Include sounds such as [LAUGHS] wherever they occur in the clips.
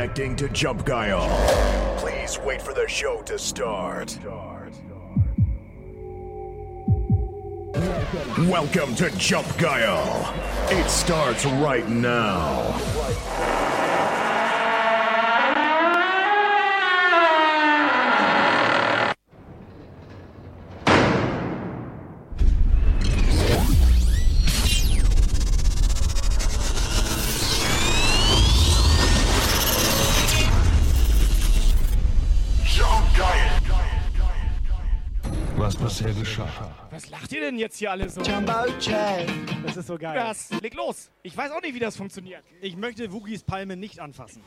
connecting to Jump Guile. Please wait for the show to start. Welcome to Jump Guile. It starts right now. Denn jetzt hier alle so? Das ist so geil. Das, leg los. Ich weiß auch nicht, wie das funktioniert. Ich möchte Woogies Palme nicht anfassen.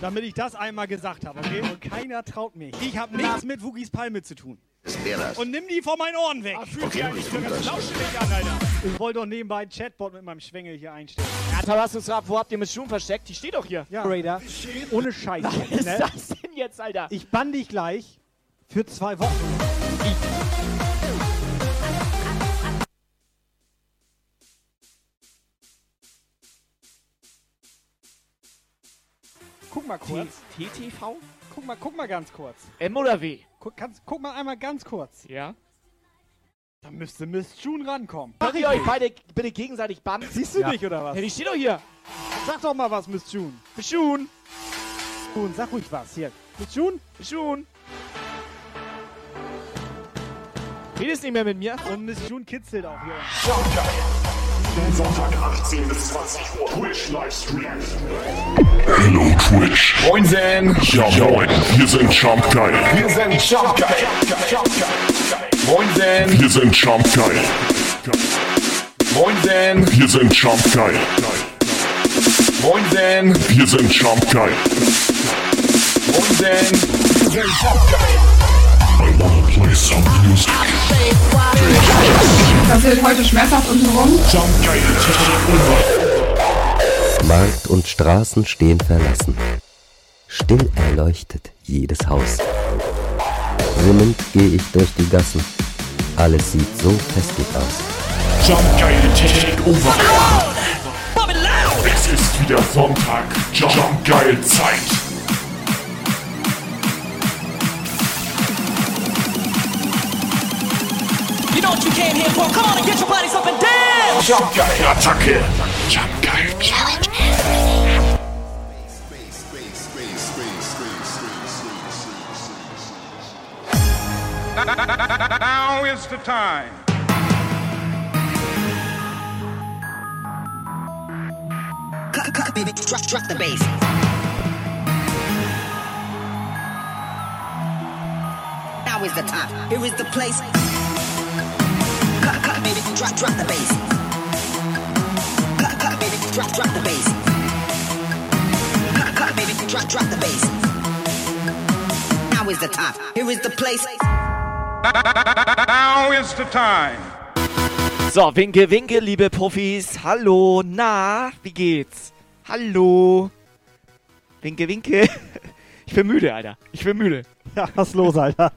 Damit ich das einmal gesagt habe, okay? Und keiner traut mich. Ich habe nichts mit Woogies Palme zu tun. Und nimm die von meinen Ohren weg. Ah, fühlt sich eigentlich für ganz lauschig an, Alter. Ich wollte doch nebenbei ein Chatbot mit meinem Schwengel hier einstellen. Ja, Tabassus-Rap, wo habt ihr Miss June versteckt? Die steht doch hier. Ja, Raider, ohne Scheiß. Was ist ne? das denn jetzt, Alter? Ich bann dich gleich für zwei Wochen. Guck mal kurz. TTV? Guck mal, guck mal ganz kurz. M oder W? Guck, kannst, guck mal einmal ganz kurz. Ja. Da müsste Miss June rankommen. Macht ihr euch beide bitte gegenseitig bannen? Siehst du ja. nicht, oder was? Ja, die steht doch hier. Sag doch mal was, Miss June. Miss June. June, sag ruhig was. Hier. Miss June? Miss June. Redest nicht mehr mit mir? Und Miss June kitzelt auch hier. Jump Guile. Sonntag 18 bis 20 Uhr. Twitch Livestream. Hello Twitch. Moinsen. Ja moin, wir sind Jump Guy. Wir sind Jump Guile. Jump Guile. Moinsen. Wir sind Jump Guy. Moinsen. Wir sind Jump Guy. Moinsen. Wir sind Jump Guy. Moinsen. Wir sind Jump Passiert heute schmerzhaft untenrum. Markt und Straßen stehen verlassen. Still erleuchtet jedes Haus. Sinnend gehe ich durch die Gassen. Alles sieht so festlich aus. Jump Guy Take Over. Es ist wieder Sonntag. Jump Guy Zeit. What you came here for? Come on and get your bodies up and dance! Jump Guile. Attacke. Jump Guy Challenge. Now is the time. Cut, cut, baby, drop, drop the bass. Now is the time. Here is the place. Cut, cut, baby, drop, drop the bass. Cut, cut, baby, drop, drop the bass. Cut, cut, baby, drop, drop the bass. Now is the time. Here is the place. Now is the time. So, winke, winke, liebe Profis. Hallo, na, wie geht's? Hallo. Winke, winke. [LAUGHS] Ich bin müde, Alter. Ich bin müde. Ja, was los, Alter?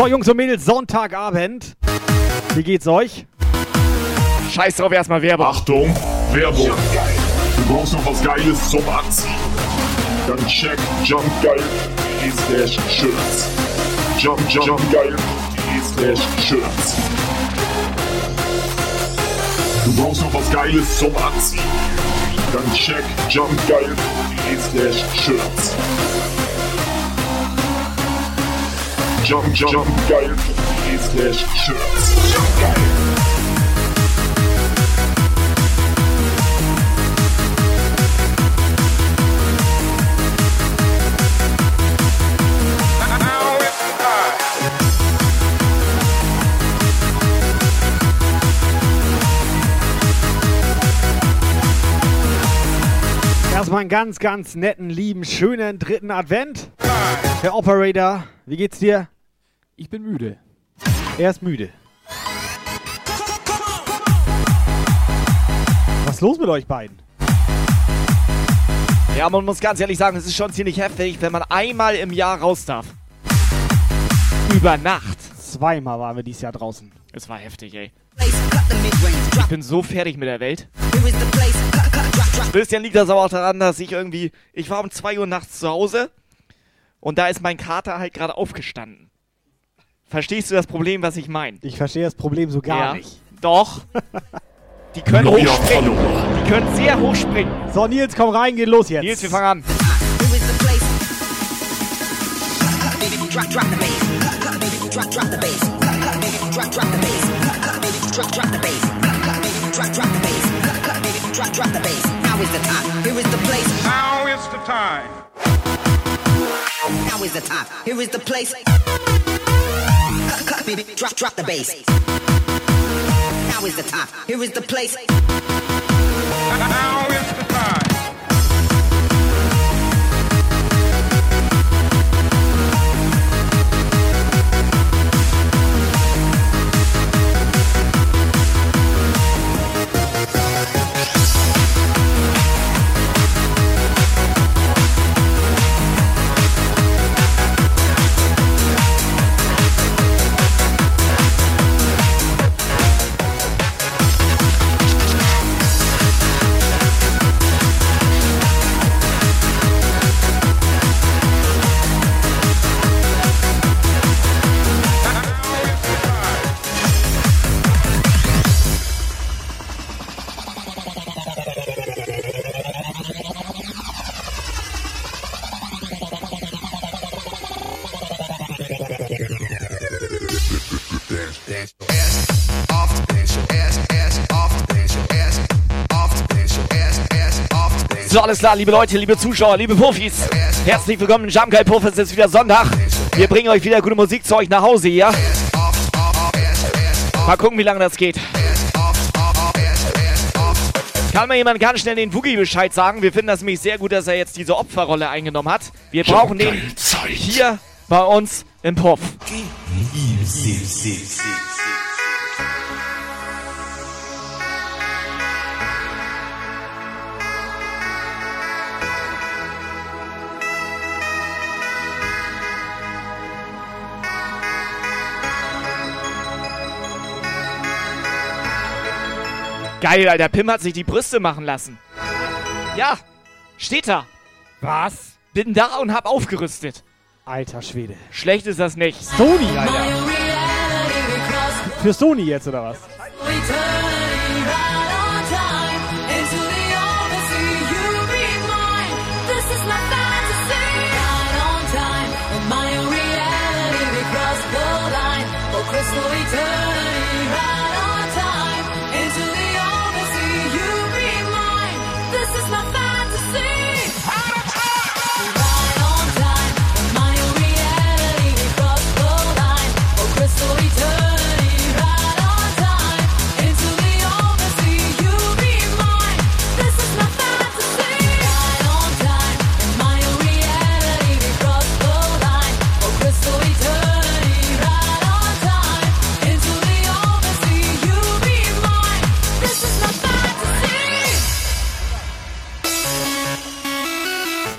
So, Jungs und Mädels, Sonntagabend. Wie geht's euch? Scheiß drauf, erstmal Werbung. Achtung, Werbung. Du brauchst noch was Geiles zum Anziehen. Dann check jumpgeil.de slash shirts. Jump, jump, geil.de slash shirts. Du brauchst noch was Geiles zum Anziehen. Dann check jumpgeil.de slash shirts. Jump, jump, geil.de slash shirts. Geil. Erstmal einen ganz, ganz netten, lieben, schönen dritten Advent. Herr Operator, wie geht's dir? Ich bin müde. Er ist müde. Was ist los mit euch beiden? Ja, man muss ganz ehrlich sagen, es ist schon ziemlich heftig, wenn man einmal im Jahr raus darf. Über Nacht. Zweimal waren wir dieses Jahr draußen. Es war heftig, ey. Ich bin so fertig mit der Welt. Bisschen liegt das aber auch daran, dass ich irgendwie. Ich war um 2 Uhr nachts zu Hause und da ist mein Kater halt gerade aufgestanden. Verstehst du das Problem, was ich meine? Ich verstehe das Problem so gar ja. nicht. Doch. [LAUGHS] Die können Neuer hochspringen. Follower. Die können sehr hoch springen. So, Nils, komm rein, geht los jetzt. Nils, wir fangen an. Now is the time. Here is the place. Cut, baby, drop, drop the bass. Now is the time. Here is the place. [LAUGHS] alles klar, liebe Leute, liebe Zuschauer, liebe Profis. Herzlich willkommen in Guy Puff. Es ist wieder Sonntag. Wir bringen euch wieder gute Musik zu euch nach Hause hier. Mal gucken, wie lange das geht. Kann mal jemand ganz schnell den Woogie Bescheid sagen? Wir finden das nämlich sehr gut, dass er jetzt diese Opferrolle eingenommen hat. Wir brauchen den hier bei uns im Puff. Geil, Alter. Pim hat sich die Brüste machen lassen. Ja, steht da. Was? Bin da und hab aufgerüstet. Alter Schwede. Schlecht ist das nicht. Sony, Alter. Für Sony jetzt, oder was?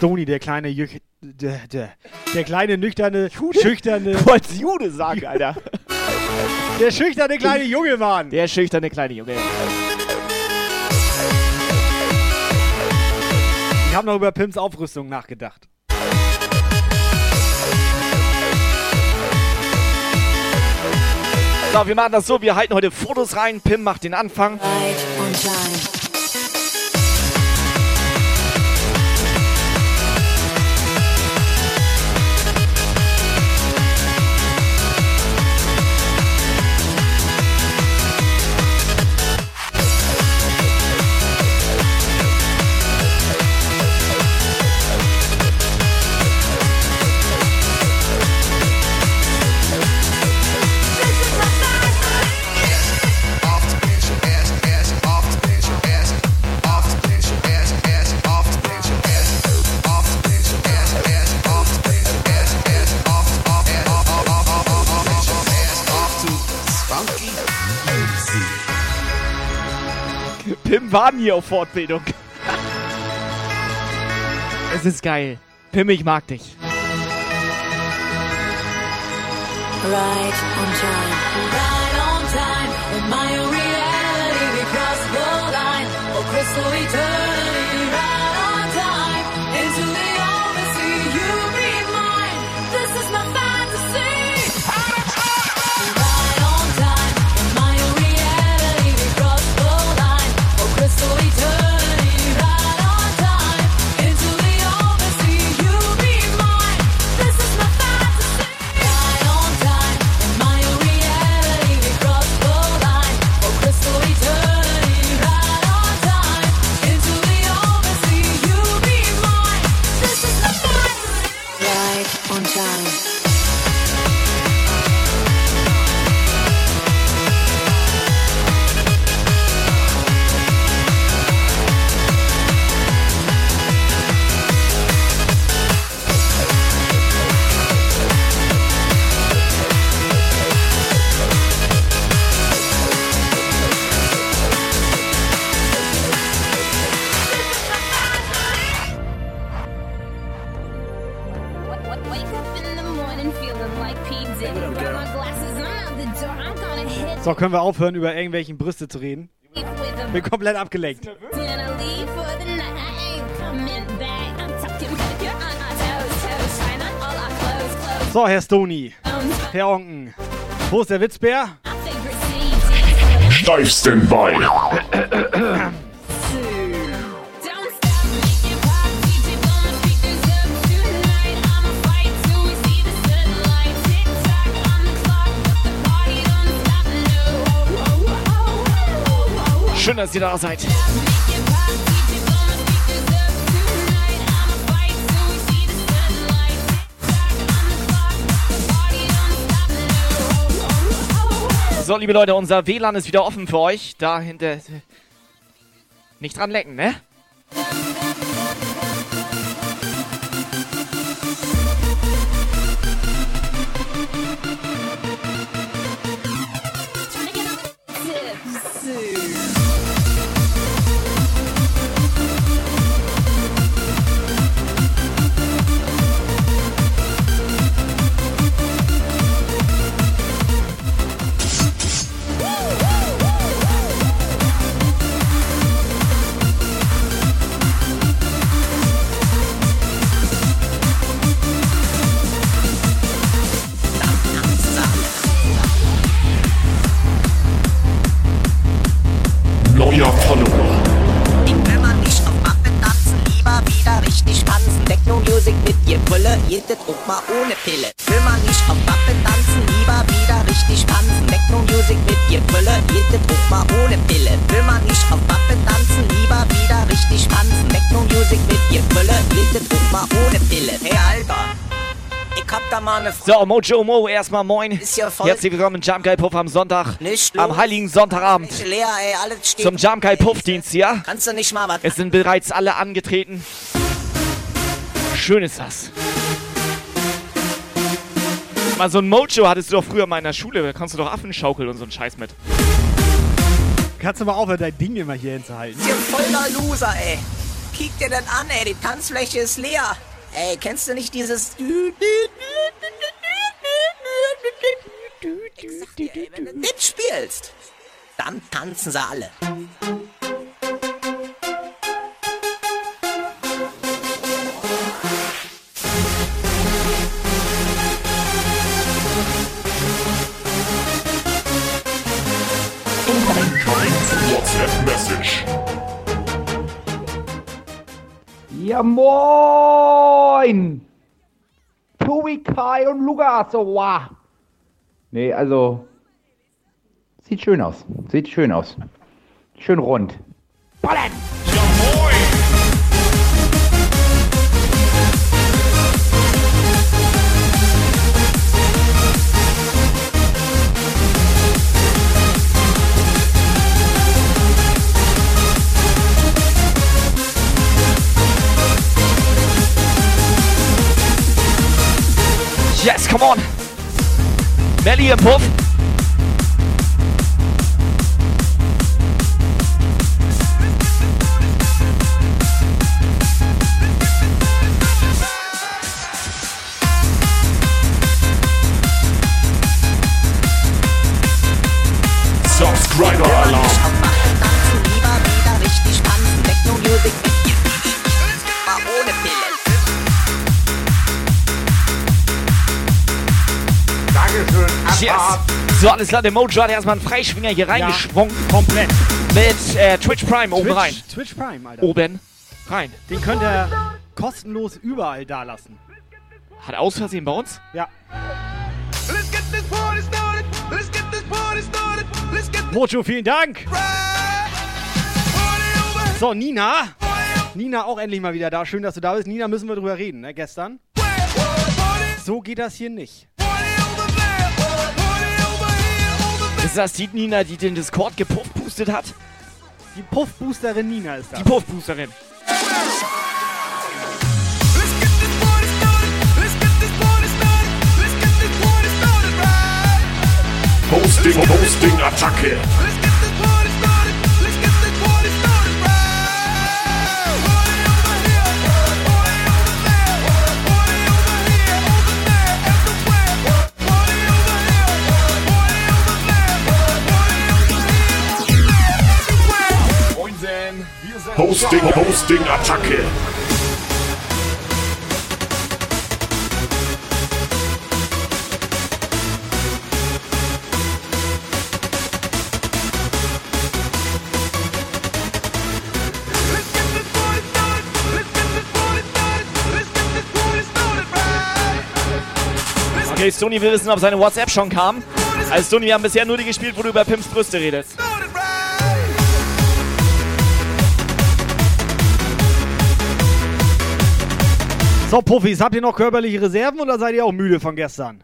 Sony, der kleine Jüch der, der, der kleine, nüchterne, schüchterne, Du wolltest Jude sagen, Alter. der schüchterne kleine Junge, Mann. Der schüchterne kleine Junge. Ich habe noch über Pims Aufrüstung nachgedacht. So, wir machen das so. Wir halten heute Fotos rein. Pim macht den Anfang. Light on time. Pim war nie auf Fortbildung. es ist geil. Pim, ich mag dich. Right on time. Right So, können wir aufhören, über irgendwelchen Brüste zu reden? Bin komplett abgelenkt. So, Herr Stony. Herr Onken. Wo ist der Witzbär? Steif Standby. [CLEARS THROAT] Schön, dass ihr da seid. So, liebe Leute, unser WLAN ist wieder offen für euch. Da hinter. Nicht dran lecken, ne? Mal ohne Pille. Will man nicht auf Mappe tanzen, lieber wieder richtig tanzen. Techno-Music mit ihr Brille, jede Druck mal ohne Pille. Will man nicht auf Mappe tanzen, lieber wieder richtig tanzen. Techno-Music mit ihr Brille, jede Druck mal ohne Pille. Hey Alter, ich hab da mal eine So, Mojo Mo, erstmal moin. Ist ja voll- Herzlich willkommen im Jump Guy Puff am Sonntag. Nicht am heiligen Sonntagabend. Leer, ey, alles steht. Zum Jump Guy Puff Dienst, ja? Kannst du nicht mal was Es sind bereits alle angetreten. Schön ist das. Mal so ein Mojo hattest du doch früher mal in der Schule. Da kannst du doch Affenschaukel und so einen Scheiß mit. Kannst du mal aufhören, dein Ding immer hier hinzuhalten? Ihr voller Loser, ey. Kick dir das an, ey. Die Tanzfläche ist leer. Ey, kennst du nicht dieses... Dir, ey, wenn du das spielst, dann tanzen sie alle. Message. Ja, moin! Tobi, Kai und Lukas, so wow. Nee, also. Sieht schön aus. Sieht schön aus. Schön rund. Ballern! come on. belly and Subscribe Yes. So, alles klar, der Mojo hat erstmal einen Freischwinger hier reingeschwungen. komplett. Mit äh, Twitch Prime oben rein. Twitch, Twitch Prime, Alter. Oben rein. Den könnt ihr kostenlos überall da lassen. Hat aus Versehen bei uns? Ja. Mojo, vielen Dank. So, Nina. Nina auch endlich mal wieder da. Schön, dass du da bist. Nina, müssen wir drüber reden, ne? Gestern. So geht das hier nicht. Ist das die Nina, die den Discord gepuffboostet hat? Die Puffboosterin Nina ist da. Die Puffboosterin. Hosting, Hosting, Attacke. Hosting, Hosting, Attacke. Okay, Stony will wissen, ob seine WhatsApp schon kam. Also Stony, wir haben bisher nur die gespielt, wo du über Pimps Brüste redest. So, Puffis, habt ihr noch körperliche Reserven oder seid ihr auch müde von gestern?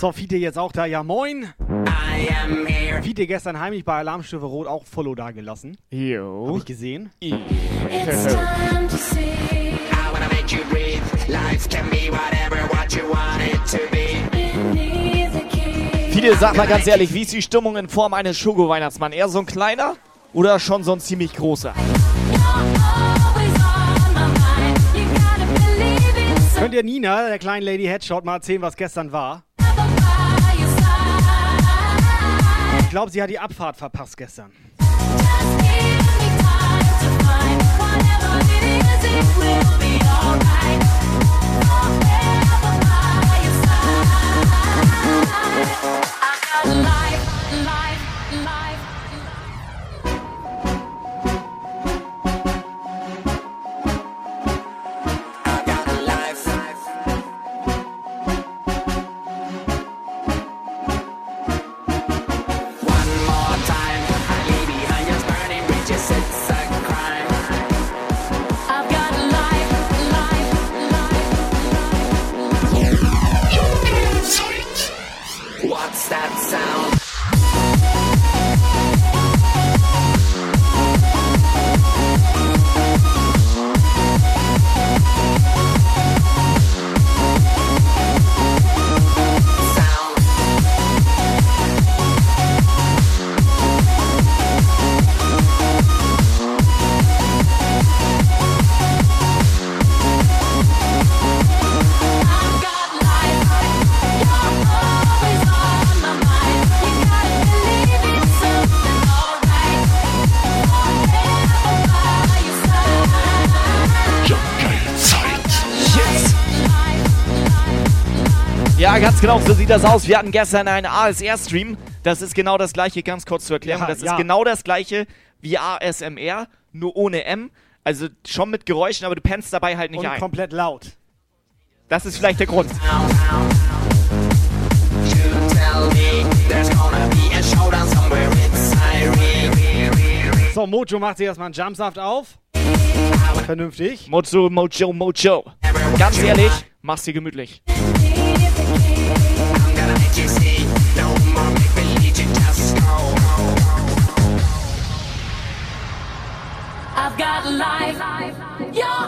So, Fiete jetzt auch da. Ja, moin. I am here. Fiete gestern heimlich bei Alarmstufe Rot auch Follow da gelassen. Jo. Hab ich gesehen. I [LAUGHS] wanna make you breathe. Life can be whatever, what you want it to be. Viele, sag mal ganz ehrlich, wie ist die Stimmung in Form eines Schogo-Weihnachtsmann? Eher so ein kleiner oder schon so ein ziemlich großer? Könnt ihr Nina, der kleinen Lady Headshot, mal erzählen, was gestern war? Ich glaube, sie hat die Abfahrt verpasst gestern. One genau, so sieht das aus. Wir hatten gestern einen ASR-Stream. Das ist genau das gleiche, ganz kurz zur Erklärung. Ja, das ja. ist genau das gleiche wie ASMR, nur ohne M. Also schon mit Geräuschen, aber du pennst dabei halt nicht Und ein. komplett laut. Das ist vielleicht der Grund. So, Mojo macht sich erstmal einen Jumpsaft auf. Vernünftig. Mojo, Mojo, Mojo. Ganz ehrlich, mach's dir gemütlich. I've got life. You're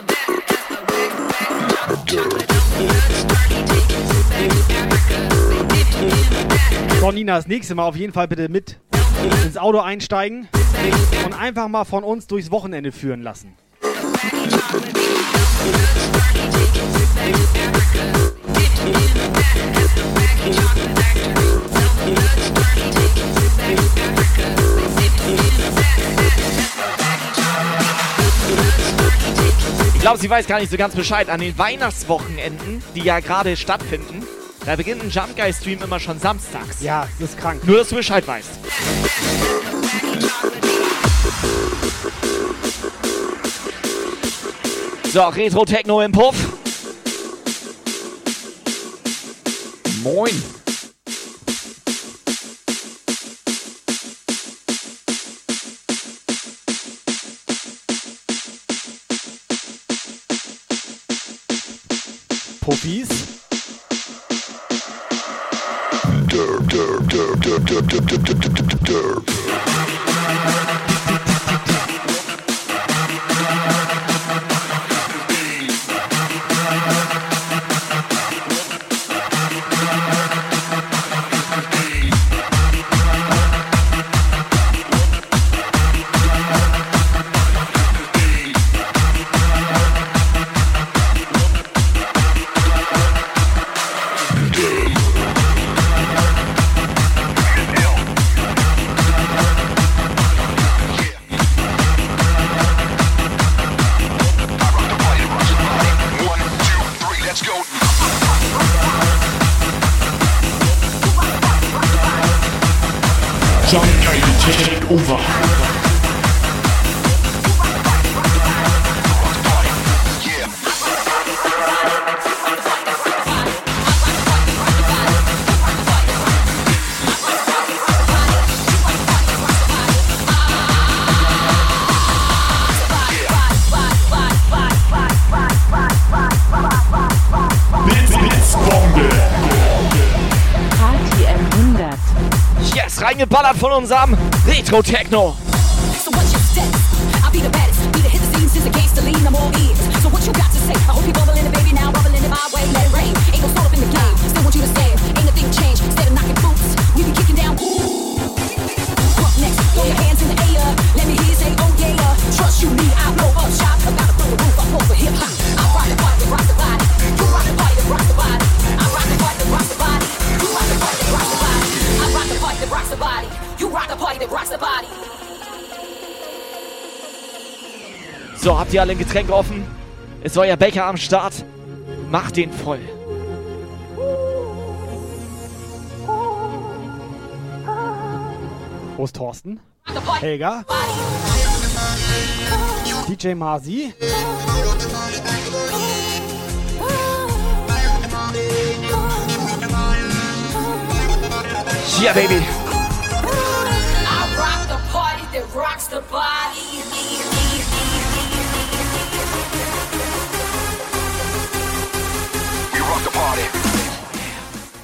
So, Nina, das nächste Mal auf jeden Fall bitte mit ins Auto einsteigen und einfach mal von uns durchs Wochenende führen lassen. Ich glaube, sie weiß gar nicht so ganz Bescheid. An den Weihnachtswochenenden, die ja gerade stattfinden, da beginnt ein Jump Guy Stream immer schon samstags. Ja, das ist krank. Nur, dass du Bescheid weißt. So, Retro Techno im Puff. Moin. Puffis. Derp, derp, derp, derp, derp, derp, derp, von unserem Retro Techno. So what you got to say? I hope you're bubbling, baby, now. So, habt ihr alle ein Getränk offen? Ist euer Becher am Start? Macht den voll. Prost, Thorsten. Helga. DJ Masi. Yeah, baby.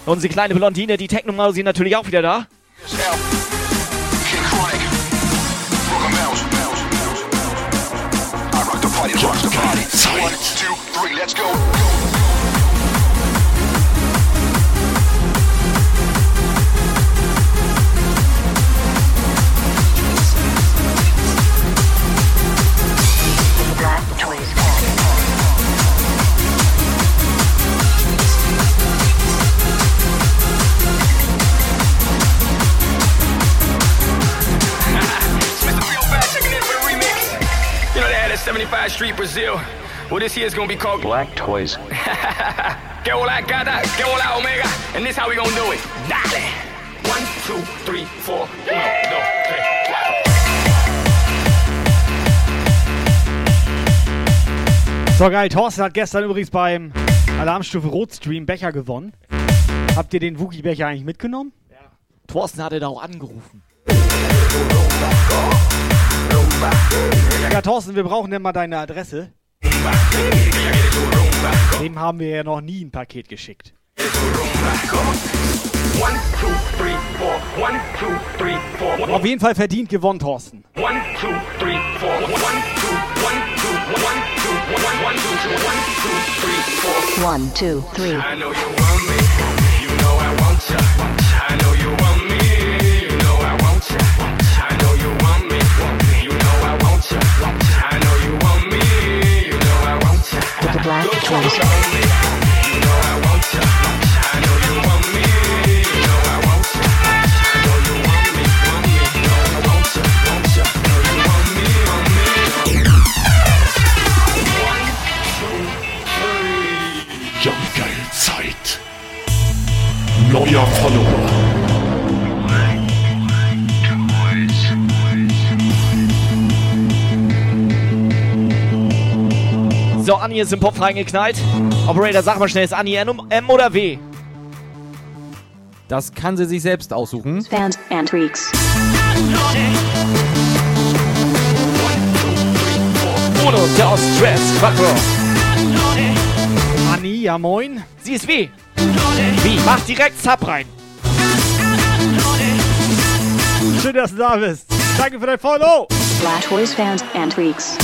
Unsere kleine Blondine, die Techno-Mausi natürlich auch wieder da. Brazil. Well, this here is gonna be called Black Toys. [LAUGHS] que hola gata, que hola omega, and this how we gonna do it. Dale. One, two, three, four. Uno, dos, tres. So geil, Thorsten hat gestern übrigens beim Alarmstufe Rot-Stream Becher gewonnen. Habt ihr den Wookie-Becher eigentlich mitgenommen? Thorsten hatte da auch angerufen. Ja, Thorsten, wir brauchen denn mal deine Adresse. Dem haben wir ja noch nie ein Paket geschickt. Auf jeden Fall verdient gewonnen, Thorsten. One, two, three. I know you want me. You know I want ya. Zeit. Neuer Follower. So, Anni ist im Pop reingeknallt. Operator, sag mal schnell, ist Anni N M oder W? Das kann sie sich selbst aussuchen. Fans and Freaks. Uno, dos, tres, quattro. Anni, ja moin. Sie ist W. Wie? Mach direkt Sub rein. Schön, dass du da bist. Danke für dein Follow. Black Toys Fans and Freaks.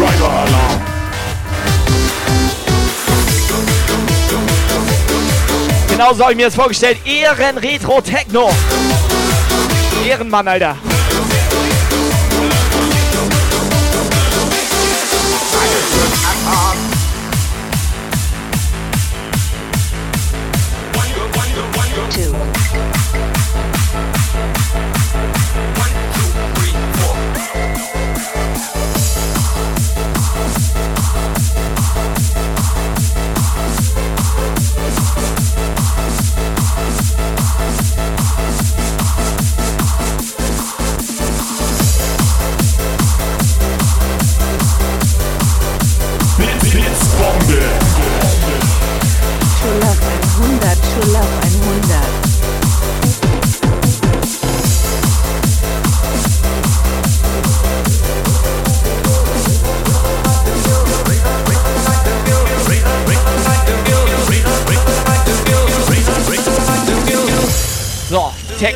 Subscriber Alarm. Genau so habe ich mir das vorgestellt. Ehren Retro Techno. Ehrenmann, Alter. Two.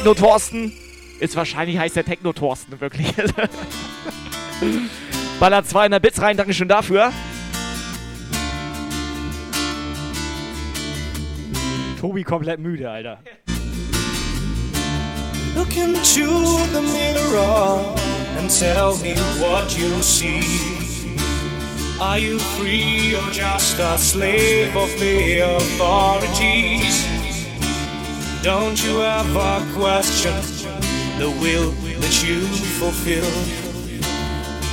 Techno Thorsten. Ist wahrscheinlich heißt der Techno Thorsten, wirklich. [LAUGHS] Baller 200 Bits rein, Dankeschön dafür. Tobi komplett müde, Alter. Look into the mirror and tell me what you see. Are you free or just a slave of the authorities? Don't you ever question the will that you fulfill?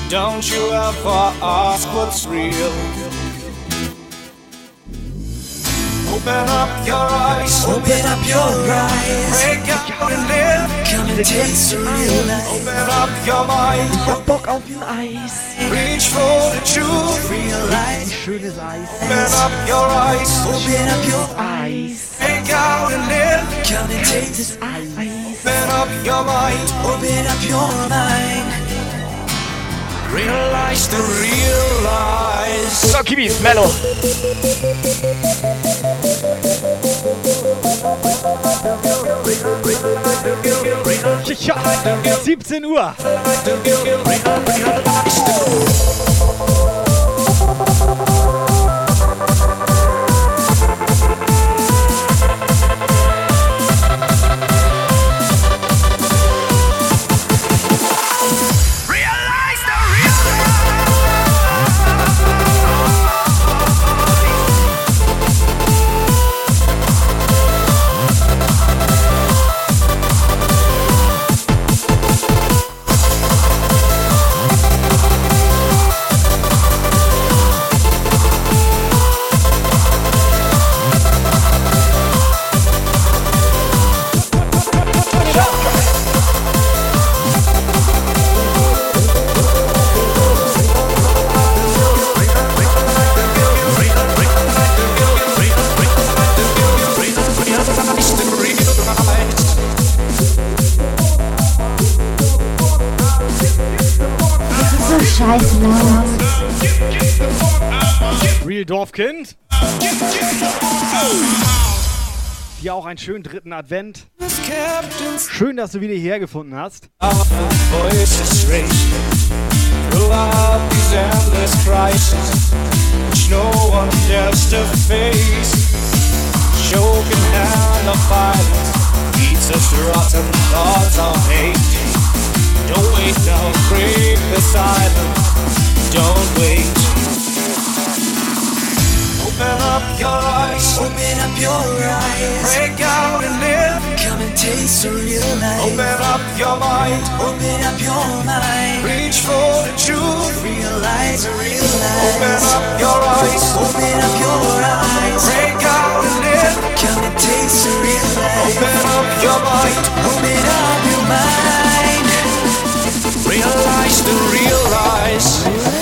Don't you ever ask what's real? Open up your eyes. Open up your eyes. Break out and live. Come and taste the real life. Open up your mind. Hab Bock auf ein Eis. Reach for the truth. Realize. schönes Eis. Open up your eyes. Open up your Eis. Break out and live. Come and taste Das Eis. Open up your mind. Open up your mind. Realize the real lies. So, Kibis, Mello. Ja, 17 Uhr. Real Dorfkind. Dir auch einen schönen dritten Advent. Schön, dass du wieder hierher gefunden hast. Choking hand of violence eats us rotten thoughts of hate. Don't wait now, break the silence. Don't wait. Open up your eyes. Open up your eyes. Break out and live. Come and taste the real life. Open up your mind. Open up your mind. Reach for the truth. Realize the real life. Open up your eyes. Open up your eyes. Break out and live. Come and taste the real life. Open up your mind. Open up your mind. Realize the real lies.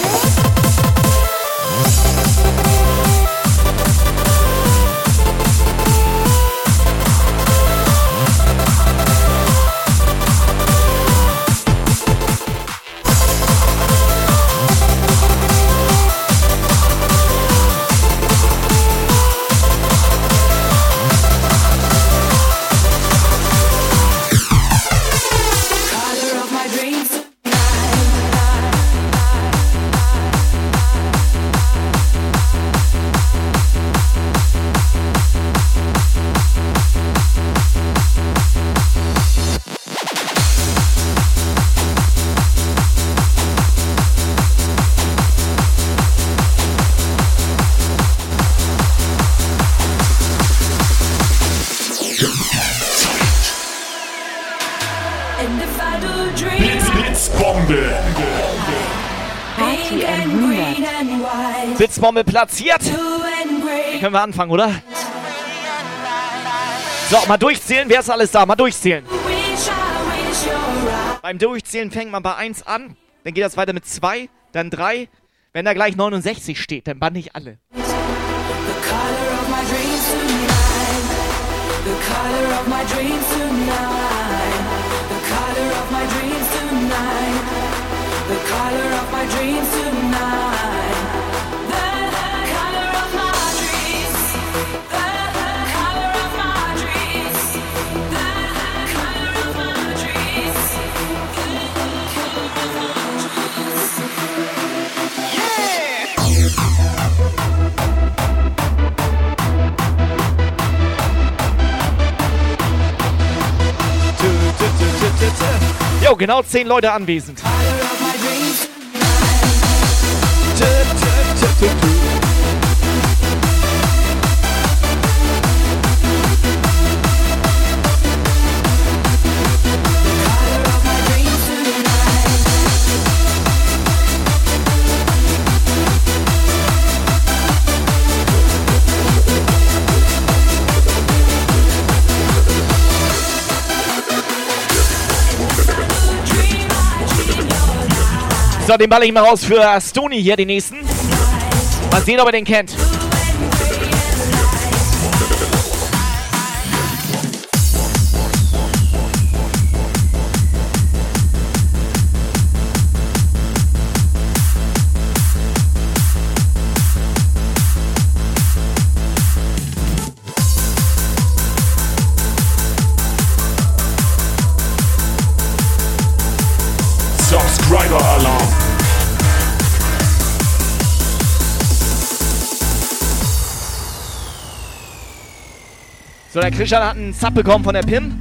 Blitzbombe platziert. gray. Können wir anfangen, oder? So, mal durchzählen. Wer ist alles da? Mal durchzählen. Beim Durchzählen fängt man bei 1 an. Dann geht das weiter mit 2, dann 3. Wenn da gleich 69 steht, dann bann ich alle. The color of my dreams tonight. The color of my dreams tonight. The color of my dreams tonight. The color of my dreams tonight. Genau 10 Leute anwesend. So, den ball ich mal raus für Stony hier, den nächsten. Mal sehen, ob er den kennt. Der Christian hat einen Zap bekommen von der Pim.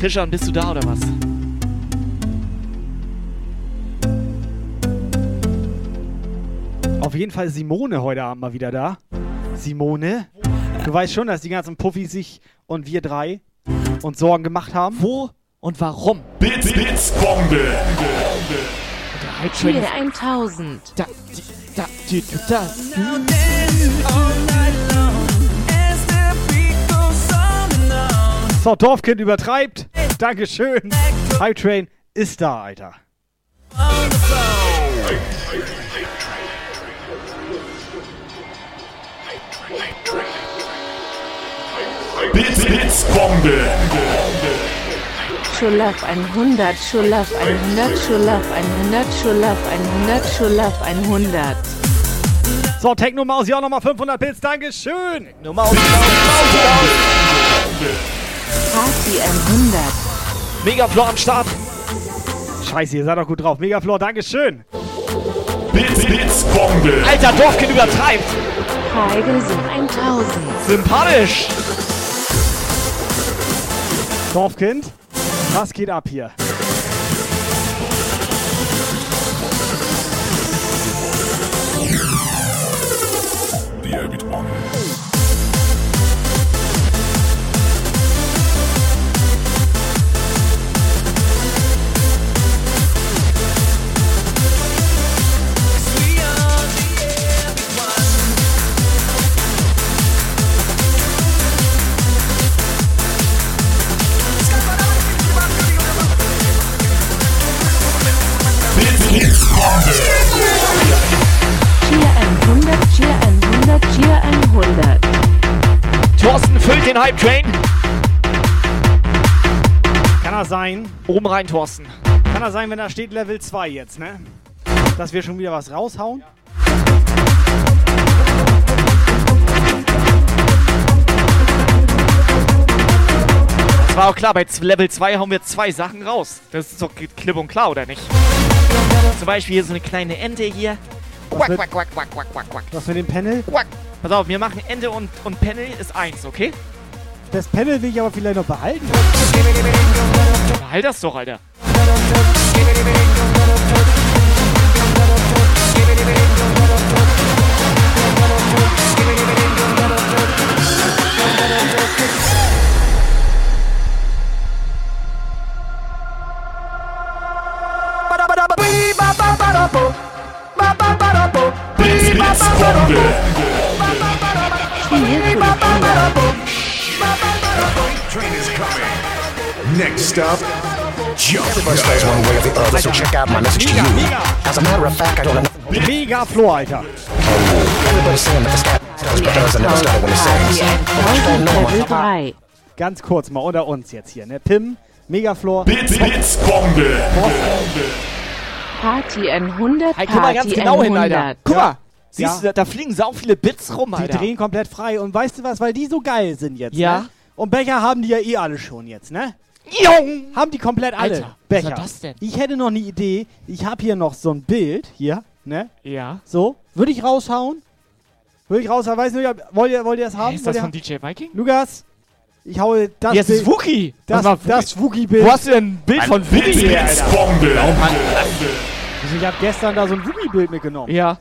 Christian, bist du da oder was? Auf jeden Fall Simone heute Abend mal wieder da. Simone, du weißt schon, dass die ganzen Puffis sich und wir drei uns Sorgen gemacht haben. Wo und warum? Bits, Bits, Bombe. Tier 1000. Da, da, die, du, da. So, Dorfkind übertreibt. Dankeschön. Hype Train ist da, Alter. Bits, Bits, Bombe. Schulaf 100, Schulaf 100, Schulaf 100, Schulaf 100, Schulaf 100. So, Techno Maus, ja nochmal 500 Bits. Dankeschön. Nur Maus, Party 100. Megaflor am Start. Scheiße, ihr seid doch gut drauf. Megaflor, Dankeschön. Bits, Bits, Bombe. Alter, Dorfkind übertreibt. Heigelsen 1000. Sympathisch. Dorfkind, was geht ab hier? The Abbott on. Thorsten füllt den Hype Train. Kann er sein? Oben rein, Thorsten. Kann er sein, wenn da steht Level 2 jetzt, ne? Dass wir schon wieder was raushauen? Das war auch klar, bei Level 2 hauen wir zwei Sachen raus. Das ist doch klipp und klar, oder nicht? Zum Beispiel hier so eine kleine Ente hier. Quack, mit- quack, quack, quack, quack, quack, quack. Was mit dem Panel? Quack. Pass auf, wir machen Ente und, und Panel ist eins, okay? Das Panel will ich aber vielleicht noch behalten. Halt das doch, Alter. Next up, Jump First there's one way or the other, so check out my message to you. As a matter of fact, I don't know. Mega Floor, Alter. Everybody's saying that the sky does, but does, and never started when it sings. But you don't know my 3. Ganz kurz mal unter uns jetzt hier, ne? Pim, Megafloor. Bits, Bits, Bombe. Party 100, Hey, guck mal ganz Party genau hin, Alter. 100. Guck Ja. mal. Siehst Ja. du, da, da fliegen sau viele Bits rum, Die Alter. drehen komplett frei. Und weißt du was, weil die so geil sind jetzt, Ja. ne? Und Becher haben die ja eh alle schon jetzt, ne? Jung! Haben die komplett alle. Alter, was Becher. war das denn? Ich hätte noch eine Idee. Ich habe hier noch so ein Bild, hier, ne? Ja. So, würde ich raushauen? Würde ich raushauen? Weiß nicht, ob- wollt ihr, wollt ihr das haben? Ist Wollt das ihr von DJ Viking? Lukas, Ich haue das Jetzt ist Bild- Wookie. Das, war das Wookie-Bild. Wo hast du denn ein Bild von Wookie her? Also ich habe gestern da so ein Wookie-Bild mitgenommen. Ja.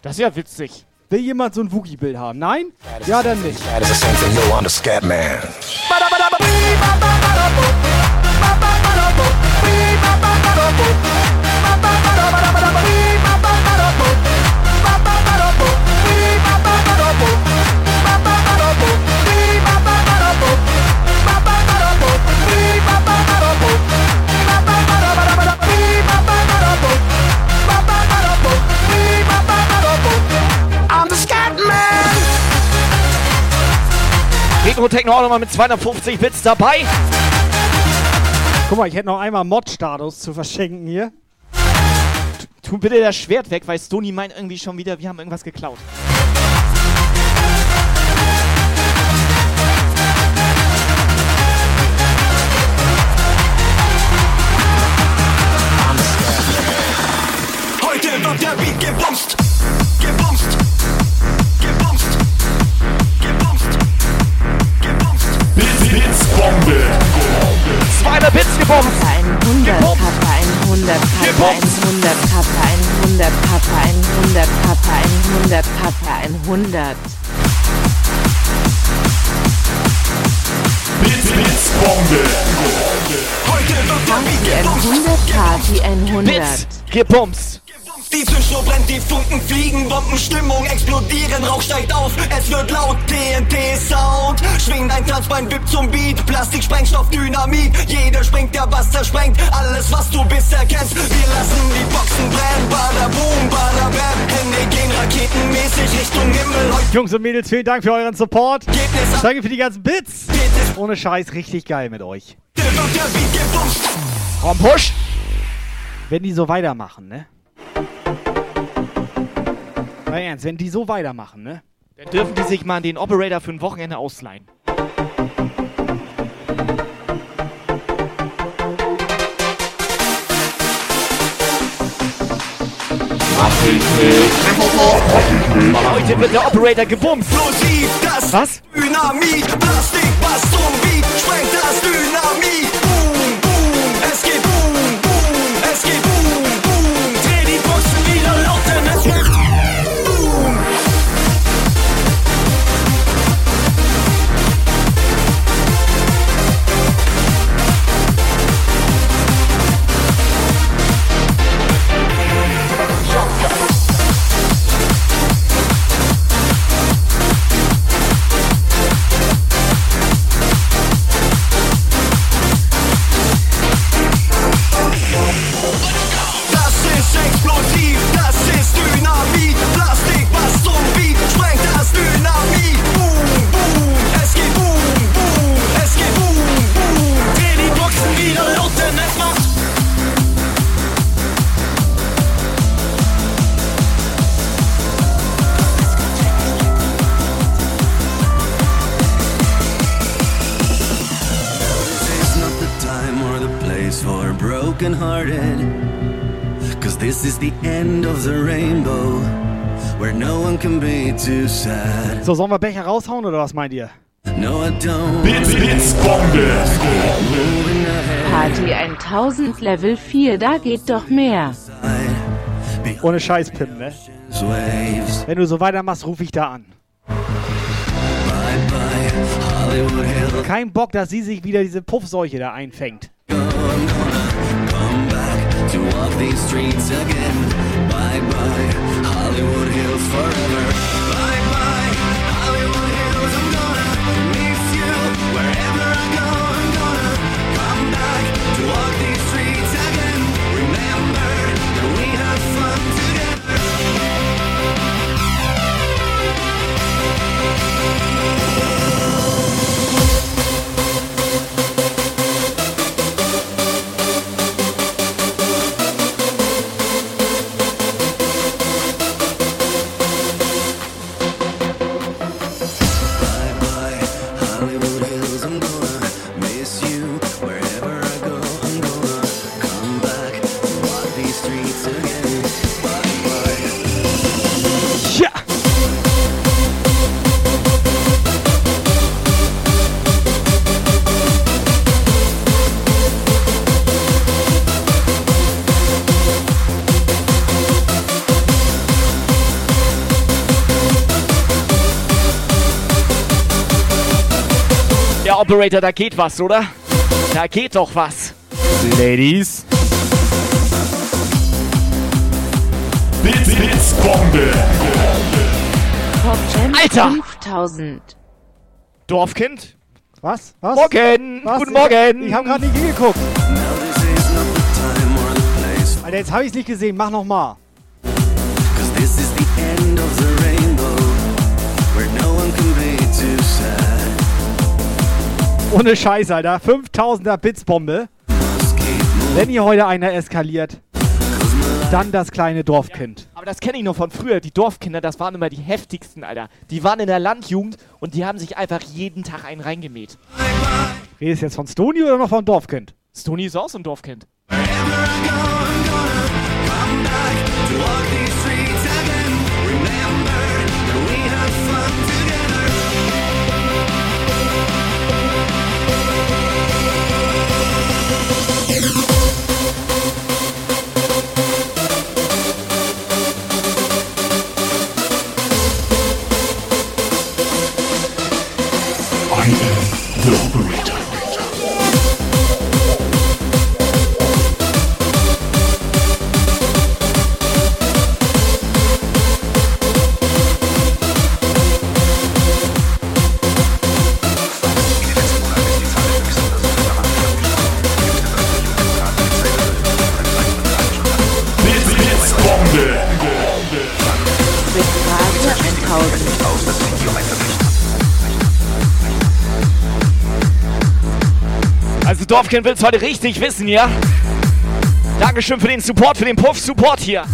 Das ist ja witzig. Will jemand so ein Wookie-Bild haben? Nein? Ja, dann nicht. Retro Techno auch nochmal mit 250 Bits dabei. Guck mal, ich hätte noch einmal Mod-Status zu verschenken hier. Tu bitte das Schwert weg, weil Stony meint irgendwie schon wieder, wir haben irgendwas geklaut. Heute wird der Beat. Gebumst. Gebumst. Blitzbombe. 200 Bits gebombt. 100 Kappa, 100 Kappa, 100 Kappa, 100 Kappa, 100 Kappa, 100 Kappa, 100. Blitzbombe. Heute wird der gebumst. 100, Party 100. Bits gebumst. Die Zündschnur brennt, die Funken fliegen, Bombenstimmung explodieren, Rauch steigt auf, es wird laut, TNT-Sound. Schwingt ein Tanzbein, wippt zum Beat, Plastik, Sprengstoff, Dynamit. Jeder springt, der Bass zersprengt, alles was du bisher kennst. Wir lassen die Boxen brennen, bada boom, bada bam. Hände gehen raketenmäßig Richtung Himmel. Heute Jungs und Mädels, vielen Dank für euren Support. Danke für die ganzen Bits. geht es, Ohne Scheiß, richtig geil mit euch. Komm, Push. Wenn die so weitermachen, ne? Na ernst, wenn die so weitermachen, ne? Dann dürfen die sich mal den Operator für ein Wochenende ausleihen. Heute wird der Operator gebumst. Explosiv, das Was? Dynamit, Plastik, Bass zum Beat, sprengt das Dynamit. So, sollen wir Becher raushauen oder was meint ihr? No, I don't. Blitz, Blitzbombe. Moving ahead. Party 1000 Level 4, da geht doch mehr. Ohne Scheiß, Pim, ne? Wenn du so weitermachst, ruf ich da an. Kein Bock, dass sie sich wieder diese Puffseuche da einfängt. Come back to walk these streets again. Bye bye, Hollywood Hills forever. Bye bye, Hollywood Hills. I'm gonna miss you wherever I go. Operator, da geht was, oder? Da geht doch was. Ladies. Bits, Bits, Bombe. Alter! 5000. Dorfkind? Was? Was? Morgen! Was? Guten Morgen! Ich habe gerade nicht hingeguckt. Alter, jetzt habe ich es nicht gesehen. Mach noch Ohne Scheiß, Alter. 5000er Blitzbombe. Wenn hier heute einer eskaliert, dann das kleine Dorfkind. Aber das kenne ich noch von früher. Die Dorfkinder, das waren immer die heftigsten, Alter. Die waren in der Landjugend und die haben sich einfach jeden Tag einen reingemäht. Redest du jetzt von Stony oder noch von Dorfkind? Stony ist auch so ein Dorfkind. I am the operator. Dorfkind will's heute richtig wissen, ja? Dankeschön für den Support, für den Puff-Support hier.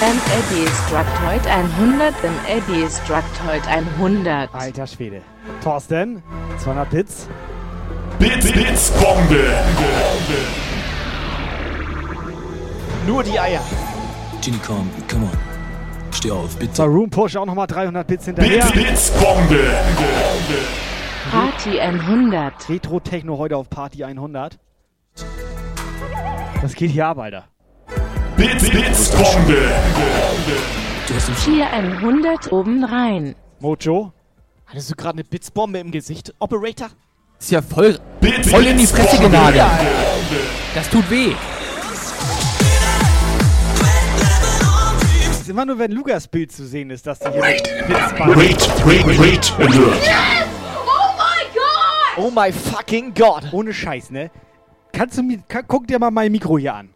Them Eddie Structoid 100, them Eddie Structoid 100. Alter Schwede. Thorsten, 200 Bits. Bits, Bits, Bombe. Nur die Eier. Genie, komm, come on. Steh auf, bitte. So, Room Push auch nochmal 300 Bits hinterher. Bits, Bits, Bombe. Party 100. Retro Techno heute auf Party 100. Das geht hier ab, Alter. Bits, Bits, Bombe. Cheer 100 oben rein. Mojo. Hattest du gerade eine Blitzbombe im Gesicht, Operator? Ist ja voll, Bits, voll in die Fresse genagelt. Das tut weh. Es ist immer nur, wenn Lukas Bild zu sehen ist, dass die hier Wait, wait, wait, wait, alert. Oh my fucking God. Ohne Scheiß, ne? Kannst du mir, guck dir mal mein Mikro hier an.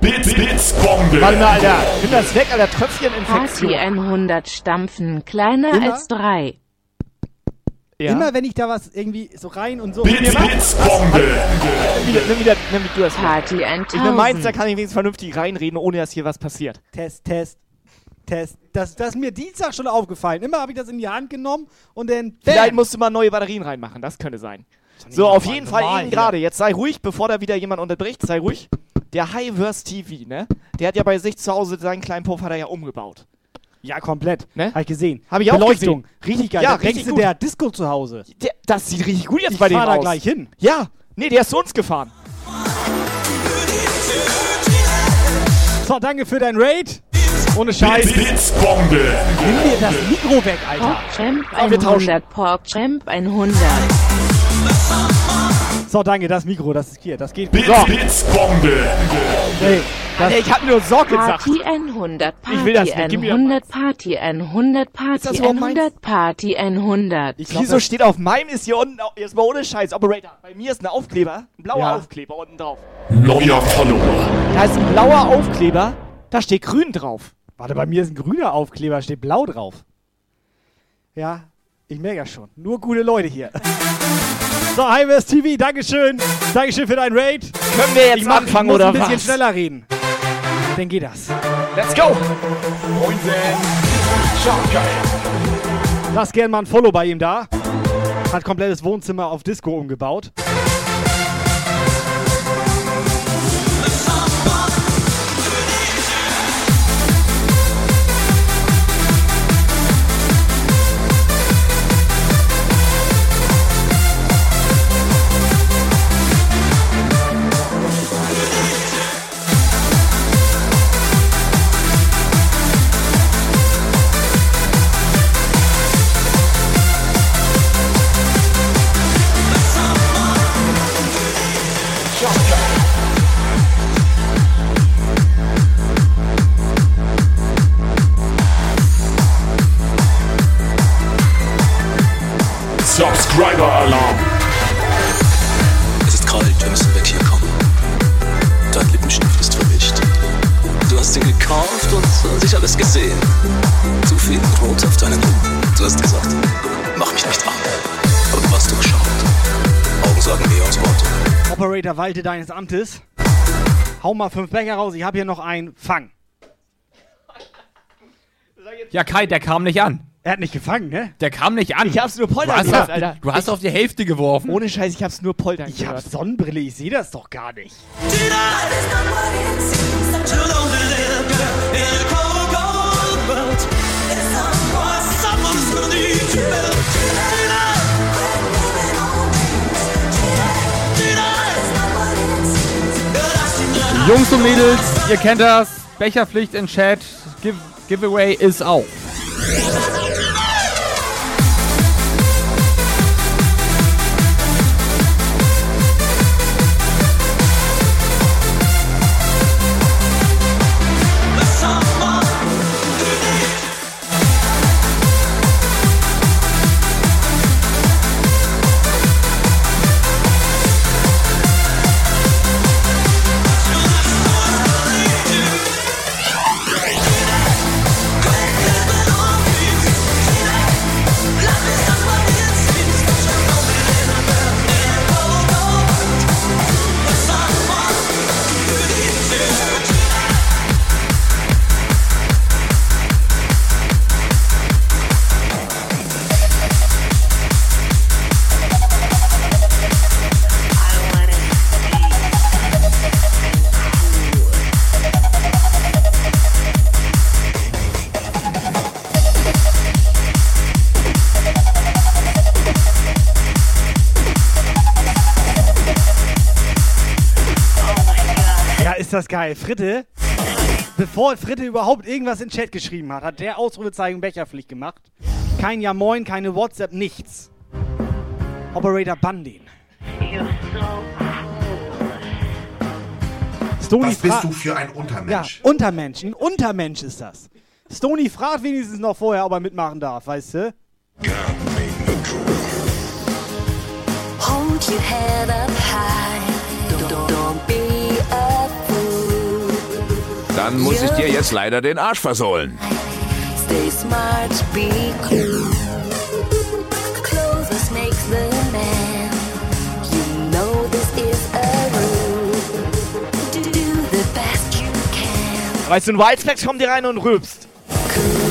Bits, Bits, Bombe. Warte mal, Alter. Nimm das weg, Alter. Tröpfcheninfektion. Party 100 stampfen, kleiner Immer? als 3. Ja. Immer wenn ich da was irgendwie so rein und so. Bits, Bits, Bombe. Nimm wieder, nimm wieder, nimm du das. Party Ich 1000. bin meins, da kann ich wenigstens vernünftig reinreden, ohne dass hier was passiert. Test, Test, Test. Das, das ist mir Dienstag schon aufgefallen. Immer habe ich das in die Hand genommen und dann. Vielleicht Bam! musst du mal neue Batterien reinmachen, das könnte sein. So, auf jeden Fall eben gerade. Jetzt sei ruhig, bevor da wieder jemand unterbricht, sei ruhig. Der Highverse TV, ne? Der hat ja bei sich zu Hause seinen kleinen Puff hat er ja umgebaut. Ja, komplett. Ne? Hab ich gesehen. Hab ich auch Beleuchtung. gesehen. Richtig geil. Ja, da richtig gut. der hat Disco zu Hause. Der, das sieht richtig gut jetzt Ich bei dem fahr da aus. gleich hin. Ja. Nee, der ist zu uns gefahren. So, danke für dein Raid. Ohne Scheiß. Bits, Bits, Bombe. Nimm dir das Mikro weg, Alter. Wir tauschen. 100, PogChamp 100. So, danke, das Mikro, das ist hier. Das geht. Bits, So. Bits, Bombe. Hey, das, Alter, ich hab nur Sorg gesagt. Party 100, Ich will das Party nicht, gib mir 100, Party 100, das Party überhaupt meins? 100, Party 100. ich glaub, Wieso das, steht auf meinem ist hier unten, jetzt mal ohne Scheiß, Operator. Bei mir ist ein Aufkleber, ein blauer Ja. Aufkleber unten drauf. Neuer Follower. Da ist ein blauer Aufkleber, da steht grün drauf. warte, bei mir ist ein grüner Aufkleber, steht blau drauf. Ja, ich merke ja schon. Nur gute Leute hier. So, Highwest TV, Dankeschön. Dankeschön für dein Raid. Können wir jetzt ich mach, anfangen ich muss oder ein bisschen was? schneller reden. Dann geht das. Let's go! Lass gern mal ein Follow bei ihm da. Hat komplettes Wohnzimmer auf Disco umgebaut. Driver Alarm. Es ist kalt, wir müssen weg hier kommen. Dein Lippenstift ist verwischt. Du hast ihn gekauft und ich habe es gesehen. Zu viel Rot auf deinen Lippen. Du hast gesagt, mach mich nicht an. Aber du warst durchschaut. Augen sagen mehr aus Wort. Operator walte deines Amtes. Hau mal fünf Becher raus, ich habe hier noch einen Fang. Ja, Kai, der kam nicht an. Er hat nicht gefangen, ne? Der kam nicht an. Ich hab's nur du poltern hast, gehört, auf, Alter. du hast auf die Hälfte geworfen. Ohne Scheiß, ich hab's nur poltern Ich hab gehört. Sonnenbrille, ich sehe das doch gar nicht. Jungs und Mädels, ihr kennt das. Becherpflicht in Chat. Give Giveaway ist auf. i das geil. Fritte, bevor Fritte überhaupt irgendwas in den Chat geschrieben hat, hat der Ausrufezeichen Becherpflicht gemacht. Kein Ja Moin, keine WhatsApp, nichts. Operator Bandin. Stony Was bist du für ein Untermensch? Ja, Untermensch. Ein Untermensch ist das. Stony fragt wenigstens noch vorher, ob er mitmachen darf, weißt du? Hold your head up high. Dann muss ich dir jetzt leider den Arsch versohlen. Stay smart, be cool. Clovis makes the man. You know this is a rule. Do the best you can. Weißt du, ein Whitespacks kommt dir rein und rülpst. Hold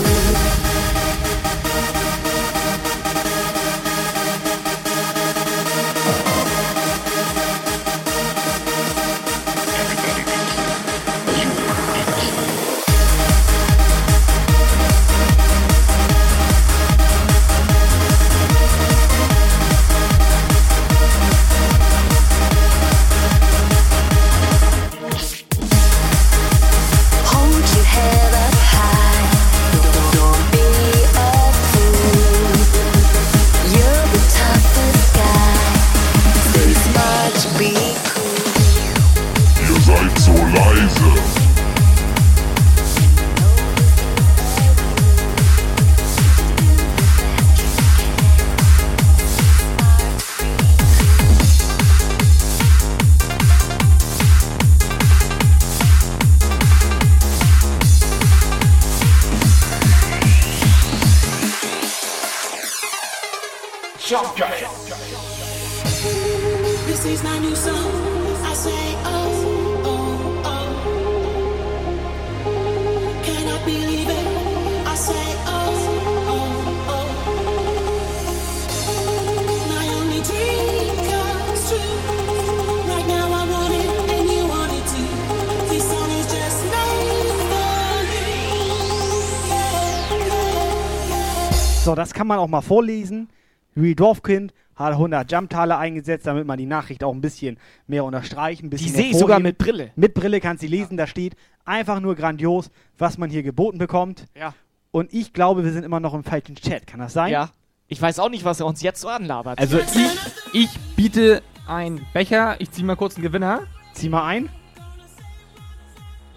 kann man auch mal vorlesen. Louis Dorfkind hat 100 Jumptaler eingesetzt, damit man die Nachricht auch ein bisschen mehr unterstreichen. Ein bisschen Die sehe ich sogar mit Brille. Mit Brille kannst du lesen, da steht einfach nur grandios, was man hier geboten bekommt. Ja. Und ich glaube, wir sind immer noch im falschen Chat. Kann das sein? Ja. Ich weiß auch nicht, was er uns jetzt so anlabert. Also ich, ich biete einen Becher. Ich zieh mal kurz einen Gewinner. Zieh mal ein.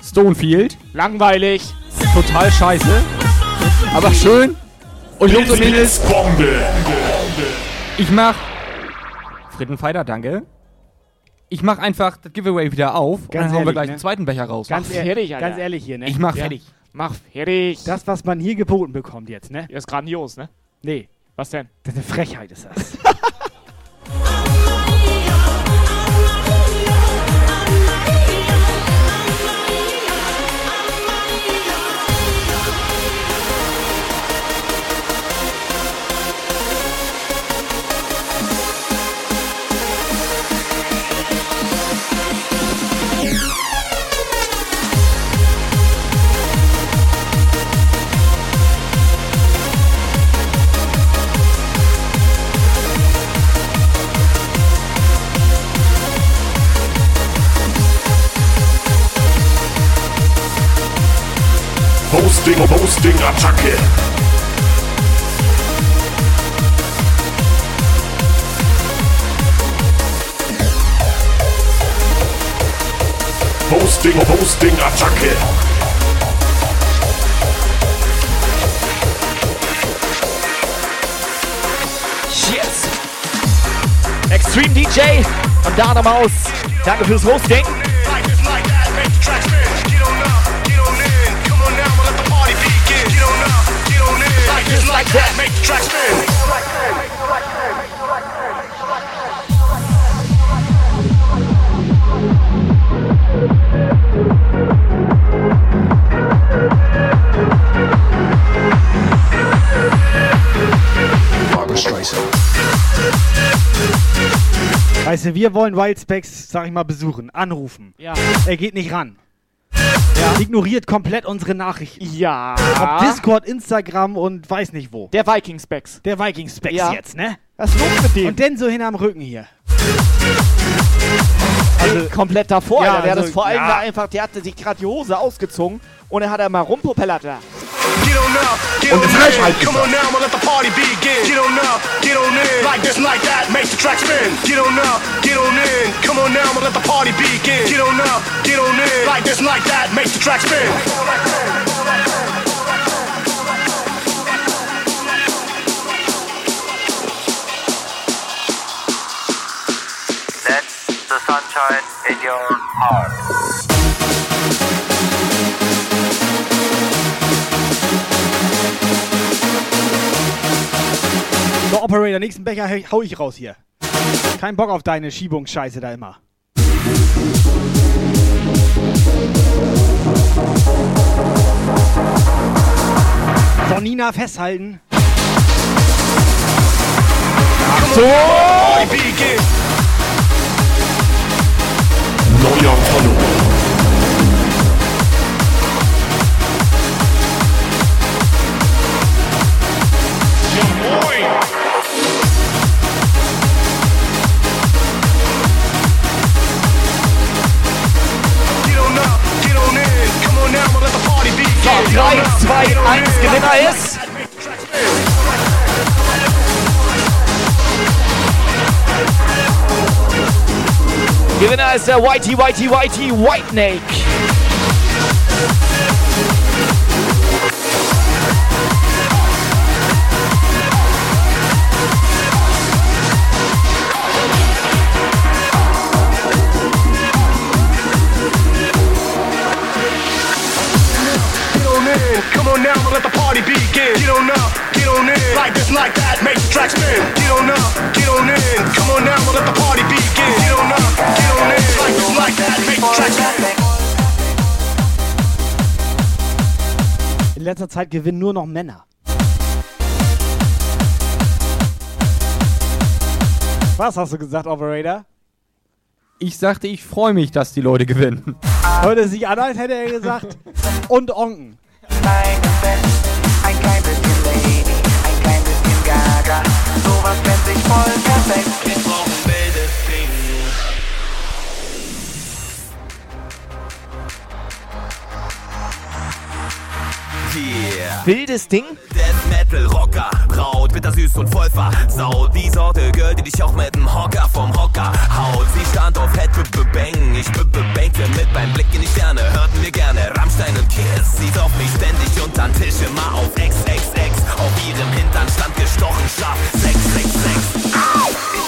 Stonefield. Langweilig. Total scheiße. Aber schön. Und Jungs und Mädels. Bombe. Ich mach. Frittenfighter, danke. Ich mach einfach das Giveaway wieder auf. und Ganz dann hauen wir ehrlich, gleich ne? einen zweiten Becher raus. Ganz, Mach fertig, Alter. ganz ehrlich hier, ne? Ich mach Ja. fertig. Mach fertig. Das, was man hier geboten bekommt jetzt, ne? ist grandios, ne? Nee. Was denn? Das ist eine Frechheit, ist das. [LAUGHS] Hosting, Hosting, Attacke. Hosting, Hosting, Attacke. Yes! Extreme DJ und Dana Maus. Danke fürs Hosting. Just like that, make the track spin. Weißt du, wir wollen Wildspecs, sag ich mal, besuchen, anrufen. Ja. Er geht nicht ran. Ja. Ignoriert komplett unsere Nachrichten. Ja. Ob Discord, Instagram und weiß nicht wo. Der Viking Specs. Der Viking Specs Ja. jetzt, ne? Was ist los mit dem? Und dann so hinterm Rücken hier. Also, komplett davor, Ja, Alter. Der, also, das vor allem ja. war einfach, der hatte sich gerade die Hose ausgezogen und er hat einmal rumpopellert da. Get on up, get Und on eine Frechheit in. Come on now, I'ma let the party begin. Get on up, get on in. Like this, like that, make the track spin. Get on up, get on in. Come on now, I'ma let the party begin. Get on up, get on in. Like this, like that, make the track spin. Let the sunshine in your heart. So, Operator, nächsten Becher hau- ich raus hier. Kein Bock auf deine Schiebungsscheiße da immer. So, Nina, festhalten. Begin. Neuer Follower. Get 3, up, 2, get on 1, in. Gewinner ist. Gewinner ist der Whitey, Whitey, Whitey, White Snake. Now, I'ma let the party begin. Get on up, get on in. Like this, like that, make the track spin. Get on up, get on in. Come on now, I'ma let the party begin. Get on up, get on in. Like this, like that, make the track spin. In letzter Zeit gewinnen nur noch Männer. Was hast du gesagt, Operator? Ich sagte, ich freue mich, dass die Leute gewinnen. Hörte sich an, als hätte er gesagt. Und Onken. Ein klein bisschen Lady, ein klein bisschen Gaga. Sowas fänd ich voll perfekt. Wildes Ding. Death Metal Rocker, Braut, bittersüß und voll versaut. Die Sorte Girl, die dich auch mit dem Hocker vom Hocker haut. Sie stand auf Head b -b Bang, ich b -b bangte mit beim Blick in die Sterne. Hörten wir gerne Rammstein und Kiss. Sie auf mich ständig untern Tisch, immer auf XXX. Auf ihrem Hintern stand gestochen scharf 666. Au!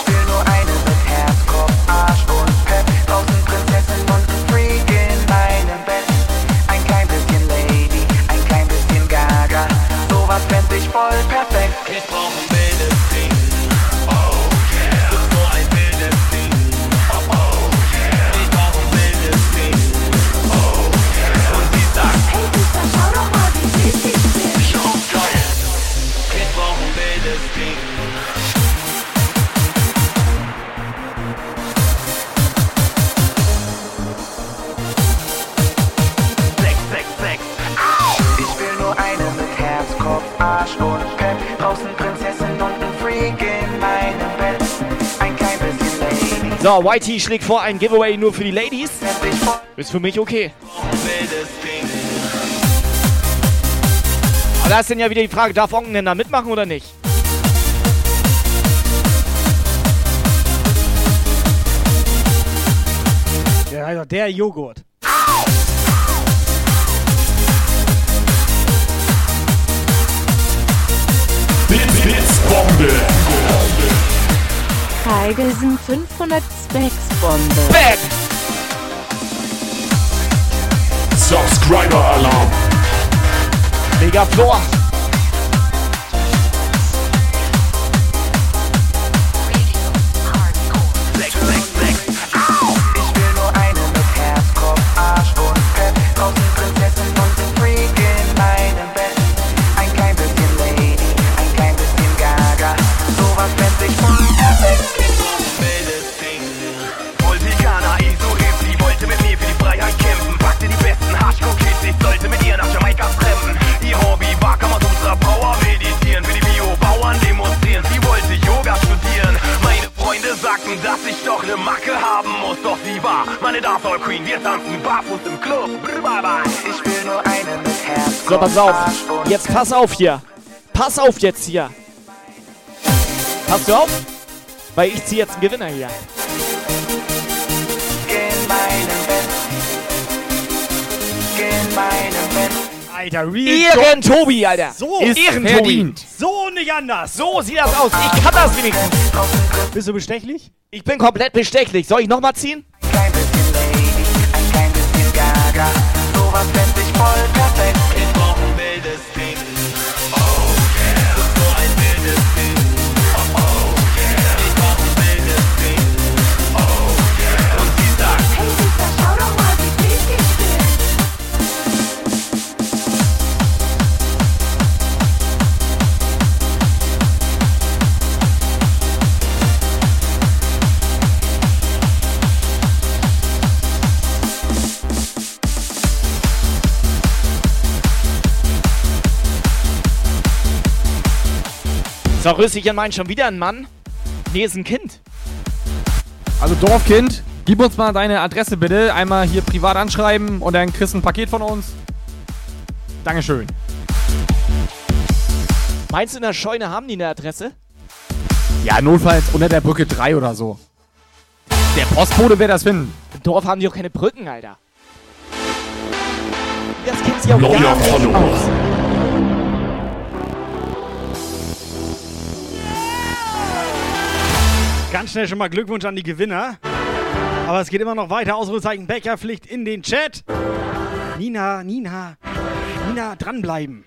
Arsch und Pep. Draußen Prinzessin und ein Freak in meinem Bett. Ein klein bisschen Lady. So, YT schlägt vor, ein Giveaway nur für die Ladies. Ist für mich okay. Aber da ist dann ja wieder die Frage, darf Onken denn da mitmachen oder nicht? Der, also der Joghurt. Blitzbombe. Tigersen 500 Specs-Bombe. Bam! Subscriber Alarm. Mega Floor. Sagten, dass ich doch ne Macke haben muss. Doch sie war meine Dancehall Queen, wir tanzen barfuß im Club. Bye, bye. Ich will nur eine mit Herz, So, pass auf. Jetzt pass auf hier. Pass auf jetzt hier. Passt du auf? Weil ich ziehe jetzt einen Gewinner hier. in meinem Bett. In meinem Bett. Alter, Real Ehren Tobi, Alter. So. Ist Ehren Tobi. verdient. So nicht anders. So sieht das aus. Ich kann das wenigstens. Bist du bestechlich? Ich bin komplett bestechlich. Soll ich nochmal ziehen? Klein bisschen Lady, ein klein bisschen Gaga. Sowas fänd So, Rüsschen meint schon wieder ein Mann. Nee, ist ein Kind. Also Dorfkind, gib uns mal deine Adresse bitte. Einmal hier privat anschreiben und dann kriegst du ein Paket von uns. Dankeschön. Meinst du, in der Scheune haben die eine Adresse? Ja, notfalls unter der Brücke 3 oder so. Der Postbote wird das finden. Im Dorf haben die auch keine Brücken, Alter. Das kennt sich auch Neuer gar nicht aus. Ganz schnell schon mal Glückwunsch an die Gewinner. Aber es geht immer noch weiter. Ausrufezeichen Becherpflicht in den Chat. Nina, Nina, Nina, dranbleiben.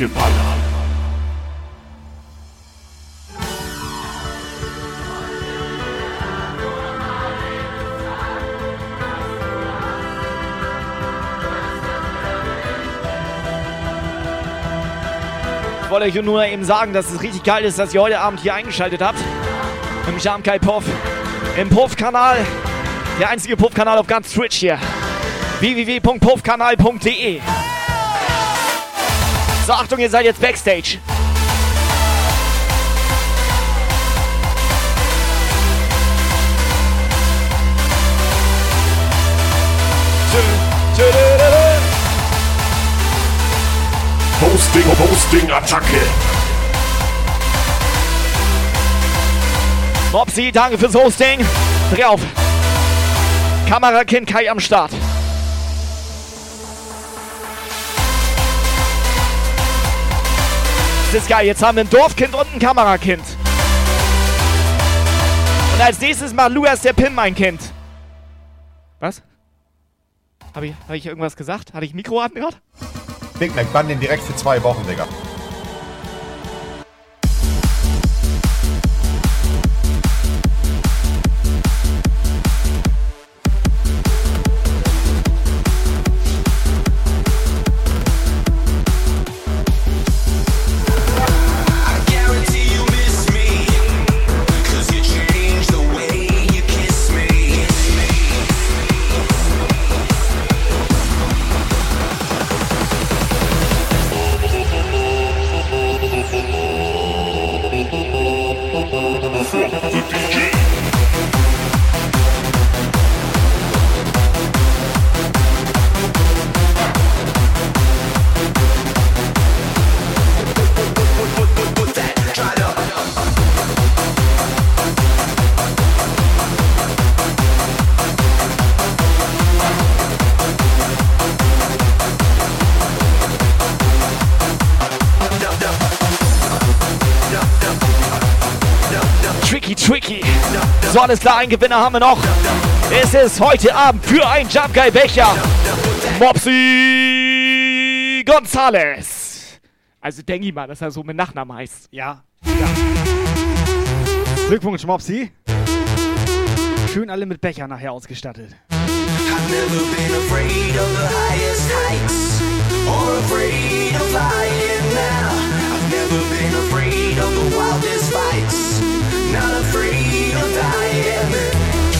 Ratzengeballer. Ich wollte euch nur eben sagen, dass es richtig geil ist, dass ihr heute Abend hier eingeschaltet habt. Im Jamkai Puff. Im Puff-Kanal. Der einzige Puff-Kanal auf ganz Twitch hier. www.puffkanal.de So, Achtung, ihr seid jetzt Backstage. Hosting, Hosting, Attacke. Mopsi, danke fürs Hosting. Dreh auf. Kamerakind Kai am Start. Das ist geil. Jetzt haben wir ein Dorfkind und ein Kamerakind. Und als nächstes macht Lukas der Pim mein Kind. Was? Habe ich, hab ich irgendwas gesagt? Hatte ich Mikro an gerade? Big Mac, bann den direkt für zwei Wochen, Digga. So, alles klar, einen Gewinner haben wir noch. Es ist heute Abend für ein Jump Guy Becher. Mopsi Gonzales. Also denke ich mal, dass er so mit Nachnamen heißt. Ja. ja. Glückwunsch, Mopsi. Schön alle mit Becher nachher ausgestattet. I've never been afraid of the highest heights or afraid of flying now. I've never been afraid of the wildest fights, not afraid of dying.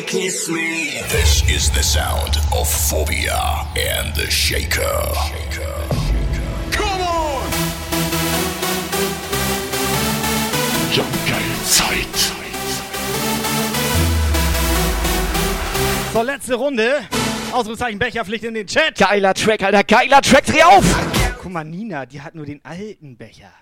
you kiss me. This is the sound of Phobia and the Shaker. Come on! Jump Geil Zeit. So, letzte Runde. Ausrufezeichen Becherpflicht in den Chat. Geiler Track, Alter, geiler Track, dreh auf! Guck mal, Nina, die hat nur den alten Becher.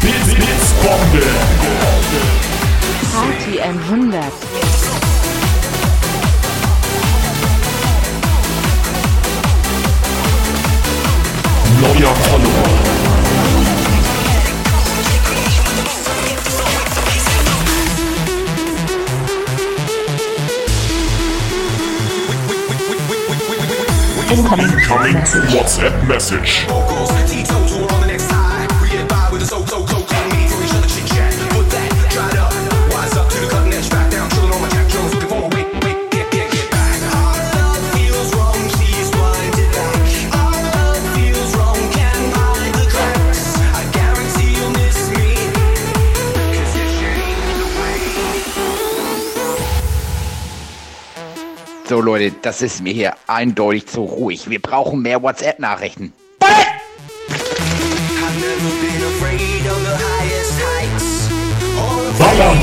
Blitz, Blitzbombe. Party 100. Neuer Follower. Incoming Incoming message. WhatsApp message. Leute, das ist mir hier eindeutig zu ruhig. Wir brauchen mehr WhatsApp-Nachrichten. Ballern!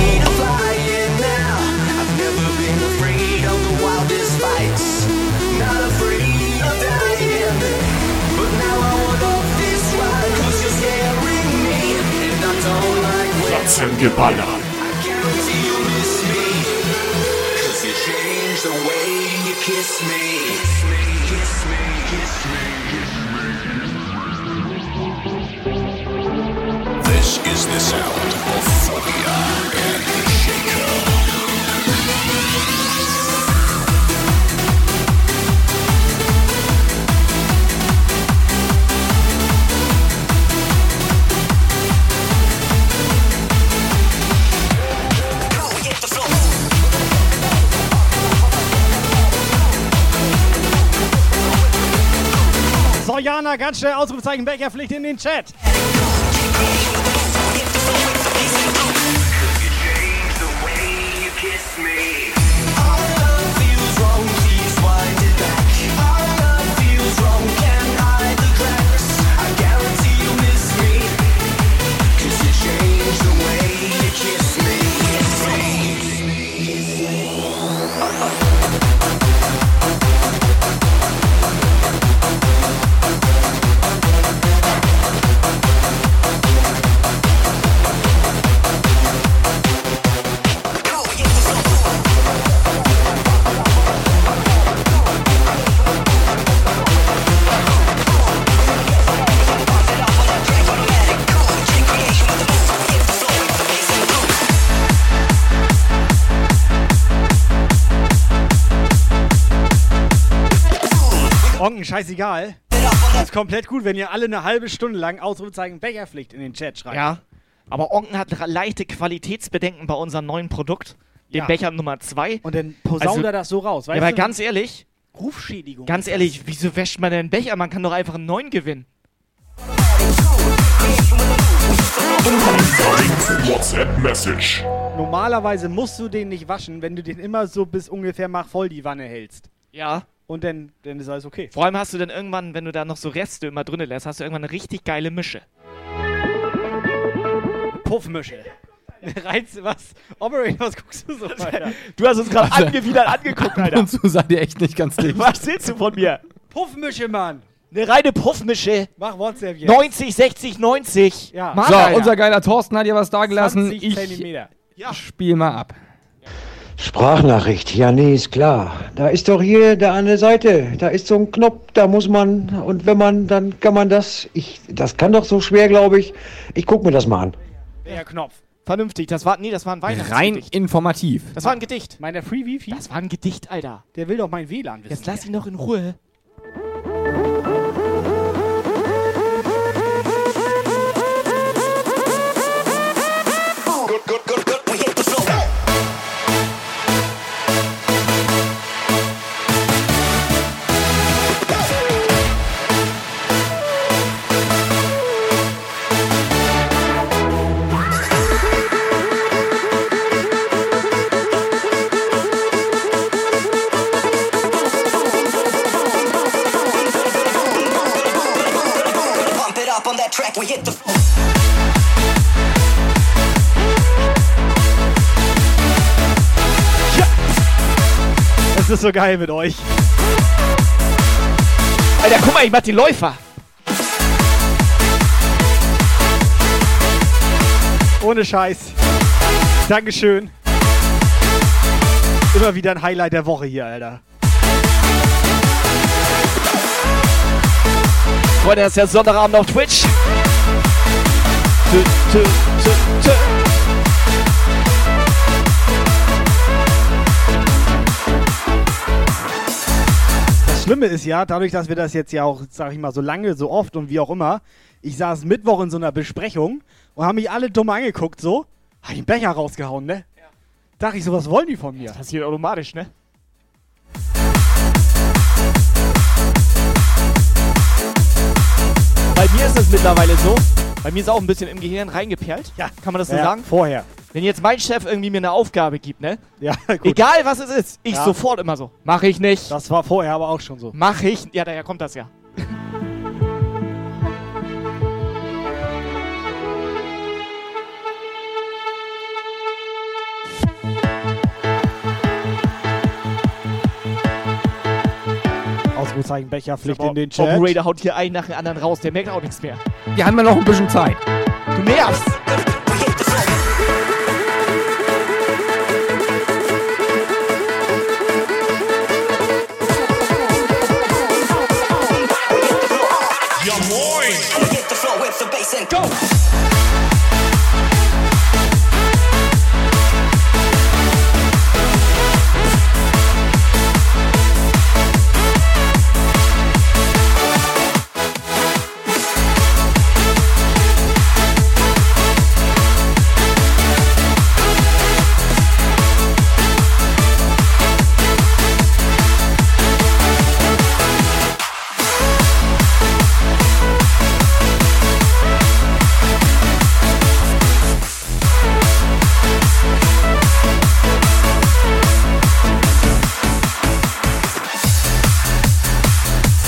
Ratzengeballer. Kiss me, kiss me, kiss me, kiss me. This is the sound of Phobia and the Shaker. Jana, ganz schnell Ausrufezeichen Becherpflicht in den Chat. Scheißegal. Ist komplett gut, wenn ihr alle eine halbe Stunde lang Ausrufezeichen Becherpflicht in den Chat schreibt. Ja. Aber Onken hat leichte Qualitätsbedenken bei unserem neuen Produkt. Den Ja. Becher Nummer 2. Und dann posaunt er das so raus, Ja, weißt aber du? ganz ehrlich, Rufschädigung. ganz ehrlich, wieso wäscht man denn einen Becher? Man kann doch einfach einen neuen gewinnen. WhatsApp-Message. Normalerweise musst du den nicht waschen, wenn du den immer so bis ungefähr mach voll die Wanne hältst. Ja. Und dann, dann ist alles okay. Vor allem hast du dann irgendwann, wenn du da noch so Reste immer drin lässt, hast du irgendwann eine richtig geile Mische. Puffmische. [LAUGHS] Reiz, was? Operator, was guckst du so, [LAUGHS] Alter? Du hast uns gerade Also, angewidert angeguckt, Ab [LAUGHS] Alter. und zu seid ihr echt nicht ganz dicht. Was willst du von mir? Puffmische, Mann. Eine reine Puffmische. Mach WhatsApp jetzt. 90, 60, 90. Ja. Mann, So, Alter. unser geiler Thorsten hat hier was dagelassen. 20 Ich Zentimeter. spiel mal ab. Sprachnachricht, ja, nee, ist klar. Da ist doch hier da an der Seite, da ist so ein Knopf, da muss man, und wenn man, dann kann man das, ich, das kann doch so schwer, glaube ich. Ich guck mir das mal an. Der Knopf. Vernünftig. Das war, nee, das war ein Rein Weihnachtsgedicht. informativ. Das war ein Gedicht. Meint der Free Wifi? Das war ein Gedicht, Alter. Der will doch mein WLAN wissen. Jetzt lass ihn doch in Ruhe. Es ist so geil mit euch. Alter, guck mal, ich mach die Läufer. Ohne Scheiß. Dankeschön. Immer wieder ein Highlight der Woche hier, Alter. Freunde, das ist ja Sonntagabend auf Twitch. Tü, tü, tü, Schlimme ist ja, dadurch, dass wir das jetzt ja auch, sag ich mal, so lange, so oft und wie auch immer, ich saß Mittwoch in so einer Besprechung und haben mich alle dumm angeguckt, so, hab ich einen Becher rausgehauen, ne? Dachte ich so, was wollen die von mir? Das passiert automatisch, ne? Bei mir ist es mittlerweile so, bei mir ist auch ein bisschen im Gehirn reingeperlt. Ja. Kann man das so Ja, sagen? Vorher. Wenn jetzt mein Chef irgendwie mir eine Aufgabe gibt, ne? [LAUGHS] Ja, gut. Egal was es ist, ich Ja. sofort immer so. Mach ich nicht. Das war vorher aber auch schon so. Mach ich. Ja, daher kommt das ja. Ausrufezeichen Becherpflicht Aber in den Chat. Operator haut hier einen nach dem anderen raus, der merkt auch nichts mehr. Wir haben ja noch ein bisschen Zeit. Du nervst!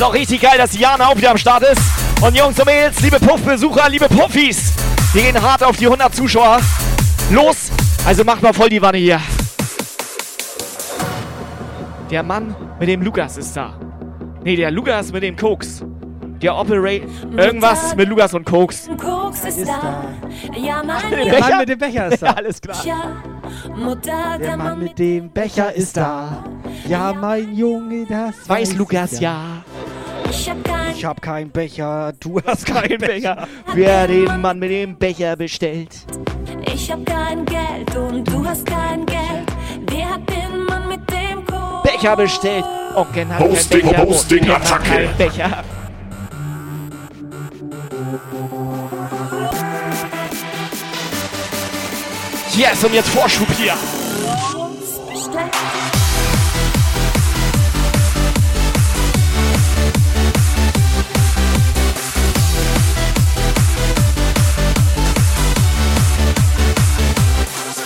Doch richtig geil, dass Jana auch wieder am Start ist. Und Jungs und Mädels, liebe Puffbesucher, liebe Puffis, wir gehen hart auf die 100 Zuschauer. Los, also macht mal voll die Wanne hier. Der Mann mit dem Lukas ist da. Nee, der Lukas mit dem Koks. Der Operate. Irgendwas mit Lukas und Koks. Koks ist da. Ja, Mann, Der Mann mit dem Becher ist da. [LAUGHS] Ja, alles klar. Ja, Mutter, Der Mann mit dem Becher ist da. Ja, mein Junge, das Weiß ich Lukas ja. Ich hab kein Ich hab keinen Becher, du hast keinen Becher. Wer den Mann mit dem Becher bestellt. Ich hab kein Geld und du hast kein Geld. Wer hat den Mann mit dem Koks? Becher bestellt. Onkel hat Hosting, Becher. Hosting, hat Attacke. Becher. Yes, und jetzt Vorschub hier.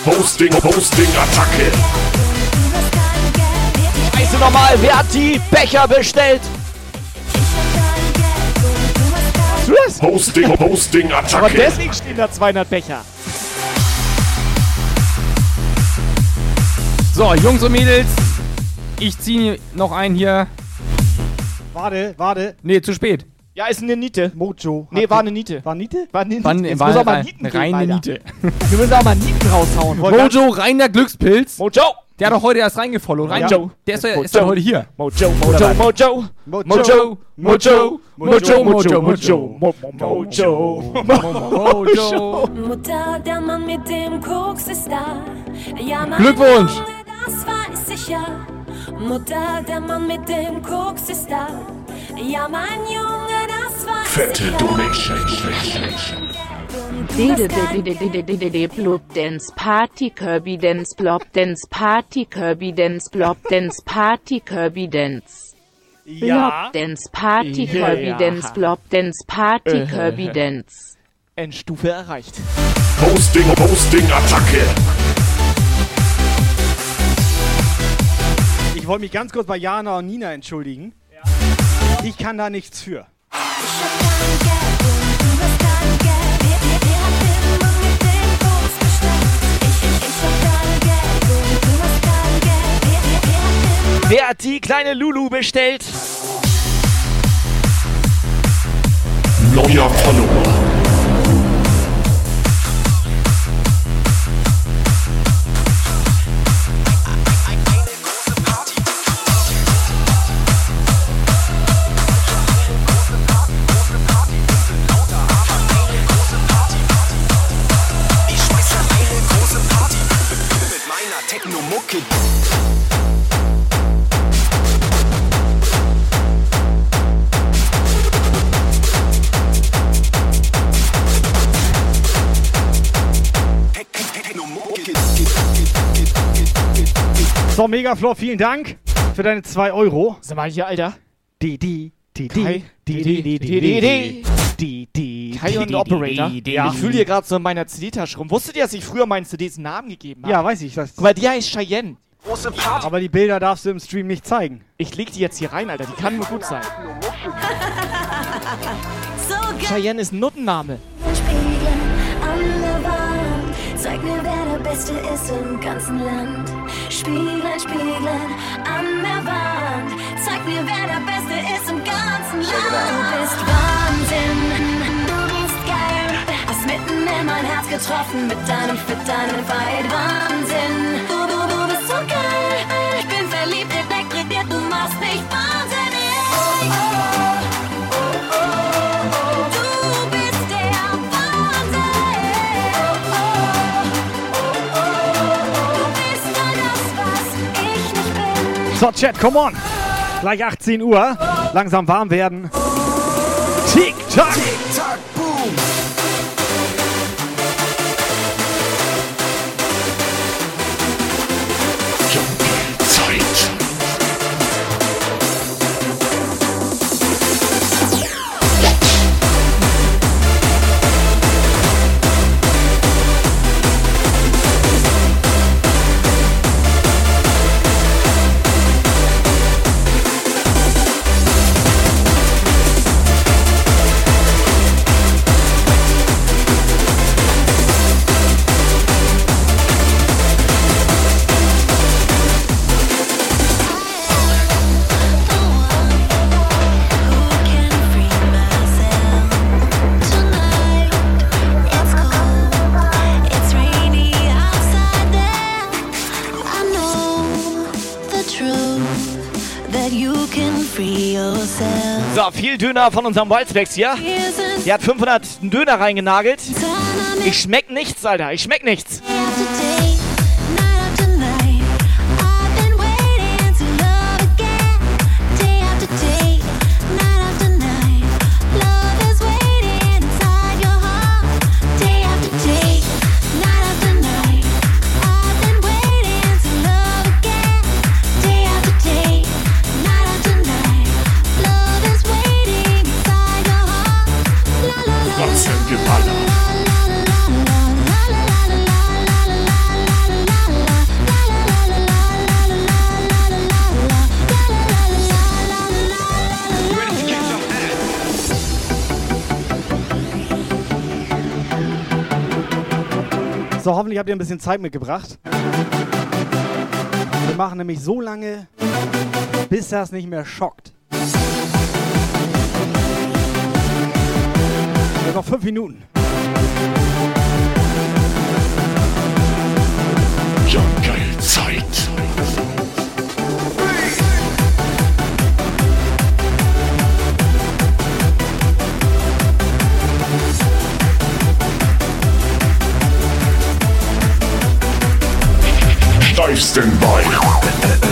Hosting, Hosting, Attacke. Weißt du nochmal, wer hat die Becher bestellt? Hast du das? Hosting, Hosting, Aber Attacke. deswegen stehen da 200 Becher. So, Jungs und Mädels, ich ziehe noch einen hier. Warte, warte. Nee, zu spät. Ja, ist eine Niete. Mojo. Nee, war eine Niete. War Niete? War eine Niete. War, Jetzt war muss auch mal Nieten eine reine. Niete. Wir müssen auch mal Nieten raushauen. Mojo, reiner Glückspilz. Mojo. Der hat doch heute erst reingefollowt. Rein, Mojo. Der ist, ja- ist Mojo. ja heute hier. Mojo, Mojo, Mojo. Mojo. Mojo, Mojo, Mojo, Mojo, Mojo, Mojo, Mojo. Mutter, der Mann mit dem Koks ist da. Ja, mein Glückwunsch. Junge, das weiß ich ja. Mutter, der Mann mit dem Koks ist da. Ja, mein Junge, Fette Donation. Blub Dance Party Kirby Dance Blob Dance Party Kirby Dance Blob Dance Party Kirby Dance Blob Dance Party Kirby Dance Blob Dance Party äh. Kirby Dance Endstufe erreicht. Hosting, Hosting, Attacke. Ich wollte mich ganz kurz bei Jana und Nina entschuldigen. Ich kann da nichts für. Wer hat die kleine Lulu bestellt? Neuer Follower. So, Megaflor, vielen Dank für deine 2 Euro. Sag mal hier, Alter. Die, die, die, die, die, die, die, die, die, die, die, die, Kai und die, Operator. die, die, Ja. die. Ich fühle hier gerade so in meiner CD-Tasche rum. Wusstet ihr, dass ich früher meinen CDs einen Namen gegeben habe? Ja, weiß ich. Das, Guck mal, die heißt Cheyenne. Große Party. aber die Bilder darfst du im Stream nicht zeigen. Ich leg die jetzt hier rein, Alter. Die kann nur gut sein. So. Cheyenne ist ein Nuttenname. Wand. Zeig mir, wer der Beste ist im ganzen Land. Spiegeln, spiegeln an der Wand. Zeig mir, wer der Beste ist im ganzen Land. Du bist Wahnsinn, du bist geil. Hast mitten in mein Herz getroffen mit deinem, mit deinem Fight. Wahnsinn, So, Chat, come on. Gleich 18 Uhr. Langsam warm werden. Tick-Tack. Tick-Tack, Boom. Döner von unserem Wildspecs hier. Der hat 500 Döner reingenagelt. Ich schmeck nichts, Alter. Ich schmeck nichts. Habt ihr ein bisschen Zeit mitgebracht. Wir machen nämlich so lange, bis das nicht mehr schockt. Wir haben noch fünf Minuten. Jungle Zeit. Steifsten bei.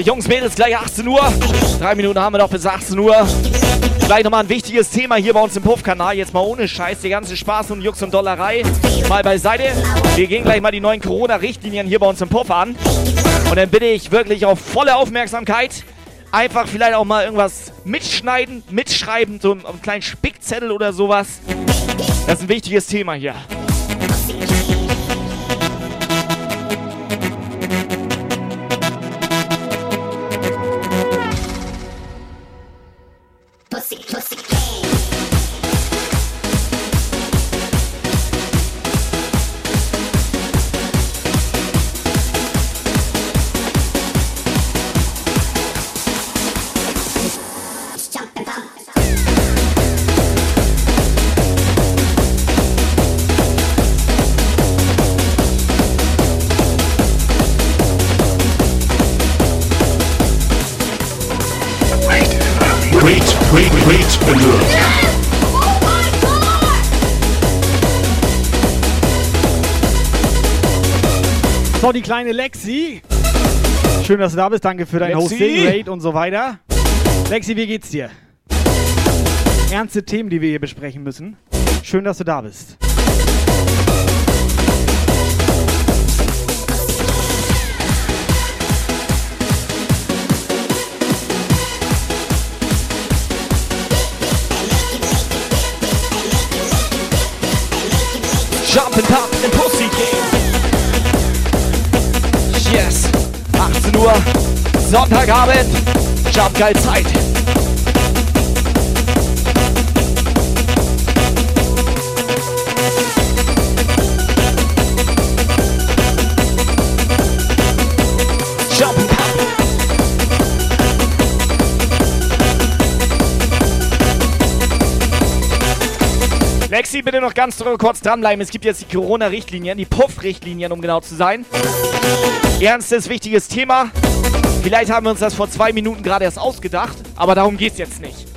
Jungs, Mädels, gleich 18 Uhr. Drei Minuten haben wir noch bis 18 Uhr. Gleich nochmal ein wichtiges Thema hier bei uns im Puff-Kanal. Jetzt mal ohne Scheiß, die ganze Spaß und Jux und Dollerei mal beiseite. Wir gehen gleich mal die neuen Corona-Richtlinien hier bei uns im Puff an. Und dann bitte ich wirklich auf volle Aufmerksamkeit. Einfach vielleicht auch mal irgendwas mitschneiden, mitschreiben, so einen kleinen Spickzettel oder sowas. Das ist ein wichtiges Thema hier. Kleine Lexi. Schön, dass du da bist. Danke für dein Lexi. Hosting, Raid und so weiter. Lexi, wie geht's dir? Ernste Themen, die wir hier besprechen müssen. Schön, dass du da bist. Jump and pop and pussy game. 18 Uhr, Sonntagabend. Jump geil Zeit. Lexi, bitte noch ganz kurz dranbleiben. Es gibt jetzt die Corona-Richtlinien, die Puff-Richtlinien, um genau zu sein. Ernstes, wichtiges Thema. Vielleicht haben wir uns das vor zwei Minuten gerade erst ausgedacht, aber darum geht's jetzt nicht.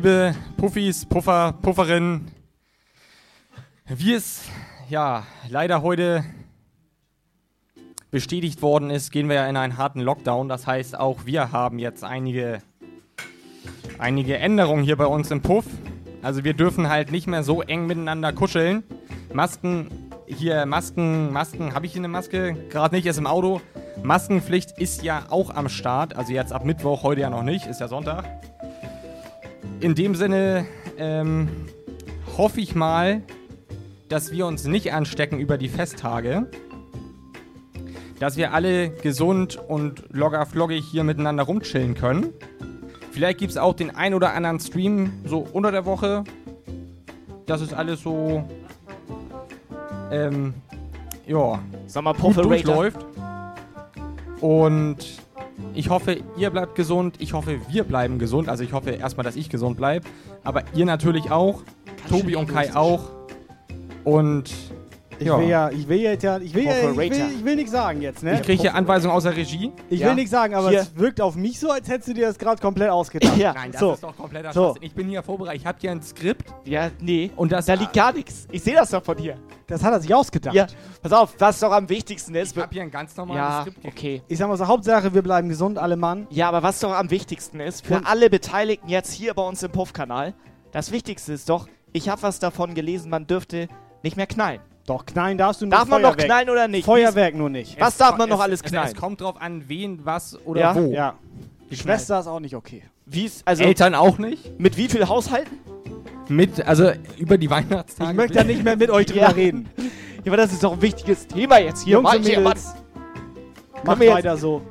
Liebe Puffis, Puffer, Pufferinnen, wie es ja leider heute bestätigt worden ist, gehen wir ja in einen harten Lockdown. Das heißt, auch wir haben jetzt einige, einige Änderungen hier bei uns im Puff. Also wir dürfen halt nicht mehr so eng miteinander kuscheln. Masken, hier Masken, Masken, habe ich hier eine Maske? Gerade nicht, ist im Auto. Maskenpflicht ist ja auch am Start. Also jetzt ab Mittwoch, heute ja noch nicht, ist ja Sonntag. In dem Sinne ähm, hoffe ich mal, dass wir uns nicht anstecken über die Festtage. Dass wir alle gesund und logger-floggig hier miteinander rumchillen können. Vielleicht gibt es auch den ein oder anderen Stream so unter der Woche. Das ist alles so. Ähm, ja. Sag mal, Pufferator. durchläuft. Und ich hoffe, ihr bleibt gesund. Ich hoffe, wir bleiben gesund. Also ich hoffe erstmal, dass ich gesund bleibe. Aber ihr natürlich auch. Tobi und Kai auch. Und Ich ja. will ja, ich will jetzt ja, ich will ja, ich will, ich will nichts sagen jetzt, ne? Ich kriege hier Anweisungen aus der Regie. Ich Ja. will nichts sagen, aber Hier. es wirkt auf mich so, als hättest du dir das gerade komplett ausgedacht. Nein, das so. ist doch kompletter So. Ich bin hier vorbereitet. Ich habe hier ein Skript. Ja, nee. Und das da liegt gar nichts. Ich sehe das doch von dir. Das hat er sich ausgedacht. Ja, pass auf, was doch am wichtigsten ist. Ich habe hier ein ganz normales Ja, Skript. okay. Ich sag mal so, Hauptsache, wir bleiben gesund, alle Mann. Ja, aber was doch am wichtigsten ist, für Und- alle Beteiligten jetzt hier bei uns im Puff-Kanal, das Wichtigste ist doch, ich habe was davon gelesen, man dürfte nicht mehr knallen. Doch, knallen darfst du nur Darf man noch Feuerwerk. knallen oder nicht? Feuerwerk nur nicht. Was Es darf man noch es, alles knallen? Es kommt drauf an, wen, was oder Ja? wo. Ja. Die Schwester ist auch nicht okay. Wie ist, also Eltern auch nicht. mit wie viel Haushalten? Mit, also über die Weihnachtstage. Ich möchte da nicht mehr mit euch drüber Ja. reden. Ja, aber das ist doch ein wichtiges Thema jetzt hier. Jungs und hier, Mädels, macht weiter so.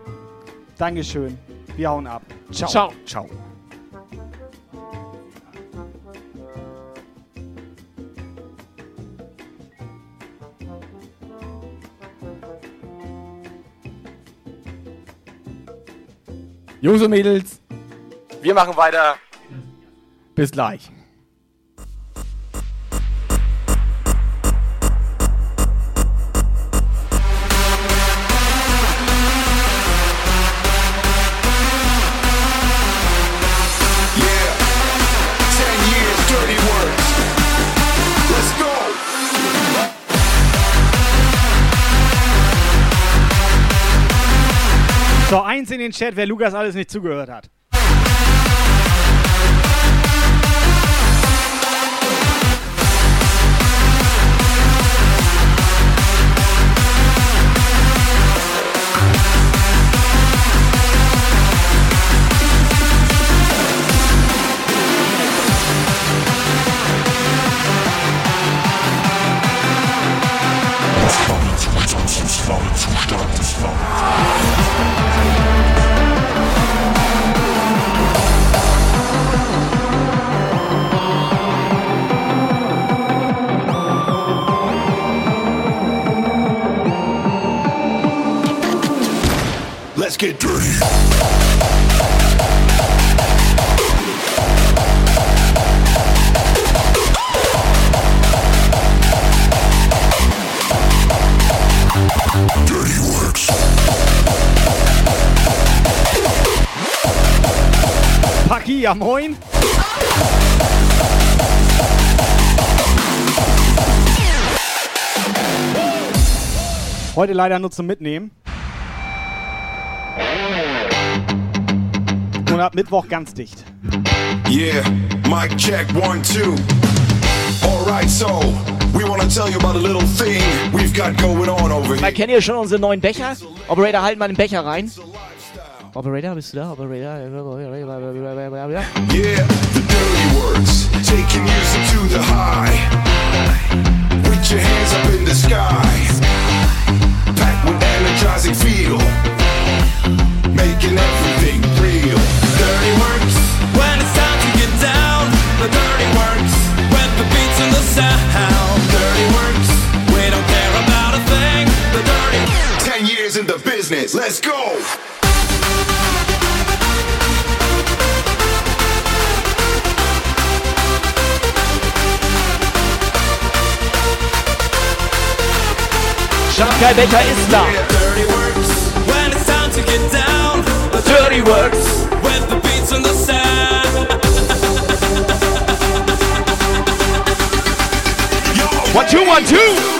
Dankeschön. Wir hauen ab. Ciao. Ciao. Ciao. Jungs und Mädels, wir machen weiter. Bis gleich. So, eins in den Chat, wer Lukas alles nicht zugehört hat. Get dirty. Paki, ja moin. Heute leider nur zum Mitnehmen. Und ab Mittwoch ganz dicht. Yeah, mic check, one, two. Alright, so. We wanna tell you about a little thing we've got going on over here. Man kennt ihr schon unsere neuen Becher? Operator, halt mal den Becher rein. Operator, bist du da? Operator. Yeah, the dirty words. Taking music to the high. Put your hands up in the sky. Pack with energizing feel. making everything real. Dirty works when it's time to get down. The dirty works when the beats and the sound. Dirty works we don't care about a thing. The dirty ten years in the business. Let's go. Jean-Kai Becker ist da with the beats and the sound. One, two, one, two.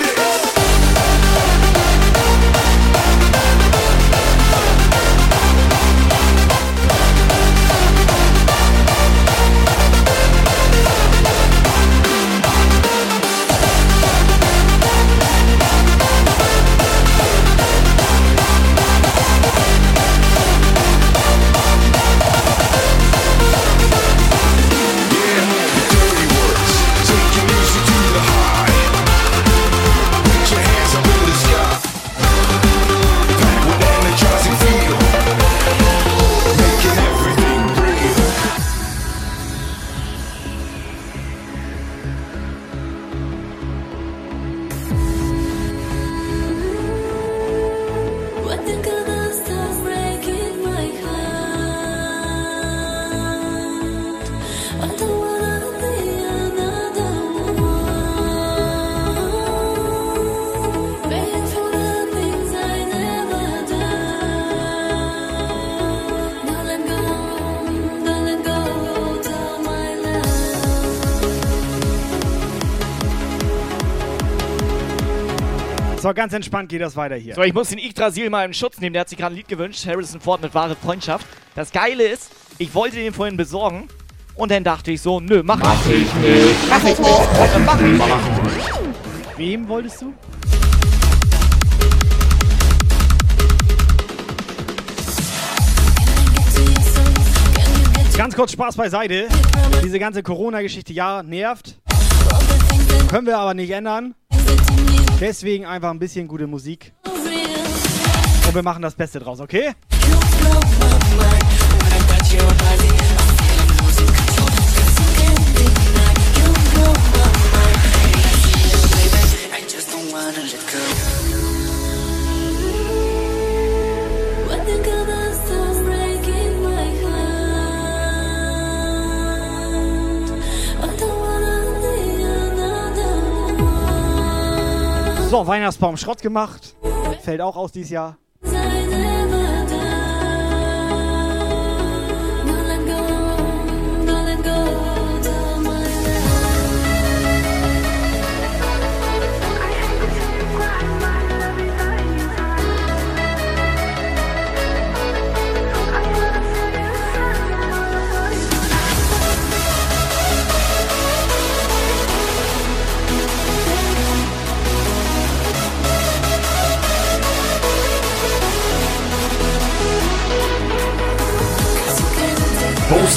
Ganz entspannt geht das weiter hier. So, ich muss den Yggdrasil mal in Schutz nehmen. Der hat sich gerade ein Lied gewünscht. Harrison Ford mit wahre Freundschaft. Das Geile ist, ich wollte den vorhin besorgen. Und dann dachte ich so, nö, mach, Mach ich ich nicht. Mach ich nicht. Mach ich nicht. Wem wolltest du? Ganz kurz Spaß beiseite. Diese ganze Corona-Geschichte, ja, nervt. Können wir aber nicht ändern. Deswegen einfach ein bisschen gute Musik. Und wir machen das Beste draus, okay? So, Weihnachtsbaum Schrott gemacht. Fällt auch aus dieses Jahr.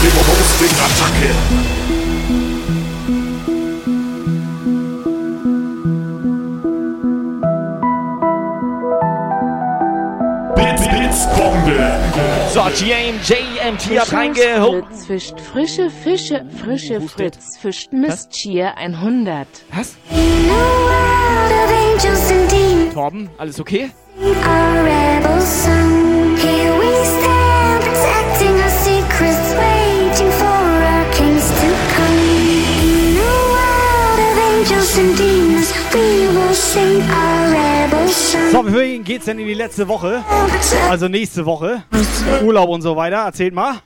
Posting, Posting, Attacke. So, GM, JMT hat reingeholt. Fritz fischt frische Fische, frische Fritz fischt Misttier 100. Was? Torben, alles okay? Our rebel son, here we stand, protecting our So, für wen geht's denn in die letzte Woche? Also nächste Woche. Urlaub und so weiter. Erzählt mal.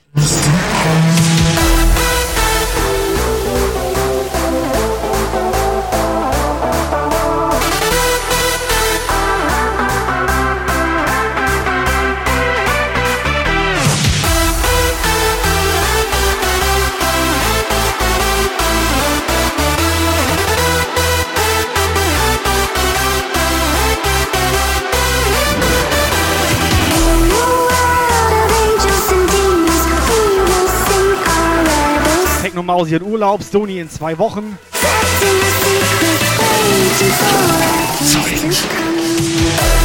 Techno Mausi hat Urlaub, Stony in zwei Wochen. Hallo?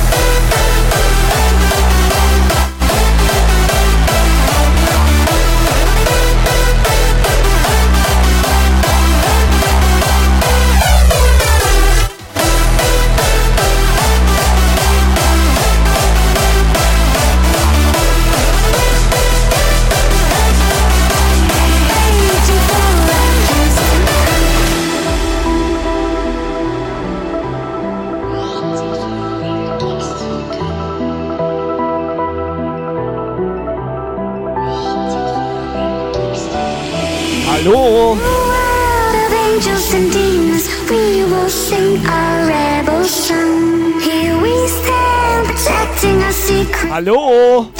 Hallo?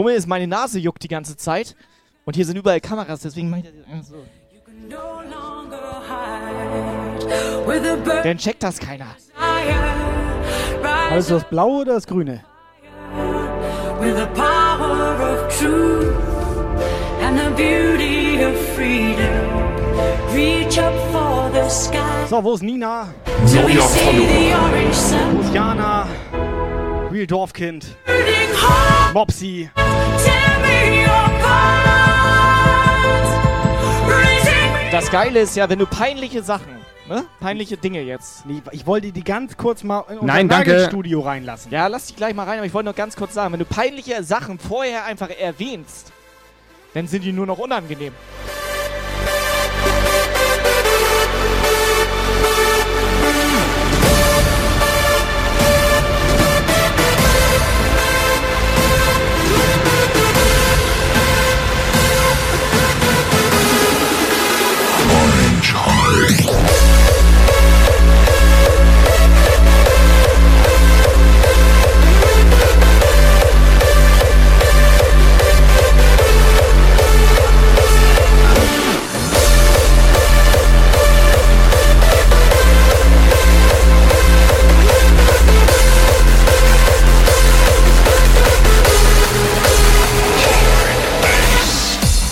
Dumme ist, meine Nase juckt die ganze Zeit. Und hier sind überall Kameras, deswegen mache ich das einfach so. Dann checkt das keiner. Also das Blaue oder das Grüne? with the power of truth and the beauty of freedom. Reach up for the sky. So, wo ist Nina? Sun. Wo ist Jana? Real Dorfkind. Mopsy. Das Geile ist ja, wenn du peinliche Sachen, ne? Peinliche Dinge jetzt. Nee, ich wollte die ganz kurz mal in unser Nein. Studio reinlassen. Ja, lass dich gleich mal rein, aber ich wollte noch ganz kurz sagen, wenn du peinliche Sachen vorher einfach erwähnst, dann sind die nur noch unangenehm.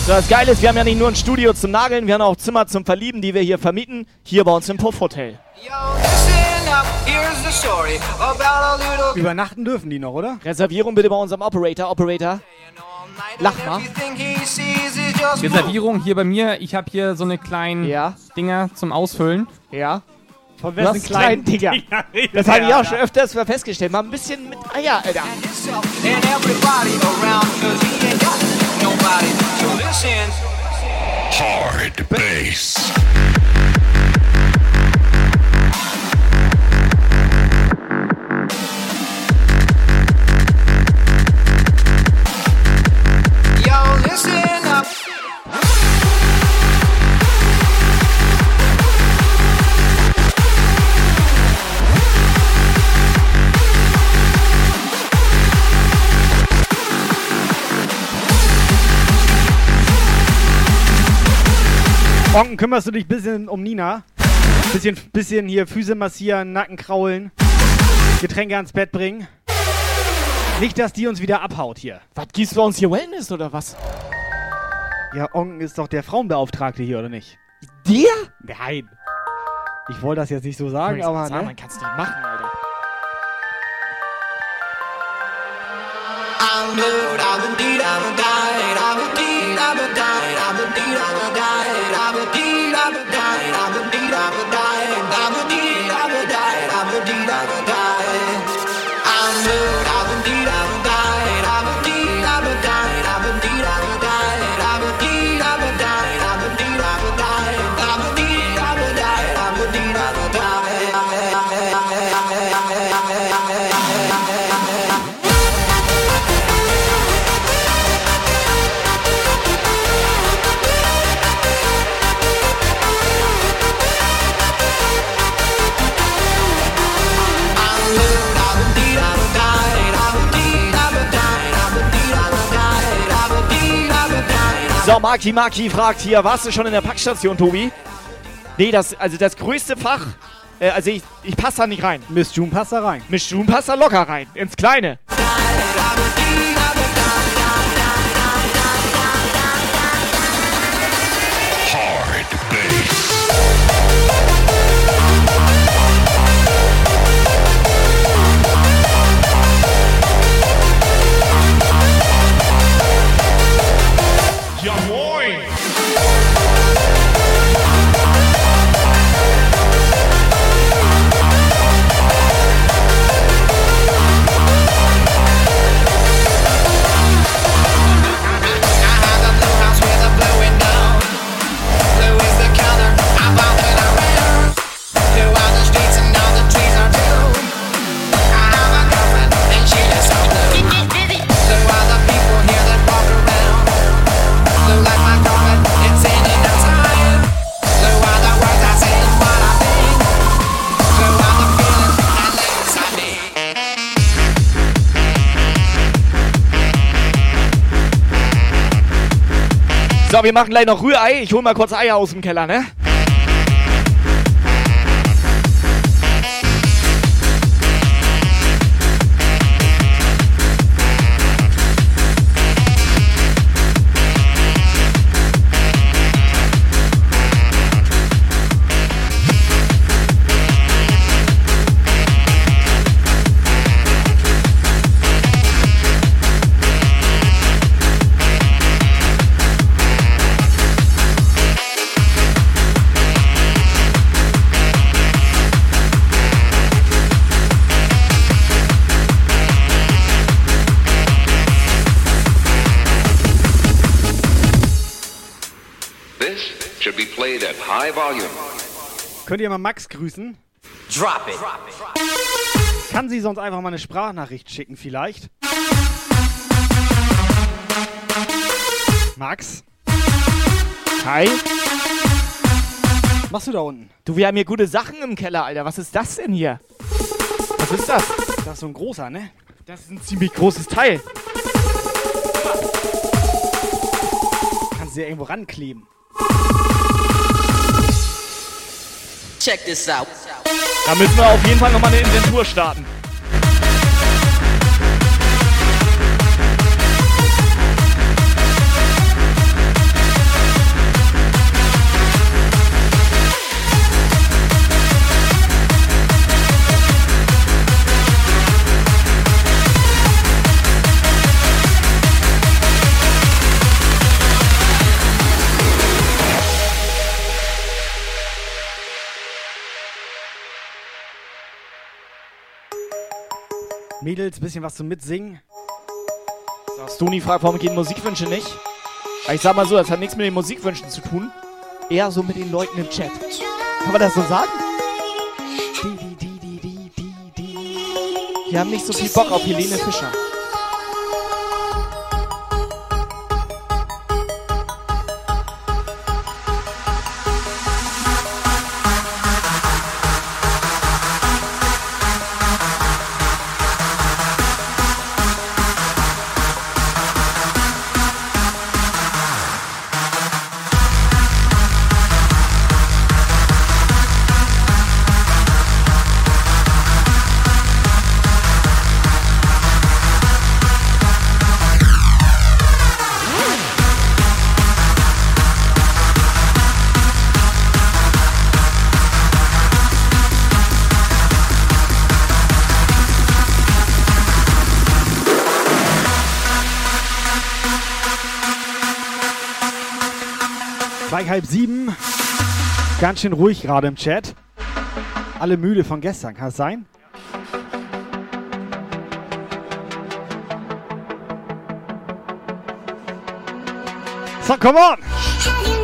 So, das Geile ist, wir haben ja nicht nur ein Studio zum Nageln, wir haben auch Zimmer zum Verlieben, die wir hier vermieten, hier bei uns im Puff-Hotel. Übernachten dürfen die noch, oder? Reservierung bitte bei unserem Operator. Operator, lach mal. Reservierung hier bei mir. Ich habe hier so eine kleinen Dinger zum Ausfüllen. Ja. Von Du hast einen kleinen Digger. Das habe ich auch schon öfters festgestellt. Mal ein bisschen mit Eier, Alter. and everybody around cause he ain't got nobody. So. Hard bass. Onken, kümmerst du dich ein bisschen um Nina? Bisschen, bisschen hier Füße massieren, Nacken kraulen, Getränke ans Bett bringen. Nicht, dass die uns wieder abhaut hier. Was gibst du uns hier Wellness oder was? Ja, Onken ist doch der Frauenbeauftragte hier, oder nicht? Der? Nein. Ich wollte das jetzt nicht so sagen, aber sagen, ne? man kann's nicht machen, Alter. I'm good, I'm indeed, I'm a died, I'm indeed, I'm a died, I'm indeed, I'm a died, I'm indeed, I'm a So, Maki Maki fragt hier, warst du schon in der Packstation, Tobi? Nee, das, also das größte Fach, äh, also ich, ich passe da nicht rein. Miss June passt da rein. Miss June passt da locker rein, ins Kleine. Wir machen gleich noch Rührei. Ich hol mal kurz Eier aus dem Keller, ne? High volume. Könnt ihr mal Max grüßen? Drop it. Kann sie sonst einfach mal eine Sprachnachricht schicken, vielleicht? Max? Hi. Was machst du da unten? Du, wir haben hier gute Sachen im Keller, Alter. Was ist das denn hier? Was ist das? Das ist so ein großer, ne? Das ist ein ziemlich großes Teil. Kannst du ja irgendwo rankleben. Check this out. Da müssen wir auf jeden Fall nochmal eine Inventur starten. Mädels, bisschen was zum Mitsingen. So, Stoni fragt, warum gehen Musikwünsche nicht? Aber ich sag mal so, das hat nichts mit den Musikwünschen zu tun. Eher so mit den Leuten im Chat. Kann man das so sagen? Die haben nicht so viel Bock auf Helene Fischer. Ganz schön ruhig gerade im Chat. Alle müde von gestern, kann es sein? So, come on!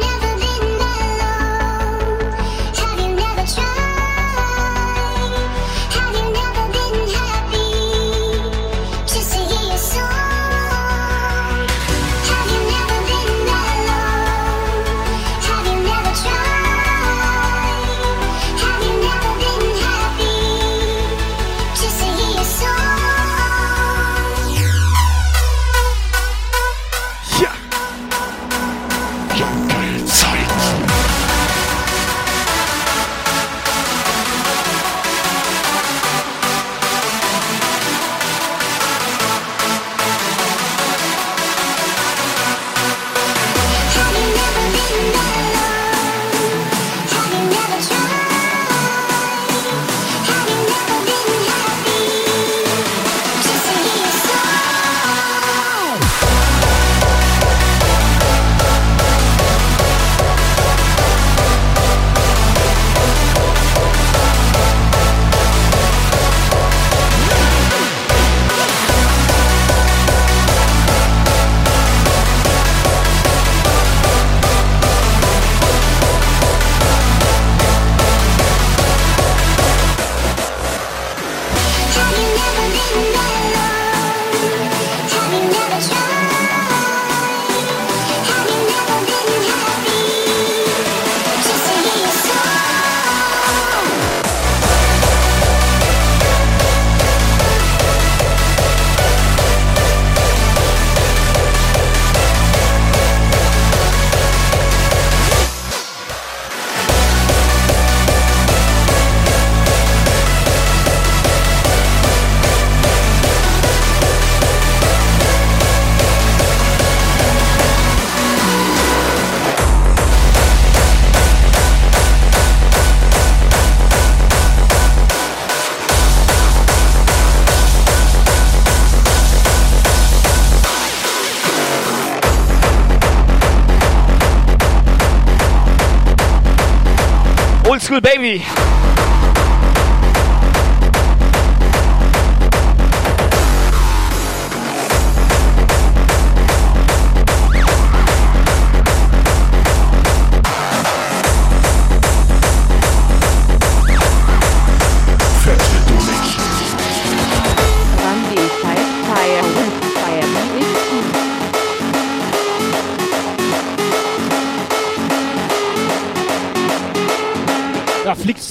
Oldschool Baby.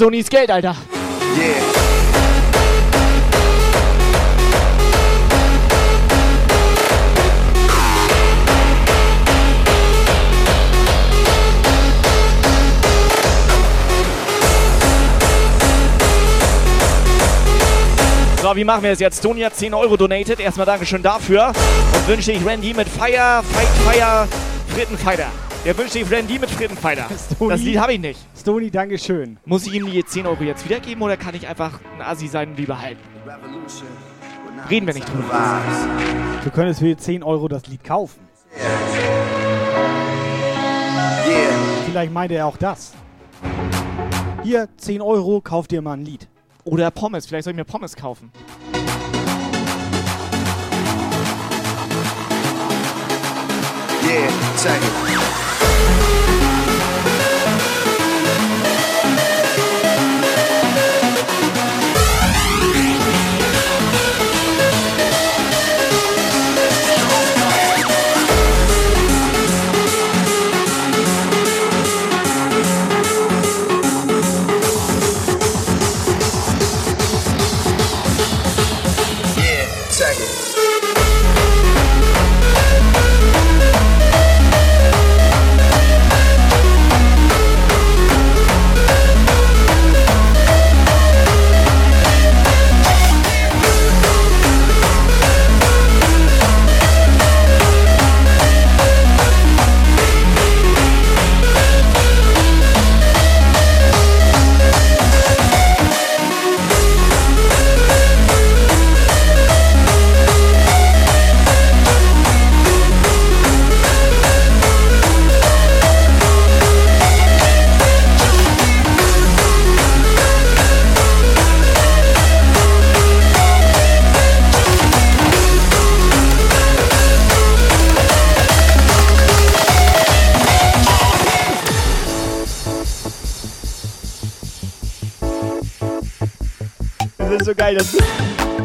Sonys Geld, Alter. So, wie machen wir es jetzt? Toni hat 10 Euro donated. Erstmal Dankeschön dafür. Und wünsche ich Randy mit Fire, Fight, Fire, Frittenfighter. Der wünsche ich Randy mit Frittenfighter. Das Lied habe ich nicht. Stony, Dankeschön. Muss ich ihm die 10 Euro jetzt wiedergeben oder kann ich einfach ein Assi sein und die behalten? Reden wir nicht drüber. Du könntest für 10 Euro das Lied kaufen. Vielleicht meinte er auch das. Hier, 10 Euro, kauf dir mal ein Lied. Oder Pommes. Vielleicht soll ich mir Pommes kaufen. Yeah, check it. Yeah,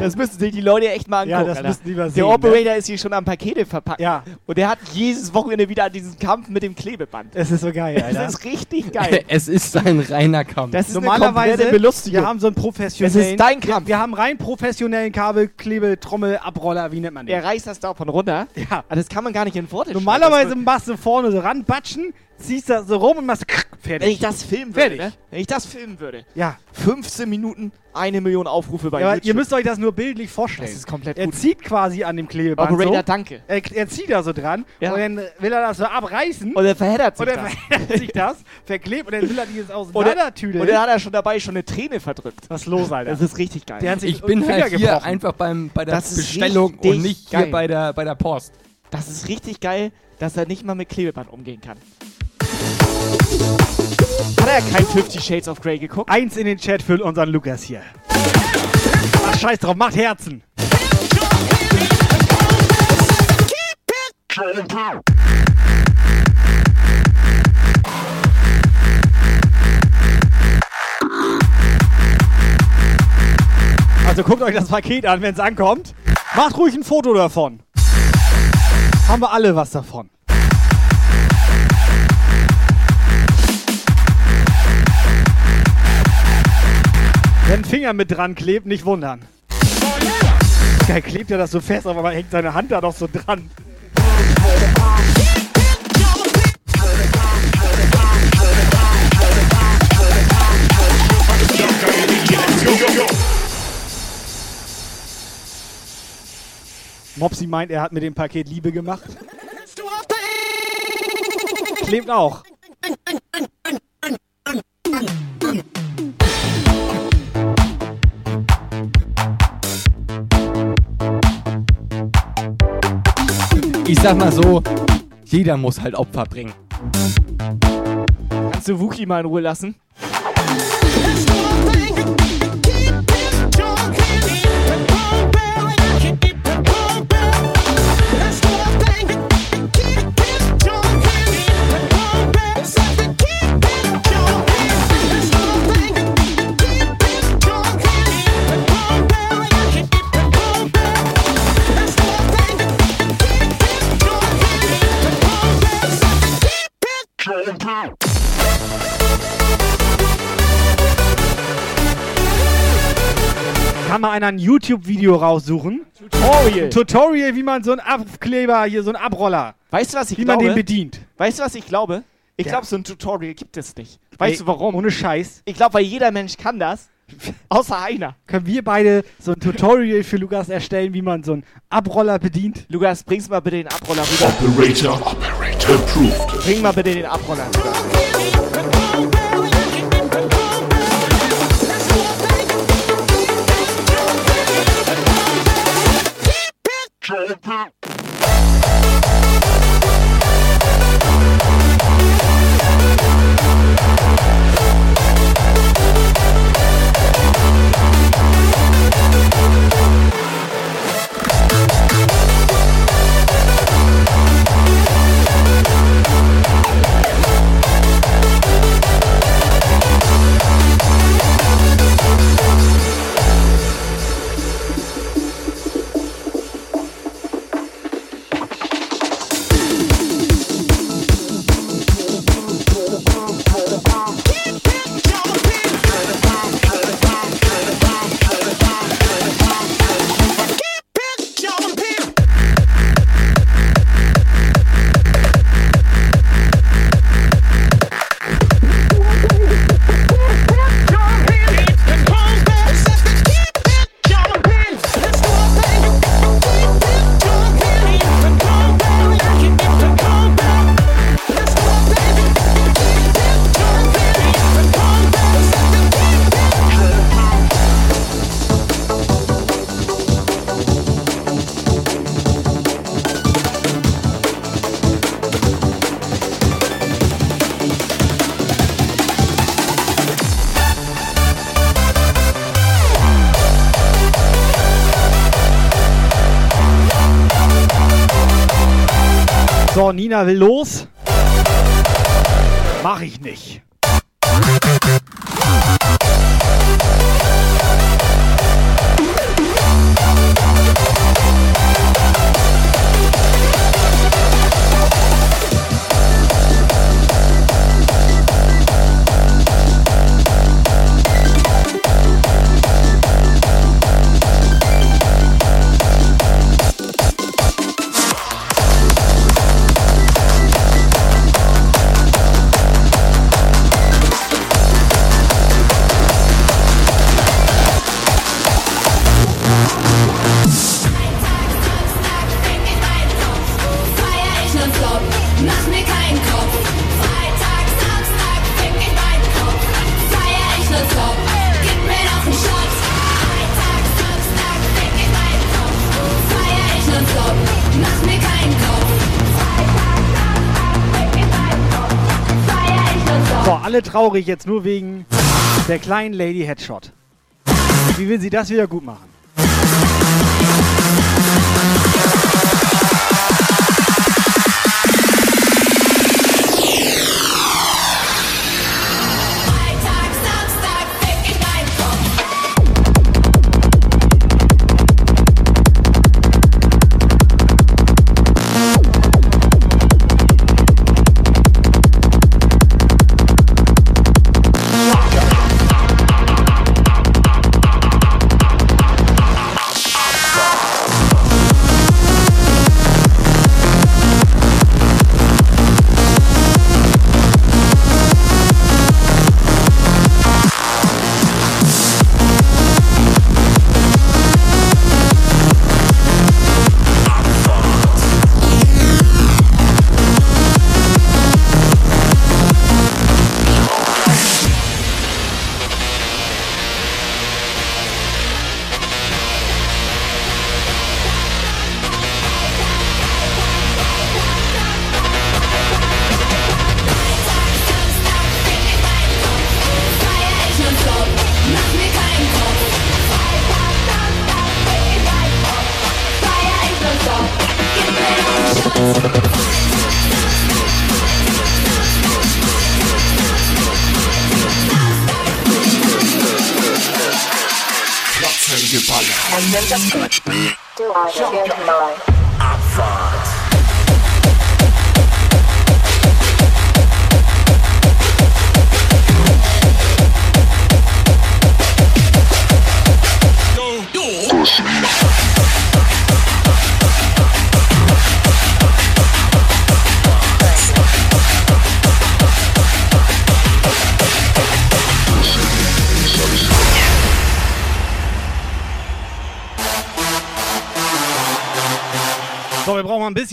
das müssen sich die Leute echt mal angucken. Ja, das Alter. müssen die mal Der sehen, Operator ist hier schon am Pakete verpackt. Ja. Und der hat jedes Wochenende wieder an diesen Kampf mit dem Klebeband. Es ist so geil, Alter. Das ist richtig [LAUGHS] geil. es ist ein reiner Kampf. Das ist Normalerweise, eine komplette Belustigung. wir haben so einen professionellen... Das ist dein Kampf. Wir, wir haben rein professionellen Kabelklebe, Trommel, Abroller, wie nennt man den? Der reißt das davon runter. Ja. Aber das kann man gar nicht in Worte Normalerweise machst du vorne so ranbatschen, ziehst da so rum und machst krrr, fertig. Wenn ich das filmen würde, Fertig. ne? Wenn ich das filmen würde. Ja. 15 Minuten, eine Million Aufrufe bei Ja, YouTube. ihr müsst euch das nur bildlich vorstellen. Das ist komplett er gut. zieht quasi an dem Klebeband Operator, so. danke. Er, er zieht da so dran Ja. und dann will er das so abreißen. Und dann verheddert sich und dann das. verheddert sich das, verklebt und dann will er dieses Und, auseinandertüdeln. und dann hat er schon dabei schon eine Träne verdrückt. Was ist los, Alter? Das ist richtig geil. Der hat sich Ich bin Finger halt hier gebrochen. einfach beim, bei der Das ist Bestellung und nicht geil. hier bei der, bei der Post. Das ist richtig geil, dass er nicht mal mit Klebeband umgehen kann. Hat er kein 50 Shades of Grey geguckt? Eins in den Chat für unseren Lukas hier. Ach, scheiß drauf, macht Herzen. Also guckt euch das Paket an, wenn es ankommt. Macht ruhig ein Foto davon. Haben wir alle was davon. Wenn Finger mit dran klebt, nicht wundern. Geil, klebt ja das so fest, aber man hängt seine Hand da doch so dran. Mopsi meint, er hat mit dem Paket Liebe gemacht. Klebt auch. Ich sag mal so, jeder muss halt Opfer bringen. Kannst du Wookie mal in Ruhe lassen? Kann mal einer ein YouTube-Video raussuchen? Tutorial. Ein Tutorial, wie man so einen Abkleber, hier so einen Abroller, Weißt du, was ich wie glaube? man den bedient. Weißt du, was ich glaube? Ich Ja. glaube, so ein Tutorial gibt es nicht. Weißt Ey, du warum? Ohne Scheiß. Ich glaube, weil jeder Mensch kann das. [LAUGHS] Außer einer. Können wir beide so ein Tutorial für Lukas erstellen, wie man so einen Abroller bedient? Lukas, bringst mal bitte den Abroller rüber. Operator, Operator approved. Bring mal bitte den Abroller rüber. So, Nina will los. Traurig jetzt nur wegen der kleinen Lady Headshot. Wie will sie das wieder gut machen?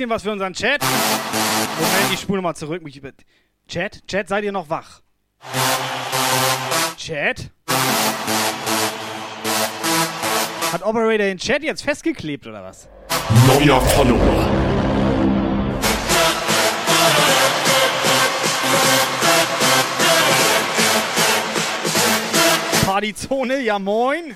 Bisschen was für unseren Chat. Moment, ich spule nochmal zurück. Chat? Chat, seid ihr noch wach? Chat? Hat Operator den Chat jetzt festgeklebt oder was? Neuer Follower. Partyzone, ja moin.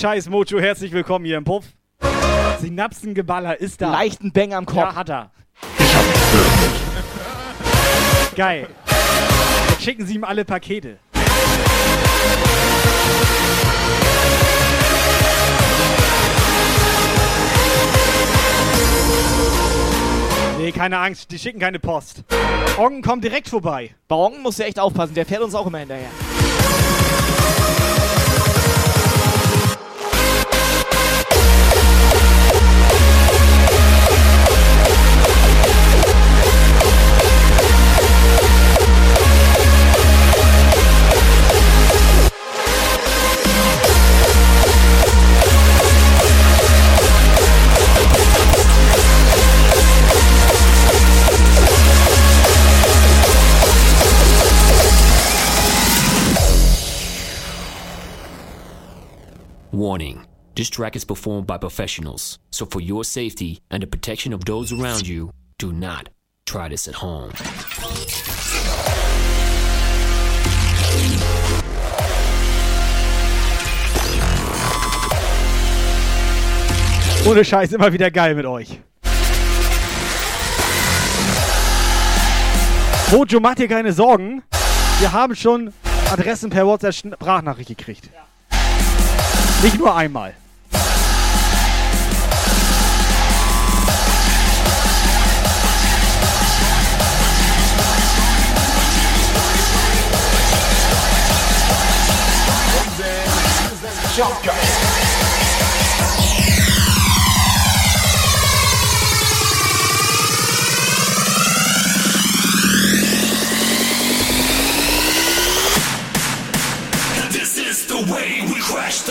Scheiß, Mojo, herzlich willkommen hier im Puff. Synapsengeballer ist da. Leichten Bang am Kopf. Ja, hat er. Geil. Jetzt schicken Sie ihm alle Pakete. Nee, keine Angst, die schicken keine Post. Ongen kommt direkt vorbei. Bei Ongen musst du echt aufpassen, der fährt uns auch immer hinterher. Warning this track is performed by professionals, so for your safety and the protection of those around you, do not try this at home. Ohne Scheiß, immer wieder geil mit euch. Mojo, mach dir keine Sorgen. Wir haben schon Adressen per WhatsApp Sprachnachricht gekriegt. Nicht nur einmal. This is the way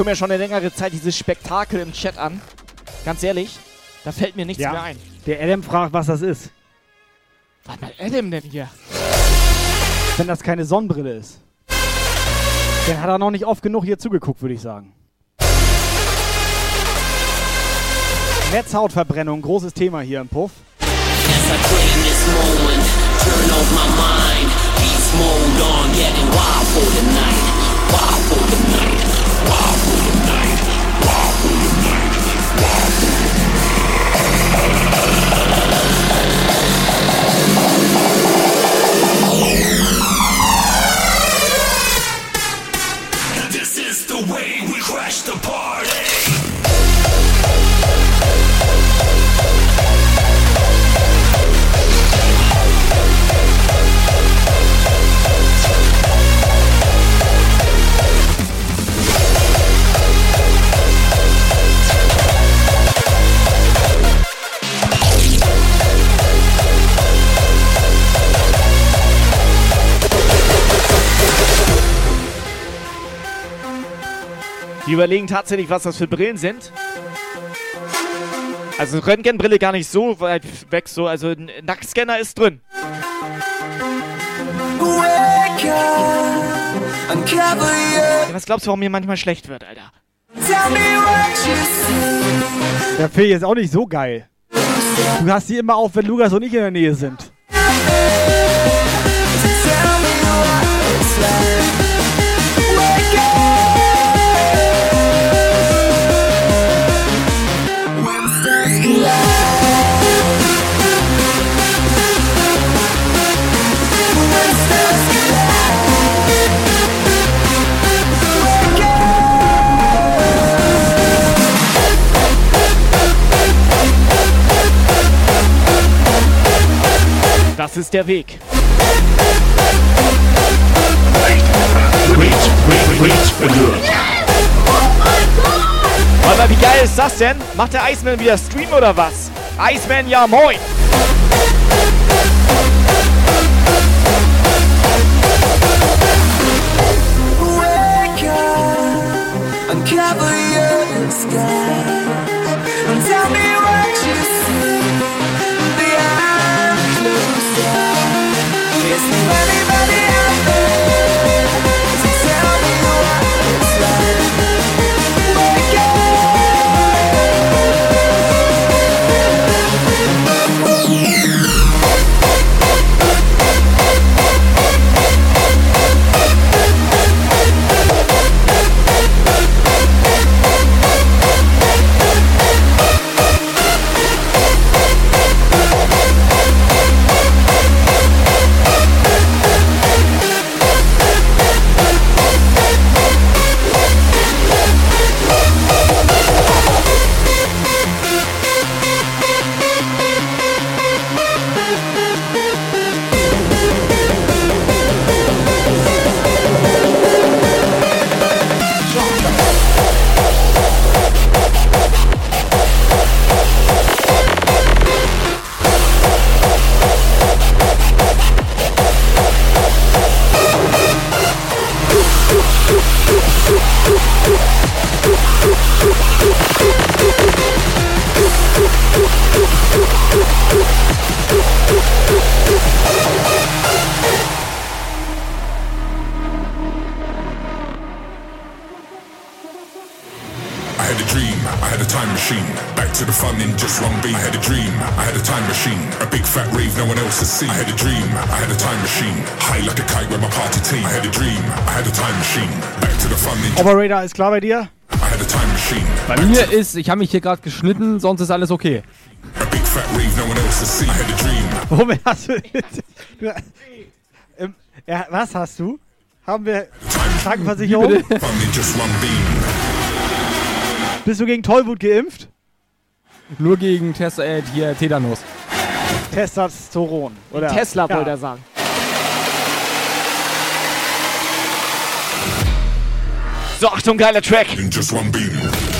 gucke mir schon eine längere Zeit dieses Spektakel im Chat an. Ganz ehrlich, da fällt mir nichts Ja. mehr ein. Der Adam fragt, was das ist. Was macht Adam denn hier? Wenn das keine Sonnenbrille ist. Dann hat er noch nicht oft genug hier zugeguckt, würde ich sagen. Netzhautverbrennung, großes Thema hier im Puff. As This Die überlegen tatsächlich, was das für Brillen sind. Also Röntgenbrille gar nicht so weit weg, so. Also ein Nacktscanner ist drin. Your. Was glaubst du, warum mir manchmal schlecht wird, Alter? Der Film ist auch nicht so geil. Du hast die immer auf, wenn Lukas und ich in der Nähe sind. Das ist der Weg. Warte wie geil ist das denn? Macht der Iceman wieder Stream oder was? Iceman, ja moin! Operator, ist klar bei dir? I had a time machine. Bei mir ist, ich habe mich hier gerade geschnitten, sonst ist alles okay. A big fat rave no one else has seen. I had a dream. Womit hast du. [LAUGHS] du ähm, ja, was hast du? Haben wir Krankenversicherung? Bist du gegen Tollwut geimpft? Nur gegen Test, äh, hier Tetanus. Testosteron. Oder? Tesla ja. wollte er sagen. So, Achtung, geiler Track. In just one beam.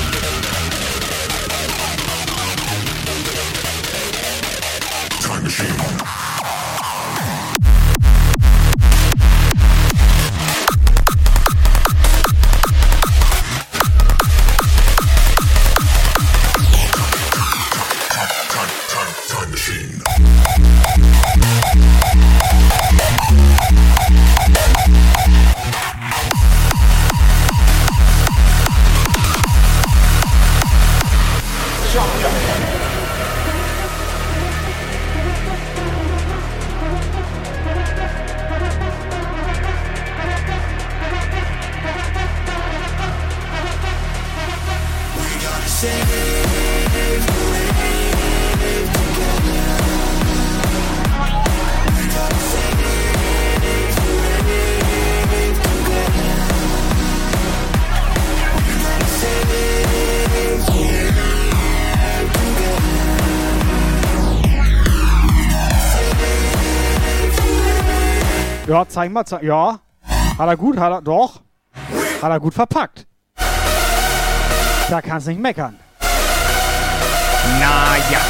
Zeig mal, zeig. Ja. Hat er gut, hat er. Doch. Hat er gut verpackt. Da kannst du nicht meckern. Na ja.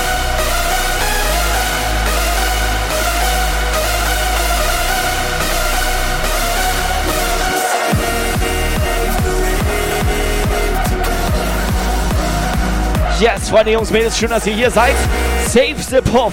Yes, Freunde, Jungs, Mädels, schön, dass ihr hier seid. Save the Puff.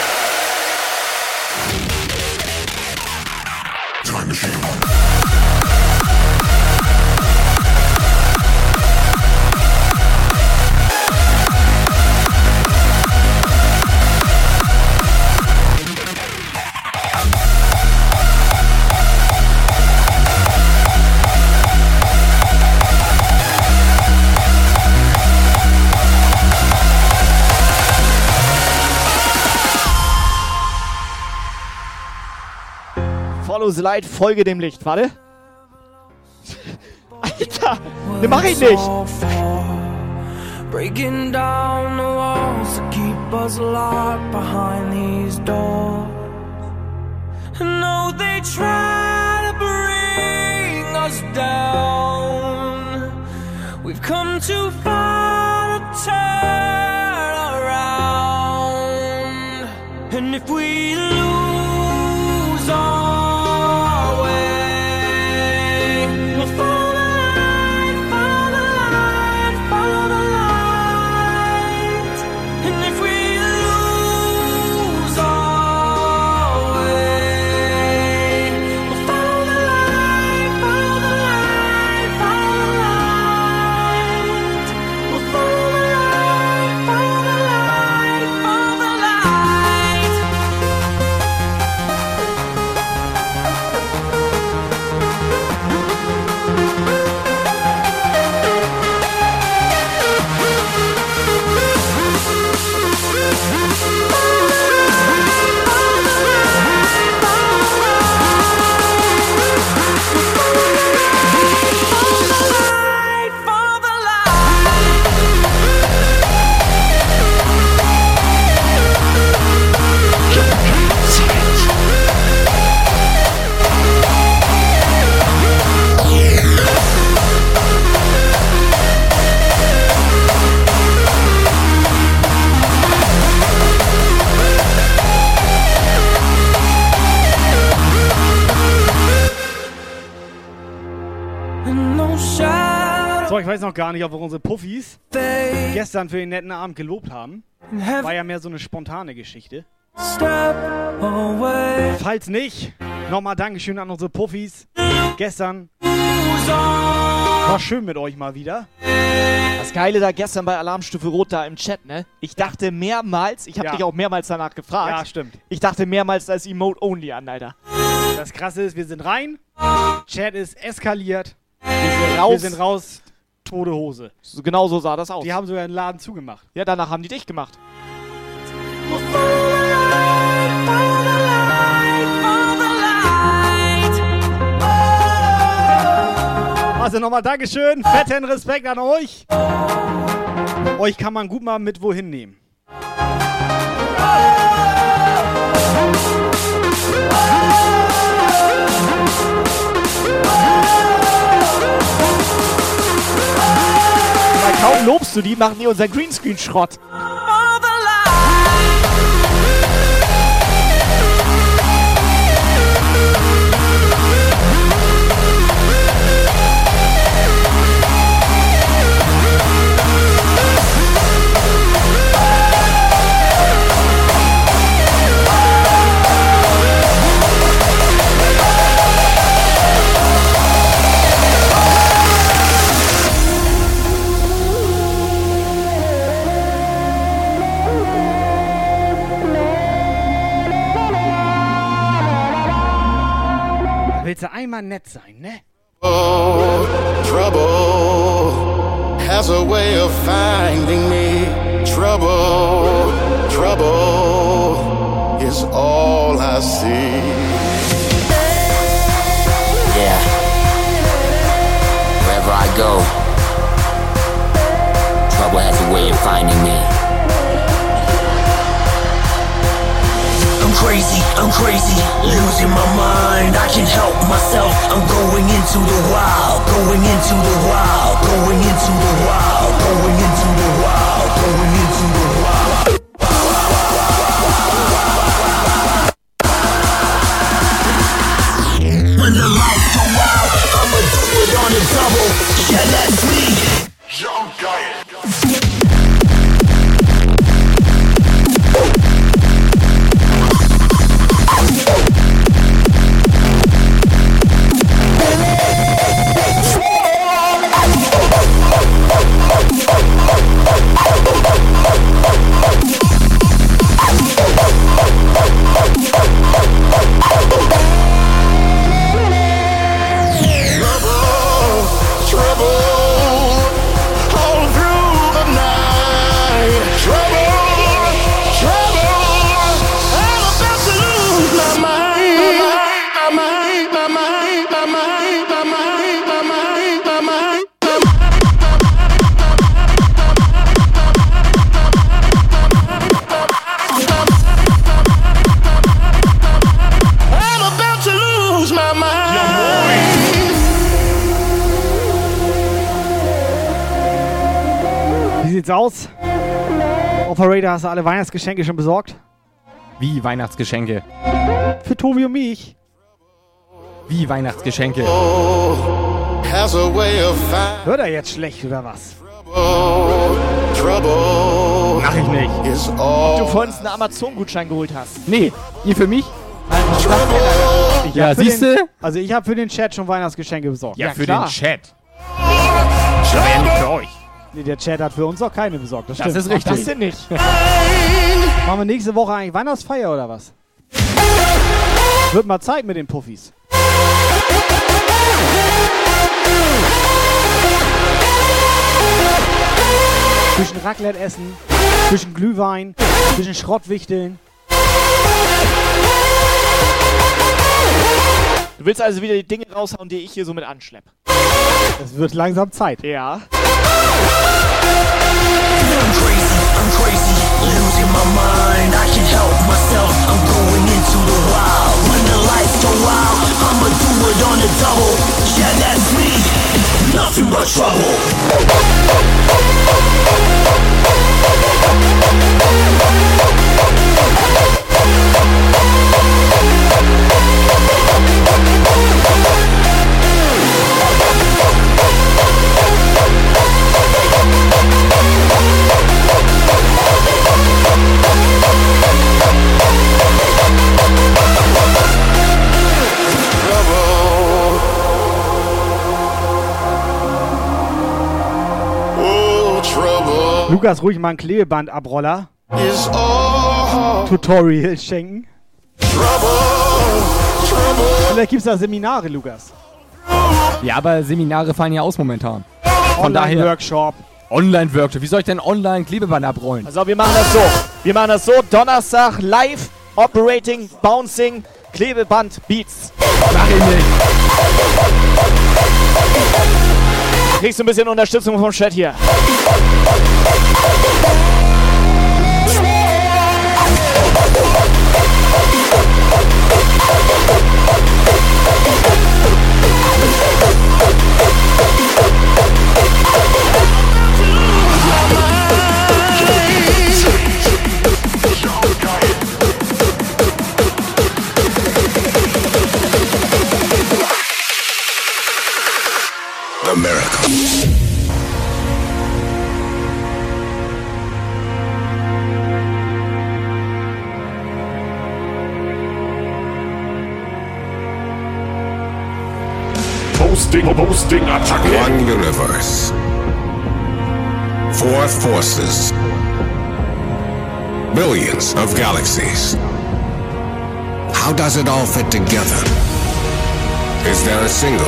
The light, folge dem Licht. Warte. [LAUGHS] Alter, ne mach ich nicht. Breaking down the walls to keep us locked behind these doors. No, they try to bring us down. We've come too far to turn around. And if we So, ich weiß noch gar nicht, ob wir unsere Puffis gestern für den netten Abend gelobt haben. War ja mehr so eine spontane Geschichte. Falls nicht, nochmal Dankeschön an unsere Puffis. Gestern war schön mit euch mal wieder. Das Geile da gestern bei Alarmstufe Rot da im Chat, ne? Ich dachte mehrmals, ich habe Ja. dich auch mehrmals danach gefragt. Ja, stimmt. Ich dachte mehrmals, da ist Emote Only an, Alter. Das Krasse ist, wir sind rein, Chat ist eskaliert, Wir sind raus. wir sind raus, tote Hose. So, genau so sah das aus. Die haben sogar den Laden zugemacht. Ja, danach haben die dich gemacht. Also nochmal Dankeschön, fetten Respekt an euch. Euch kann man gut mal mit wohin nehmen. Weil kaum lobst du die, machen die unseren Greenscreen-Schrott. Willst du einmal nett sein, ne? Oh, trouble has a way of finding me. Trouble, trouble is all I see. Yeah. Wherever I go, trouble has a way of finding me. I'm crazy, I'm crazy, losing my mind. I can't help myself. I'm going into the wild, going into the wild, going into the wild, going into the wild, going into the wild. When the lights go out, I'ma do it on the double. Yeah, Operator, hast du alle Weihnachtsgeschenke schon besorgt? Wie Weihnachtsgeschenke? Für Tobi und mich. Wie Weihnachtsgeschenke? Hört er jetzt schlecht oder was? trouble. Mach ich nicht. Ob du vorhin einen Amazon-Gutschein geholt hast. Nee, ihr für mich? Ich Ja, siehste? den- Also ich habe für den Chat schon Weihnachtsgeschenke besorgt. Ja, für klar. den Chat. Aber ja nicht für euch. Nee, der Chat hat für uns auch keine besorgt. Das, Das ist richtig. Das denn nicht. Machen wir nächste Woche eigentlich Weihnachtsfeier oder was? Wird mal Zeit mit den Puffis. Zwischen Raclette essen, zwischen Glühwein, zwischen Schrottwichteln. Du willst also wieder die Dinge raushauen, die ich hier so mit anschlepp. Es wird langsam Zeit. Ja. Nothing Lukas, ruhig mal einen Klebeband-Abroller. Is all Tutorial schenken. trouble, trouble. Vielleicht gibt's da Seminare, Lukas. Ja, aber Seminare fallen ja aus momentan. Von daher. Online-Workshop. Online-Workshop. Wie soll ich denn online Klebeband abrollen? Also wir machen das so. Wir machen das so. Donnerstag live, Operating, Bouncing, Klebeband, Beats. Mach ich nicht. Kriegst du ein bisschen Unterstützung vom Chat hier. Does it all fit together? Is there a single?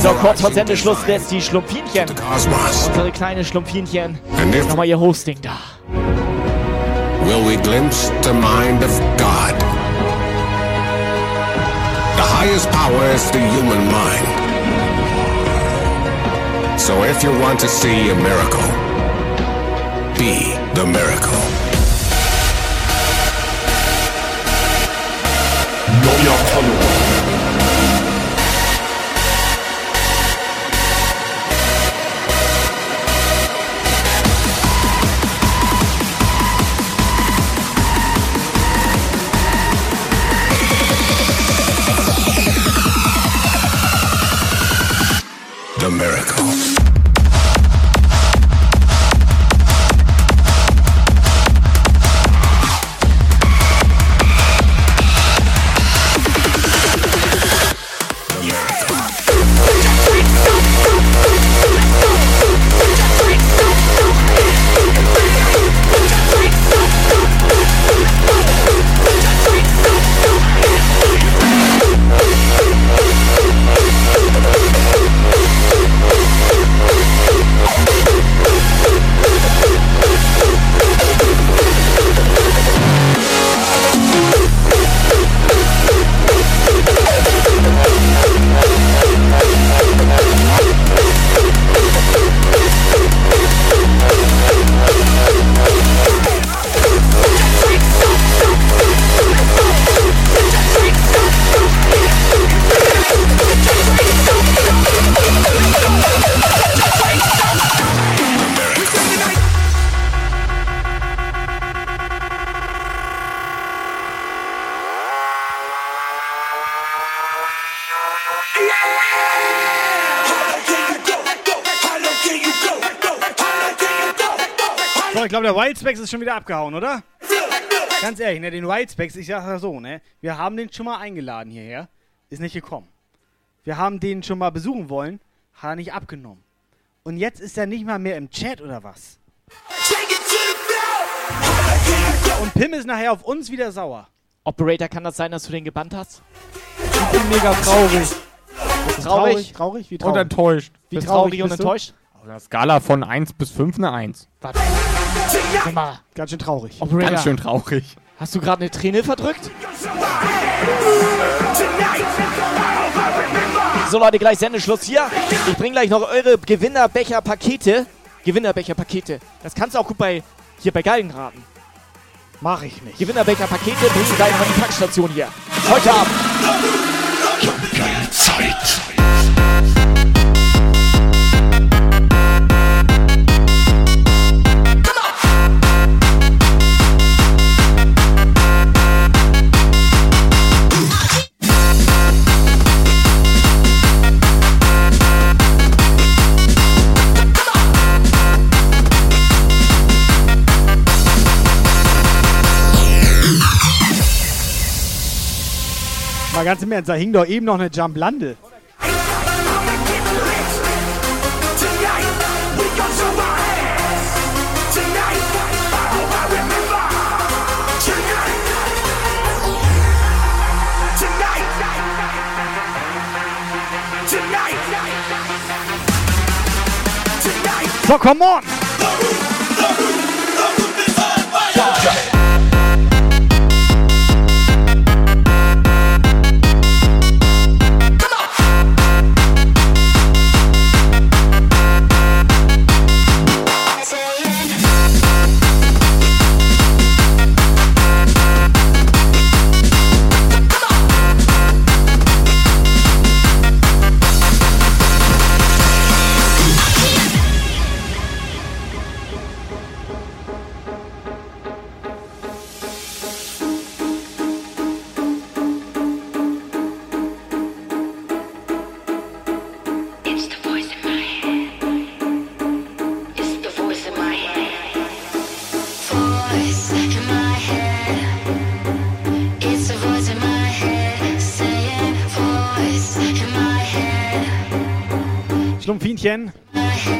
So, kurz vor Sendeschluss lässt die Schlumpfinchen, unsere kleine Schlumpfinchen, nochmal ihr Hosting da. will we glimpse the mind of God? The highest power is the human mind. So if you want to see a miracle, be the miracle. Wildspecs ist schon wieder abgehauen, oder? Ganz ehrlich, ne, den Wildspecs, ich sag ja so, ne, wir haben den schon mal eingeladen hierher, ist nicht gekommen. Wir haben den schon mal besuchen wollen, hat er nicht abgenommen. Und jetzt ist er nicht mal mehr im Chat oder was? Und Pim ist nachher auf uns wieder sauer. Operator, kann das sein, dass du den gebannt hast? Ich bin mega traurig. Traurig? Traurig? Wie Und traurig? enttäuscht. Wie traurig traurig und enttäuscht? Auf einer Skala von 1 bis 5 eine 1. Immer. Ganz schön traurig. Operator, Ganz schön traurig. hast du gerade eine Träne verdrückt? So Leute, gleich Sendeschluss hier. Ich bringe gleich noch eure Gewinnerbecher-Pakete. Gewinnerbecher-Pakete. Das kannst du auch gut bei hier bei Galgengraten. Mach ich nicht. Gewinnerbecher-Pakete bringen gleich noch an die Packstation hier. Heute Abend. Zeit. Mal ganz im Ernst, da hing doch eben noch eine Jump Lande. So, come on!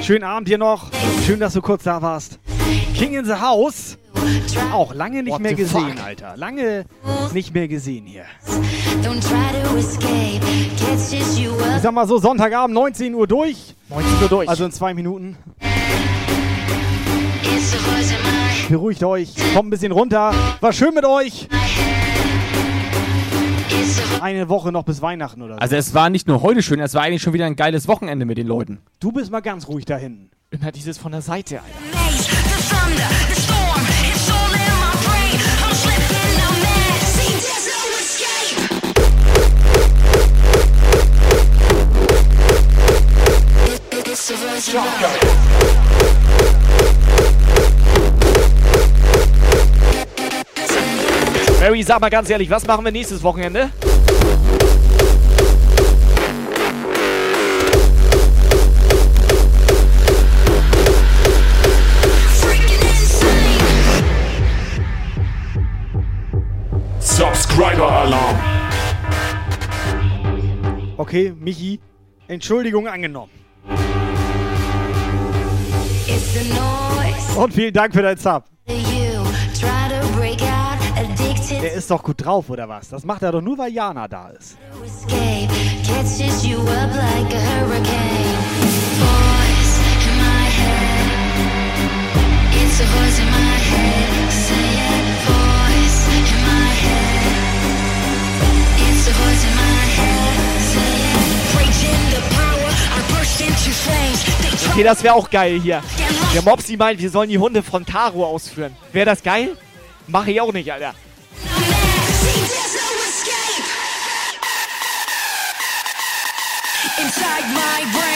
Schönen Abend hier noch. Schön, dass du kurz da warst. King in the House. Auch lange nicht What mehr gesehen, fuck? Alter. Lange nicht mehr gesehen hier. Don't try to escape. Gets just you Ich sag mal so, Sonntagabend, 19 Uhr durch. 19 Uhr durch. Also in zwei Minuten. Beruhigt euch, kommt ein bisschen runter. War schön mit euch. Eine Woche noch bis Weihnachten oder so. Also es war nicht nur heute schön, es war eigentlich schon wieder ein geiles Wochenende mit den Leuten. Du bist mal ganz ruhig da hinten. Immer dieses von der Seite, Alter. maze, Barry, sag mal ganz ehrlich, was machen wir nächstes Wochenende? Subscriber Alarm. Okay, Michi, Entschuldigung angenommen. Und vielen Dank für dein Sub. Der ist doch gut drauf, oder was? Das macht er doch nur, weil Jana da ist. Okay, das wäre auch geil hier. Der Mopsi meint, wir sollen die Hunde von Taro ausführen. Wäre das geil? Mache ich auch nicht, Alter. inside my brain.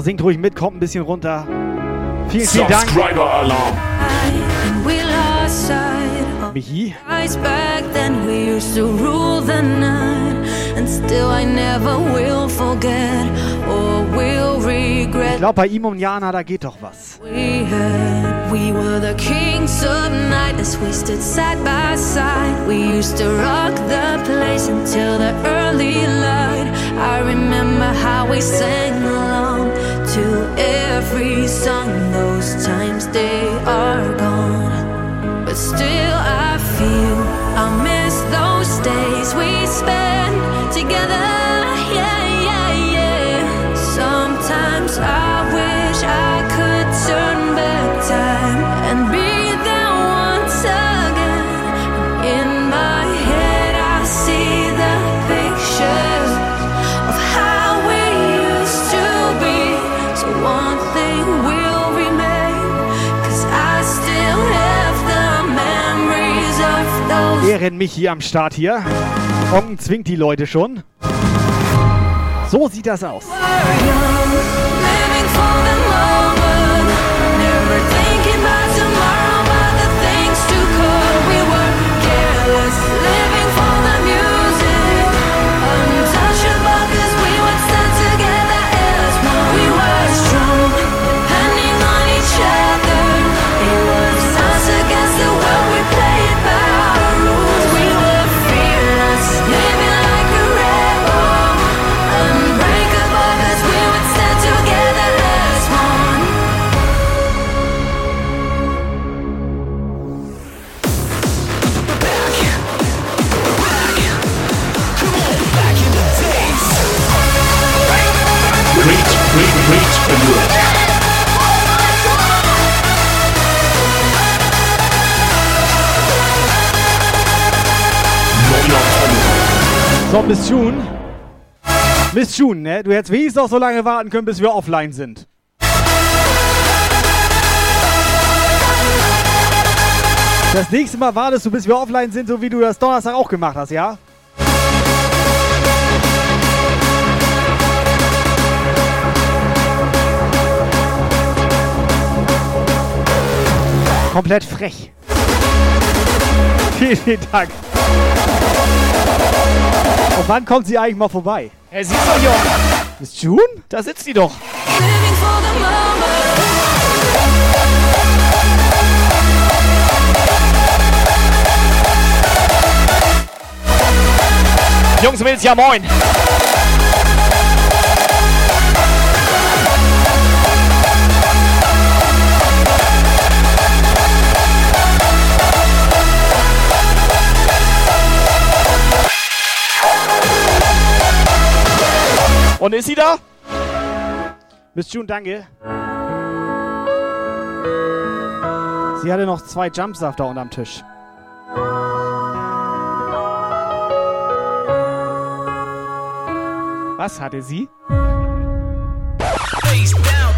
So, singt ruhig mit, kommt ein bisschen runter. Vielen, vielen Dank. Subscriber Alarm. Michi. Ich glaube, bei ihm und Jana, da geht doch was. We had, we were the kings of night as we stood side by side. We used to rock the place until the early light. I remember how we sang along to every song. Those times they are gone, but still I feel I miss those days we spent together. Ehren Michi am Start hier. Onken zwingt die Leute schon. So sieht das aus. Living So, Miss June. Miss June, ne? Du hättest wenigstens noch so lange warten können, bis wir offline sind. Das nächste Mal wartest du, bis wir offline sind, so wie du das Donnerstag auch gemacht hast, ja? Komplett frech. [LAUGHS] Vielen Dank. Und wann kommt sie eigentlich mal vorbei? Hey, sie ist doch hier. Ist June? Da sitzt sie doch. Jungs und Mädels, ja moin. Und ist sie da? Miss June, danke. Sie hatte noch zwei Jumpsaft da unterm Tisch. Was hatte sie? Face down,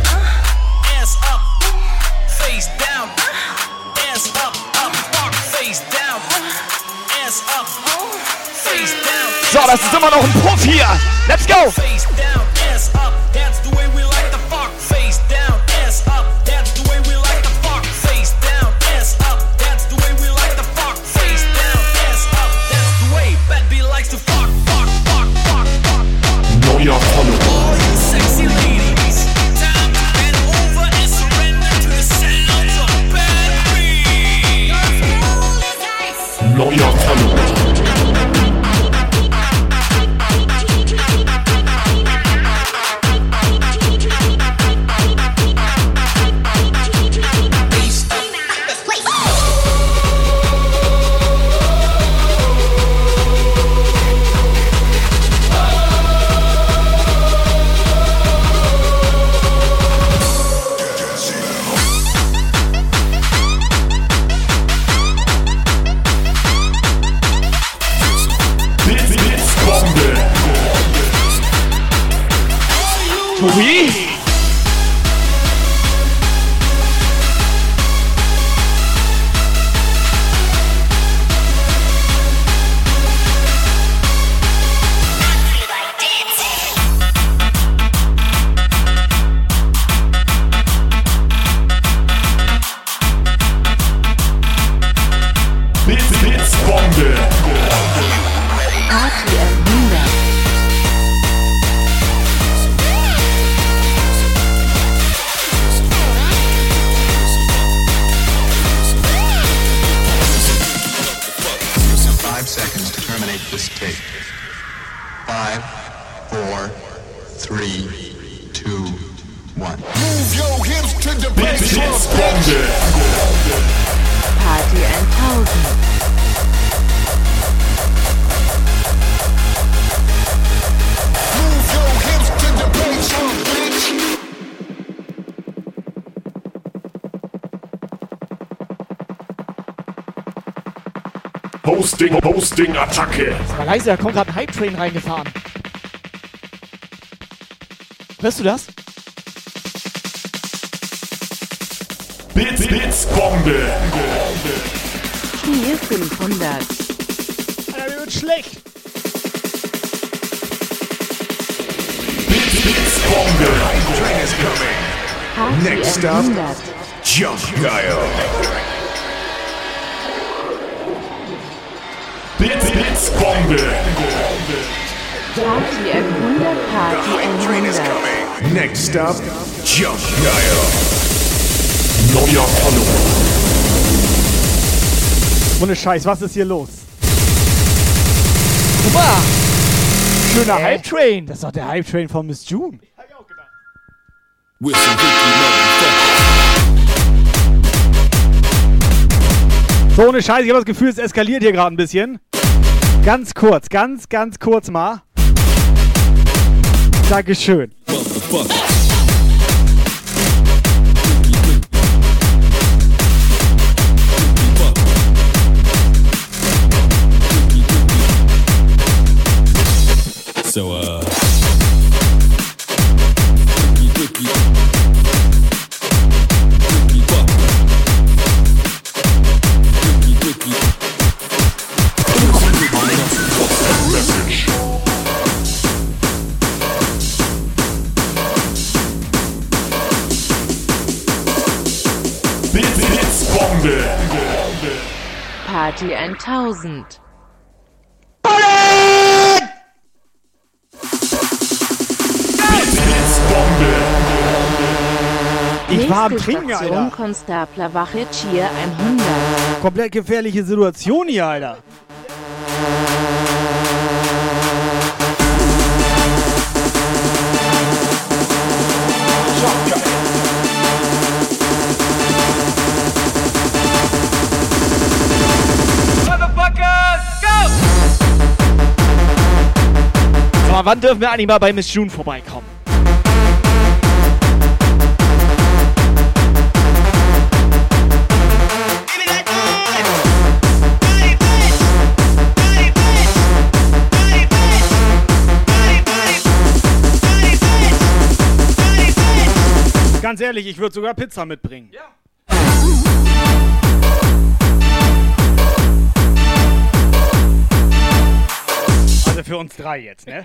So, das ist immer noch ein Puff hier. Let's go. Hosting, Hosting, Attacke. War leise, da kommt gerade ein Hype-Train reingefahren. Hörst du das? Blitz, Blitzbombe. Spiel 500. Alter, mir wird schlecht. Blitz, Blitzbombe. Train is coming. Next up, 100. Jump Guile. Blitzbombe. Party 100. Party Train is 100. coming. Next up, Jump Guile. Neuer Follower. Ohne Scheiß, was ist hier los? Guck mal. Schöner Hä? Hype-Train. Das ist doch der Hype-Train von Miss June. With some So, ohne Scheiß, ich habe das Gefühl, es eskaliert hier gerade ein bisschen. Ganz kurz, ganz, ganz kurz mal. Dankeschön. So, Party 1000. Blitz, Blitzbombe. Ich war am Trinken, Alter. Konstabler Wache Cheer 100. Komplett gefährliche Situation hier, Alter. wann dürfen wir eigentlich mal bei Miss June vorbeikommen? Ganz ehrlich, ich würde sogar Pizza mitbringen. Ja. Also für uns drei jetzt, ne?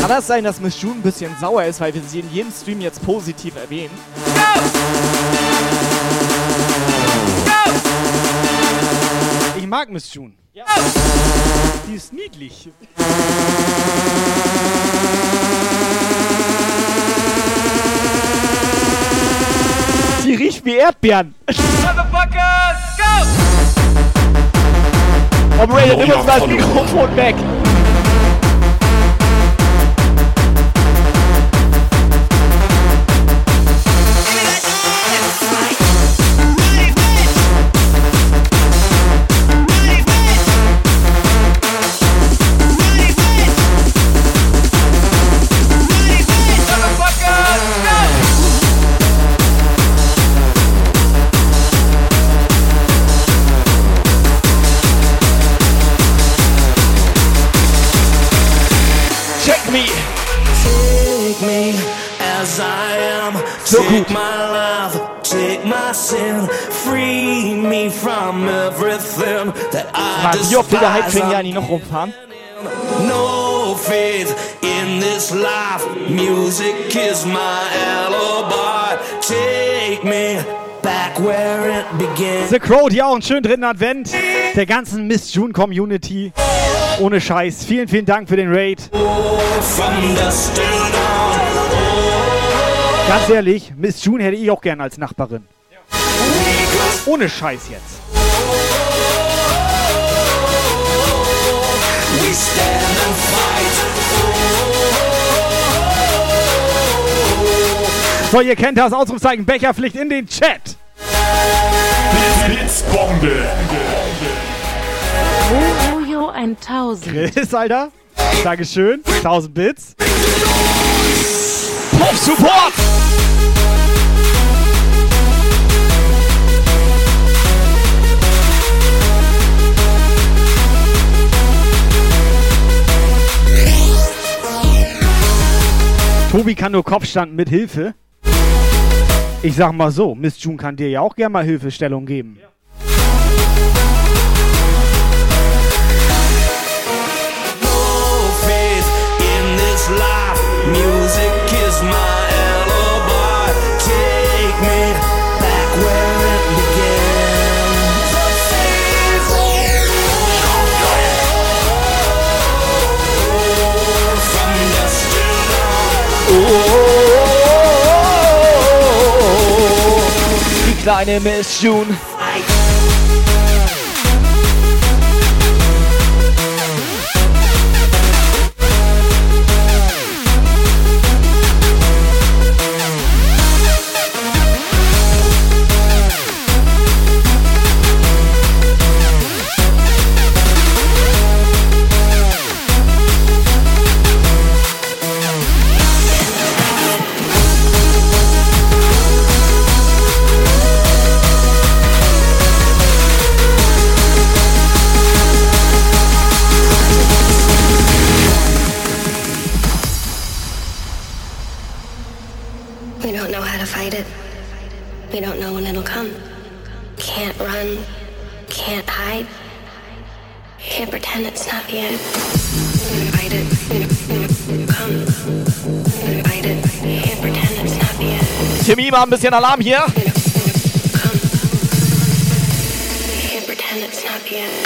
Kann das sein, dass Miss June ein bisschen sauer ist, weil wir sie in jedem Stream jetzt positiv erwähnen? Ich mag Miss June. Ja. Die ist niedlich. Die riecht wie Erdbeeren. Motherfuckers, go! Operator, nimm uns mal das Mikrofon weg. So take gut. my life, take my sin, free me from everything that I Mann, wie oft will der. Hype-Train hier eigentlich noch rumfahren? No faith in this life. Music is my alibi. Take me back where it began. The Crow, auch einen schönen dritten Advent. Der ganzen Miss June Community. Ohne Scheiß. Vielen, vielen Dank für den Raid. From dusk till dawn. Ganz ehrlich, Miss June hätte ich auch gern als Nachbarin. Ohne Scheiß jetzt. We stand and fight. So, ihr kennt das Ausrufzeichen Becherpflicht in den Chat. Blitzbombe. Jojo 1000. Chris, Alter. Dankeschön. 1000 Bits. Puff Support! Tobi kann nur Kopfstand mit Hilfe. Ich sag mal so, Miss June kann dir ja auch gerne mal Hilfestellung geben. No Die kleine Miss June. Can't pretend it's not the end. Fight it. Come. Fight it. Can't pretend it's not the end. Timmy, mal ein bisschen Alarm hier. Can't pretend it's not the end.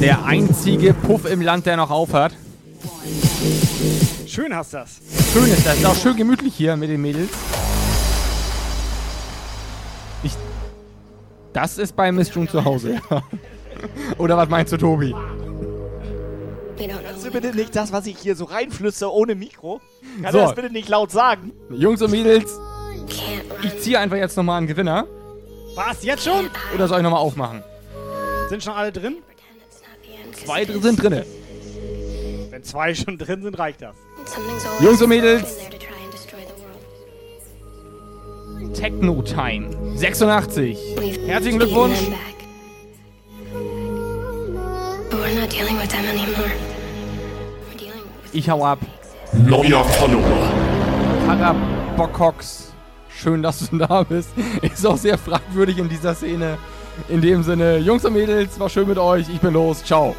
Der einzige Puff im Land, der noch aufhört. Schön hast das. schön ist das. Ist auch schön gemütlich hier mit den Mädels. Ich, das ist bei Miss June zu Hause. [LAUGHS] Oder was meinst du, Tobi? Kannst du bitte nicht das, was ich hier so reinflüsse ohne Mikro? Kann So. er das bitte nicht laut sagen? Jungs und Mädels, ich ziehe einfach jetzt nochmal einen Gewinner. Was, jetzt schon? Oder soll ich nochmal aufmachen? Sind schon alle drin? Zwei sind drinne. Wenn zwei schon drin sind, reicht das. Jungs und Mädels. Techno Time 86. Herzlichen Glückwunsch. But we're not dealing with them anymore. Ich hau ab. Neuer Follower. Karabokox. Schön, dass du [LAUGHS] da bist. Ist auch sehr fragwürdig in dieser Szene. In dem Sinne, Jungs und Mädels, war schön mit euch. Ich bin los. Ciao.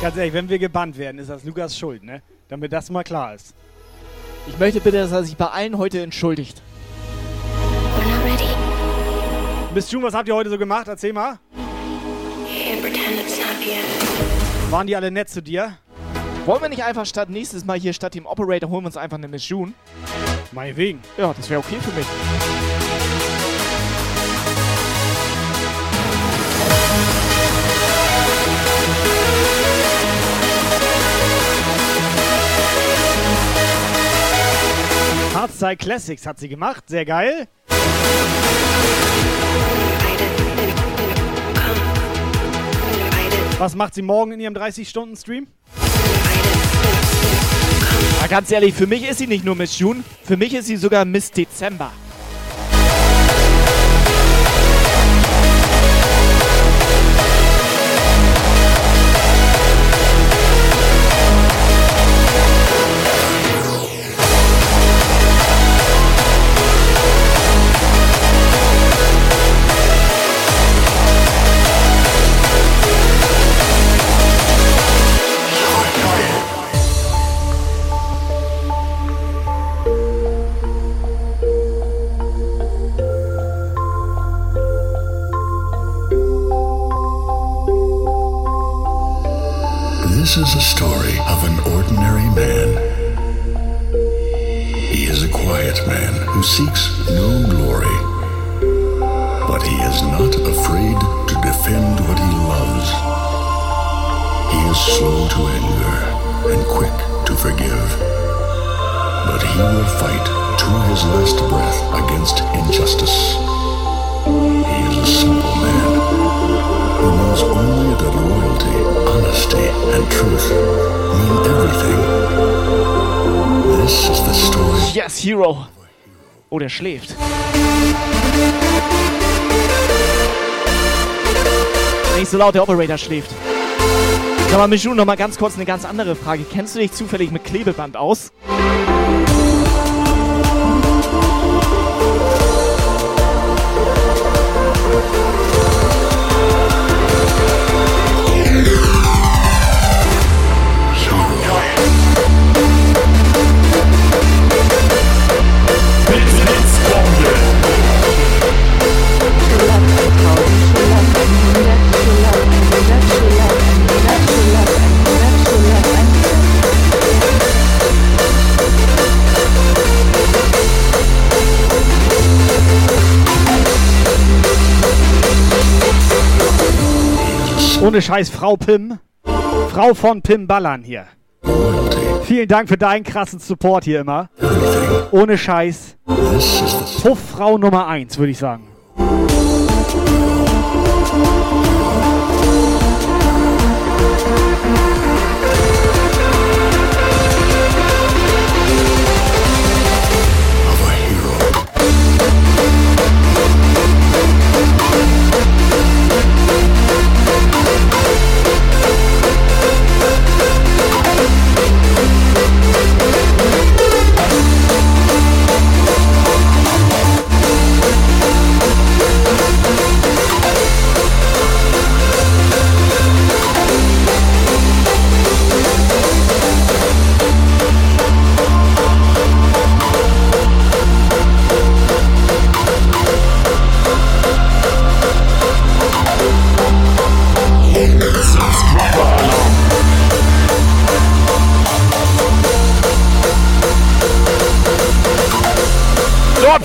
Ganz ehrlich, wenn wir gebannt werden, ist das Lukas Schuld, ne? Damit das mal klar ist. Ich möchte bitte, dass er sich bei allen heute entschuldigt. Miss June, was habt ihr heute so gemacht? Erzähl mal. Waren die alle nett zu dir? Wollen wir nicht einfach statt nächstes Mal hier statt dem Operator holen wir uns einfach eine Miss June? Meinetwegen. Ja, das wäre okay für mich. Hardstyle Classics hat sie gemacht, sehr geil. Was macht sie morgen in ihrem 30-Stunden-Stream? Aber ganz ehrlich, für mich ist sie nicht nur Miss June, für mich ist sie sogar Miss Dezember. Schläft. Nicht so laut, der Operator schläft. Sag mal, Michou, noch mal ganz kurz eine ganz andere Frage. Kennst du dich zufällig mit Klebeband aus? Ohne Scheiß, Frau Pim. Frau von Pim Ballern hier. Vielen Dank für deinen krassen Support hier immer. Ohne Scheiß. Puffrau Nummer 1, würde ich sagen.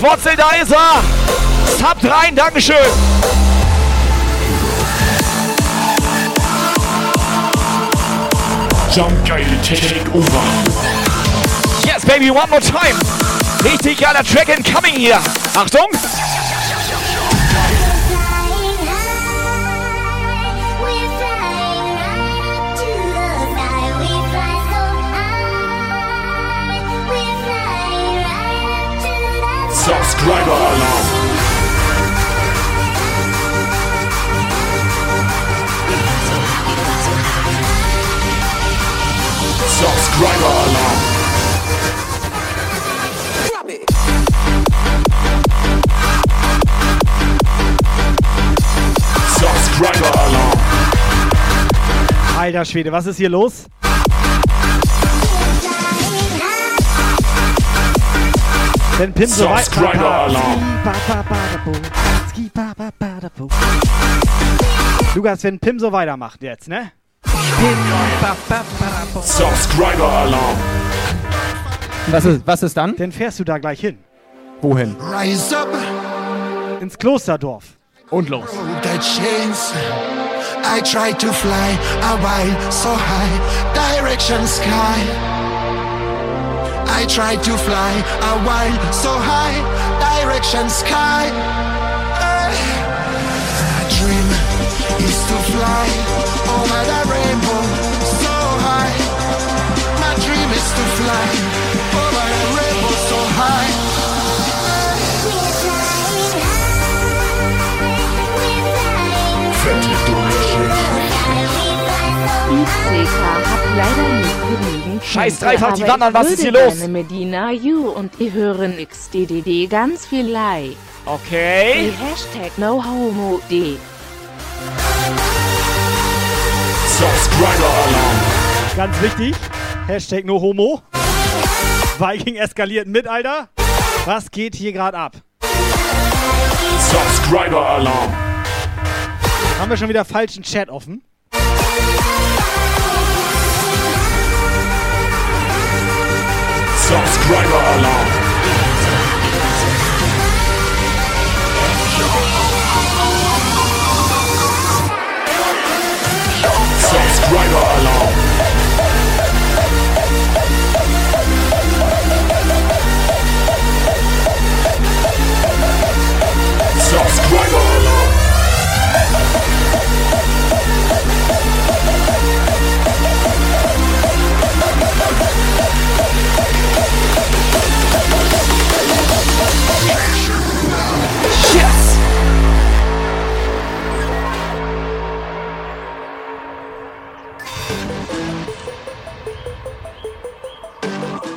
Wurzel, da ist er. Sub rein, Dankeschön. Jump geil, take over. Yes, baby, one more time. Richtig geiler Track incoming hier. Achtung. Subscriber Alarm. Subscriber Alarm. Subscriber Alarm. Alter Schwede, was ist hier los? Wenn Pim so weit. Subscriber Alarm. Lukas, wenn Pim so weitermacht jetzt, ne? Subscriber Alarm. Was ist, was ist dann? Dann fährst du da gleich hin. Wohin? Rise up, Ins Klosterdorf. Und los. the chains. I try to fly a while so high, direction sky. I try to fly a while so high, direction sky. Eh. Hey. My dream is to fly over the rainbow so high. My dream is to fly Scheiß dreifach, die wandern, was ist hier los? Medina You und wir hören XDDD ganz viel live. Okay. Die Hashtag NoHomoD. Subscriber Alarm. Ganz wichtig. Hashtag no homo. Viking eskaliert mit, Alter. Was geht hier gerade ab? Subscriber Alarm. Haben wir schon wieder falschen Chat offen? Subscriber Alarm. Subscriber Alarm. Subscriber Alarm.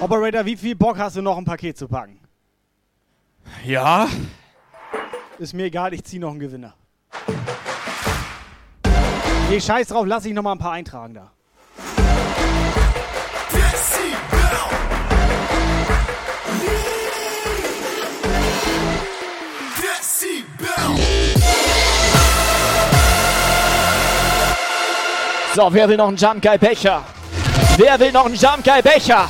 Operator, wie viel Bock hast du noch ein Paket zu packen? Ja. Ist mir egal, ich zieh noch einen Gewinner. Nee, scheiß drauf, lass ich noch mal ein paar eintragen da. So, wer will noch einen Jump Guy Becher? Wer will noch einen Jump Guy Becher?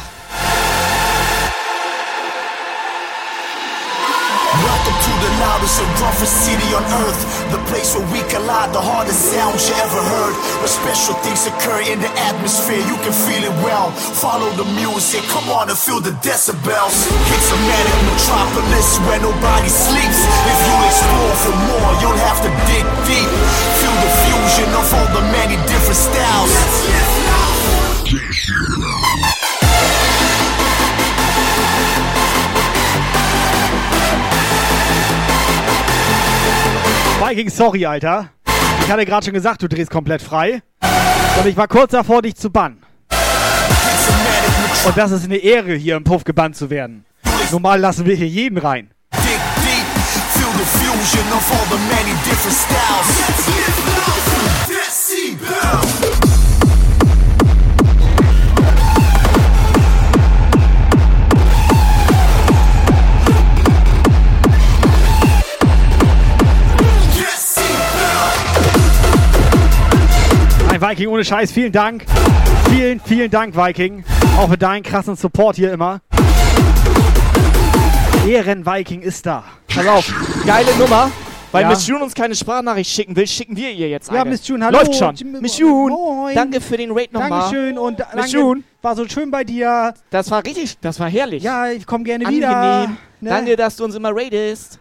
The loudest and roughest city on earth. The place where we collide, the hardest sounds you ever heard. Where special things occur in the atmosphere, you can feel it well. Follow the music, come on and feel the decibels. It's a manic metropolis where nobody sleeps. If you explore for more, you'll have to dig deep. Feel the fusion of all the many different styles. Viking, sorry, Alter. Ich hatte gerade schon gesagt, du drehst komplett frei. Und ich war kurz davor, dich zu bannen. Und das ist eine Ehre, hier im Puff gebannt zu werden. Normal lassen wir hier jeden rein. Dig deep, feel Viking ohne Scheiß, vielen Dank. Vielen, vielen Dank, Viking. Auch für deinen krassen Support hier immer. Ehren-Viking ist da. Pass auf, geile Nummer. Weil Ja. Miss June uns keine Sprachnachricht schicken will, schicken wir ihr jetzt eine. Ja, Miss June, hallo. Läuft schon. Miss June, Moin. danke für den Raid nochmal. Dankeschön und Miss danke, June, war so schön bei dir. das war richtig, das war herrlich. Ja, ich komme gerne Angenehm. wieder. Ne? Danke, dass du uns immer raidest.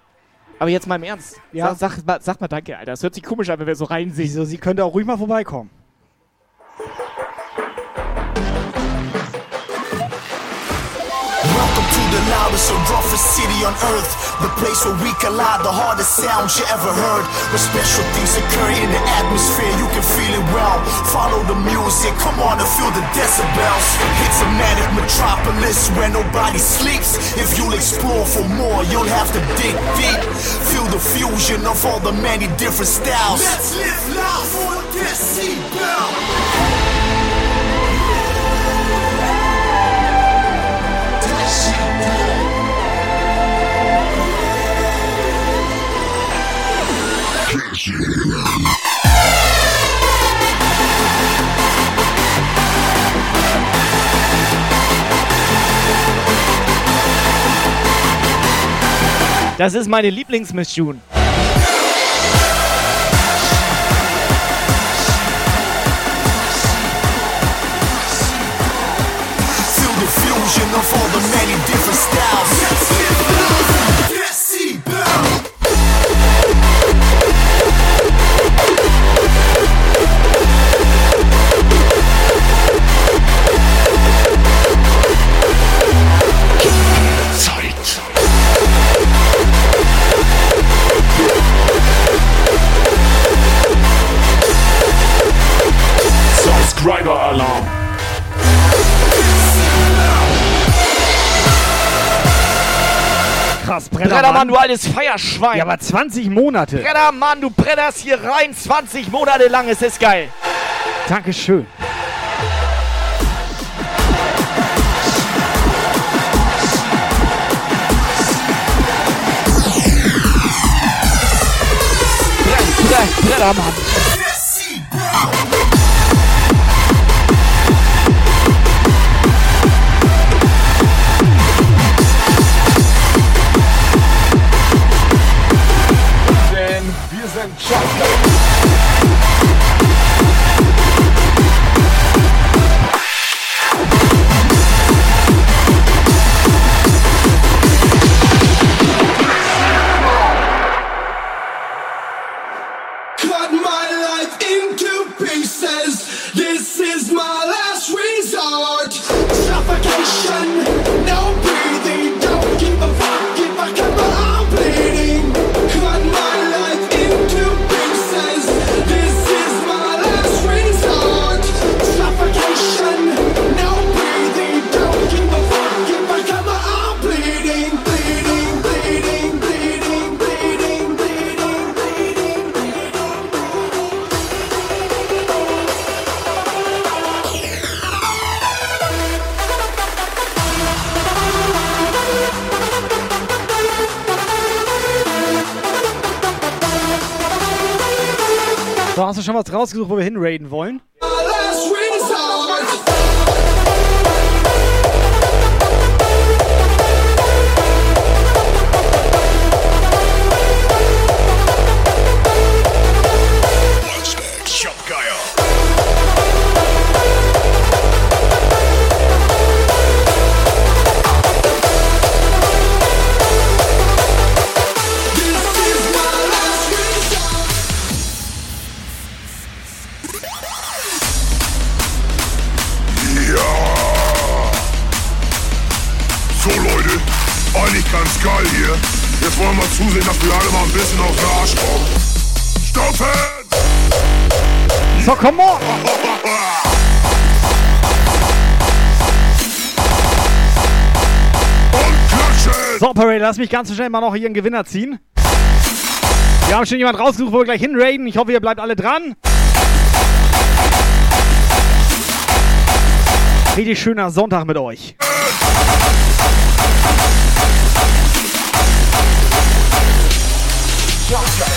Aber jetzt mal im Ernst. Ja. Sag, sag, mal- sag mal danke, Alter. Das hört sich komisch an, wenn wir so reinsehen. Wieso? Sie könnte auch ruhig mal vorbeikommen. Thank [LAUGHS] you. Welcome to the roughest city on earth. The place where we collide, the hardest sounds you ever heard. Where special things occur in the atmosphere, you can feel it well. Follow the music, come on and feel the decibels. It's a manic metropolis where nobody sleeps. If you'll explore for more, you'll have to dig deep. Feel the fusion of all the many different styles. Let's live loud for decibel. Das ist meine Lieblings-Miss June. Feel the fusion of all the many different styles. Krass, Brettermann, Brettermann. du altes Feierschwein. Ja, aber 20 Monate. Brettermann, du bretterst hier rein. 20 Monate lang, es ist geil. Dankeschön. Brett, wir was rausgesucht, wo wir hinraiden wollen? Komm on! So, Parade, lass mich ganz schnell mal noch hier einen Gewinner ziehen. Wir haben schon jemand rausgesucht, wo wir gleich hinraiden. Ich hoffe, ihr bleibt alle dran. Richtig schöner Sonntag mit euch. Das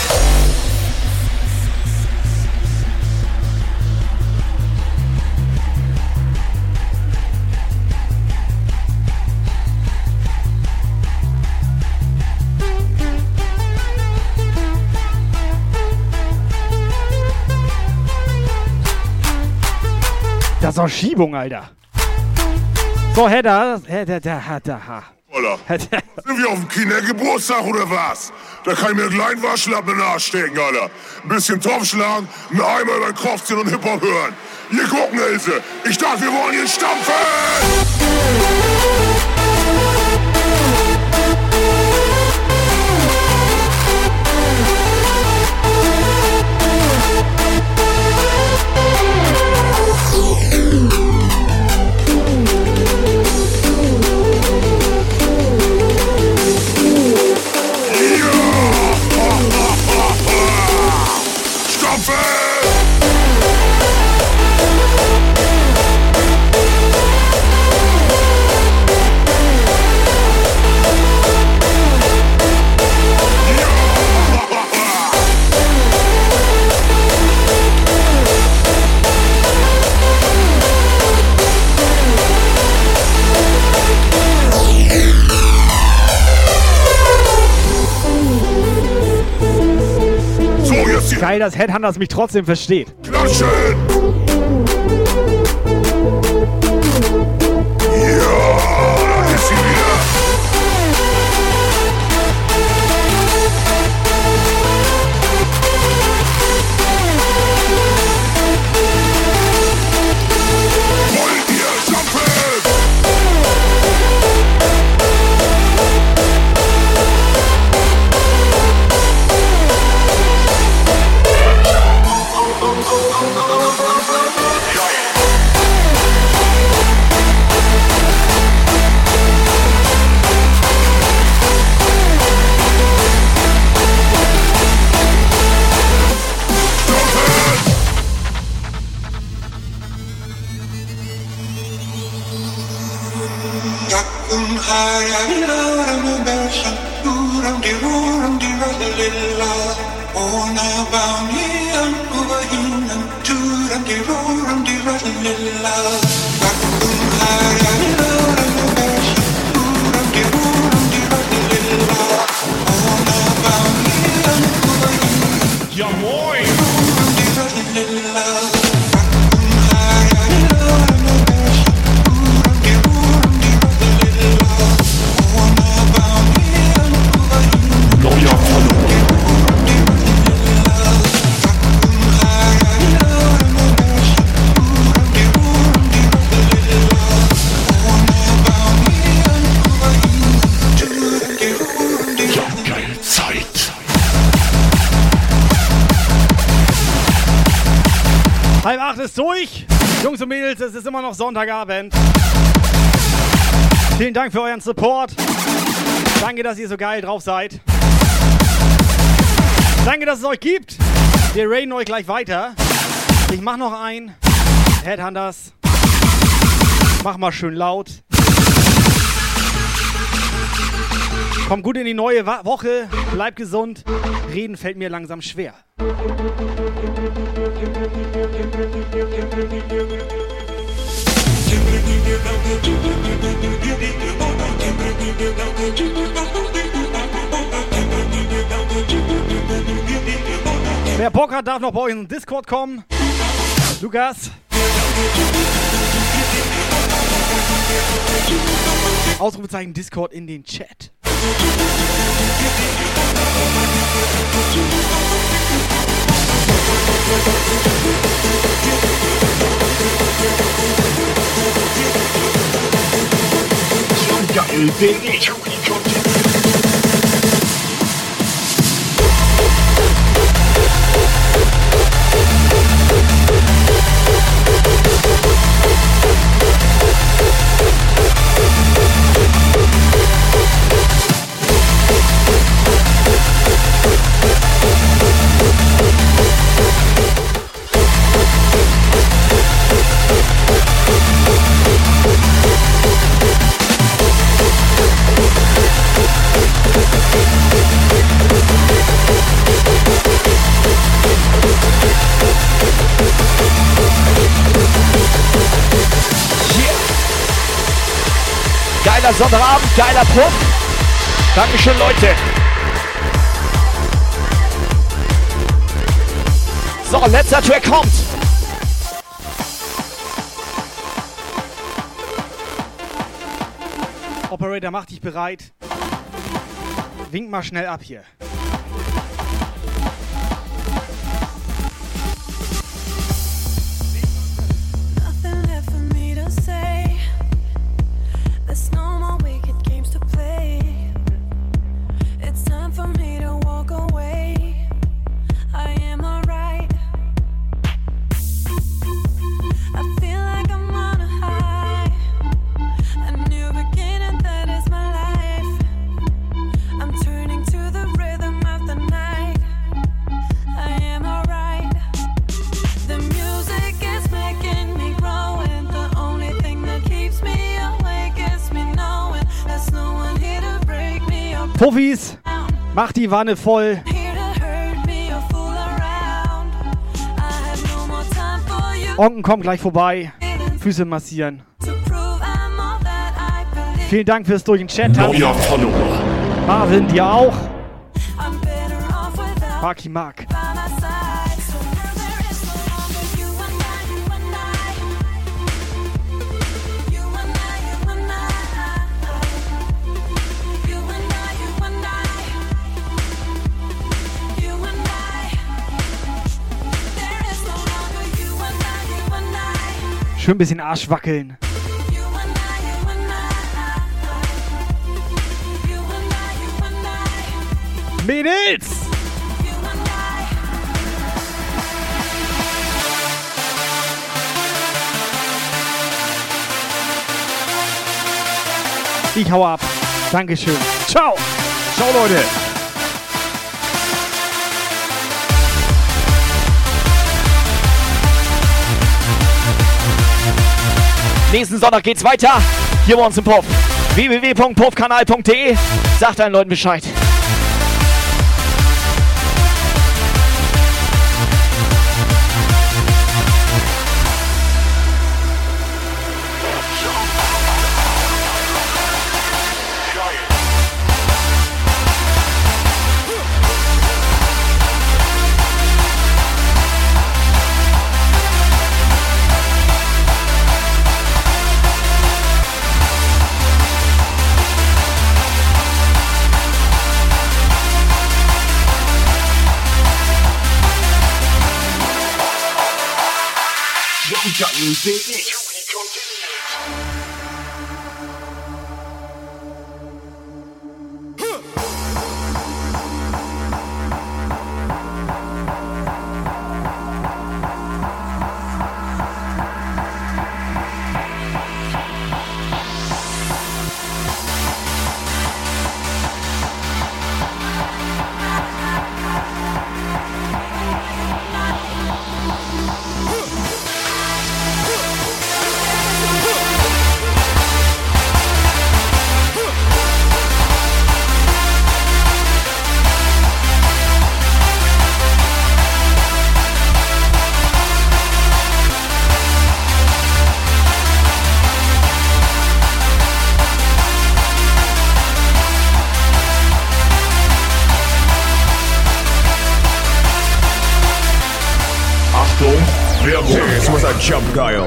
ist doch Schiebung, Alter. So, Hedda. Hedda, da, Hedda, ha. Alter. Sind wir auf dem Kindergeburtstag oder was? Da kann ich mir einen kleinen Waschlappen nachstecken, Alter. Ein bisschen Topf schlagen, einen Eimer über den Kopf ziehen und Hip-Hop hören. Hier gucken, Ilse. Ich dachte, wir wollen hier stampfen! So, Geil, dass Headhunters mich trotzdem versteht. Klatschen! Jungs und Mädels, es ist immer noch Sonntagabend. Vielen Dank für euren Support. Danke, dass ihr so geil drauf seid. Danke, dass es euch gibt. Wir raiden euch gleich weiter. Ich mach noch ein. Headhunters. Mach mal schön laut. Kommt gut in die neue Woche. Bleibt gesund. Reden fällt mir langsam schwer. Wer Bock hat, darf noch bei euch in den Discord kommen. Lukas. Ausrufezeichen Discord in den Chat. Geil, Baby. geiler Sonnabend, geiler Pump. Dankeschön, Leute. So, letzter Track kommt. Operator, mach dich bereit. Wink mal schnell ab hier. Mach die Wanne voll. Onken kommt gleich vorbei. Füße massieren. Vielen Dank fürs durch den Chat. Neuer Marvin, dir auch. Marki Mark. für ein bisschen Arsch wackeln. Mädels! Ich hau ab. Dankeschön. Ciao. Ciao, Leute. Nächsten Sonntag geht's weiter. Hier bei uns im Puff. www.puffkanal.de. Sagt deinen Leuten Bescheid. music.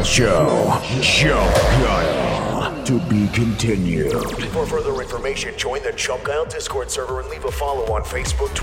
show. Chump Guile. To be continued. For further information, join the Chump Guile Discord server and leave a follow on Facebook,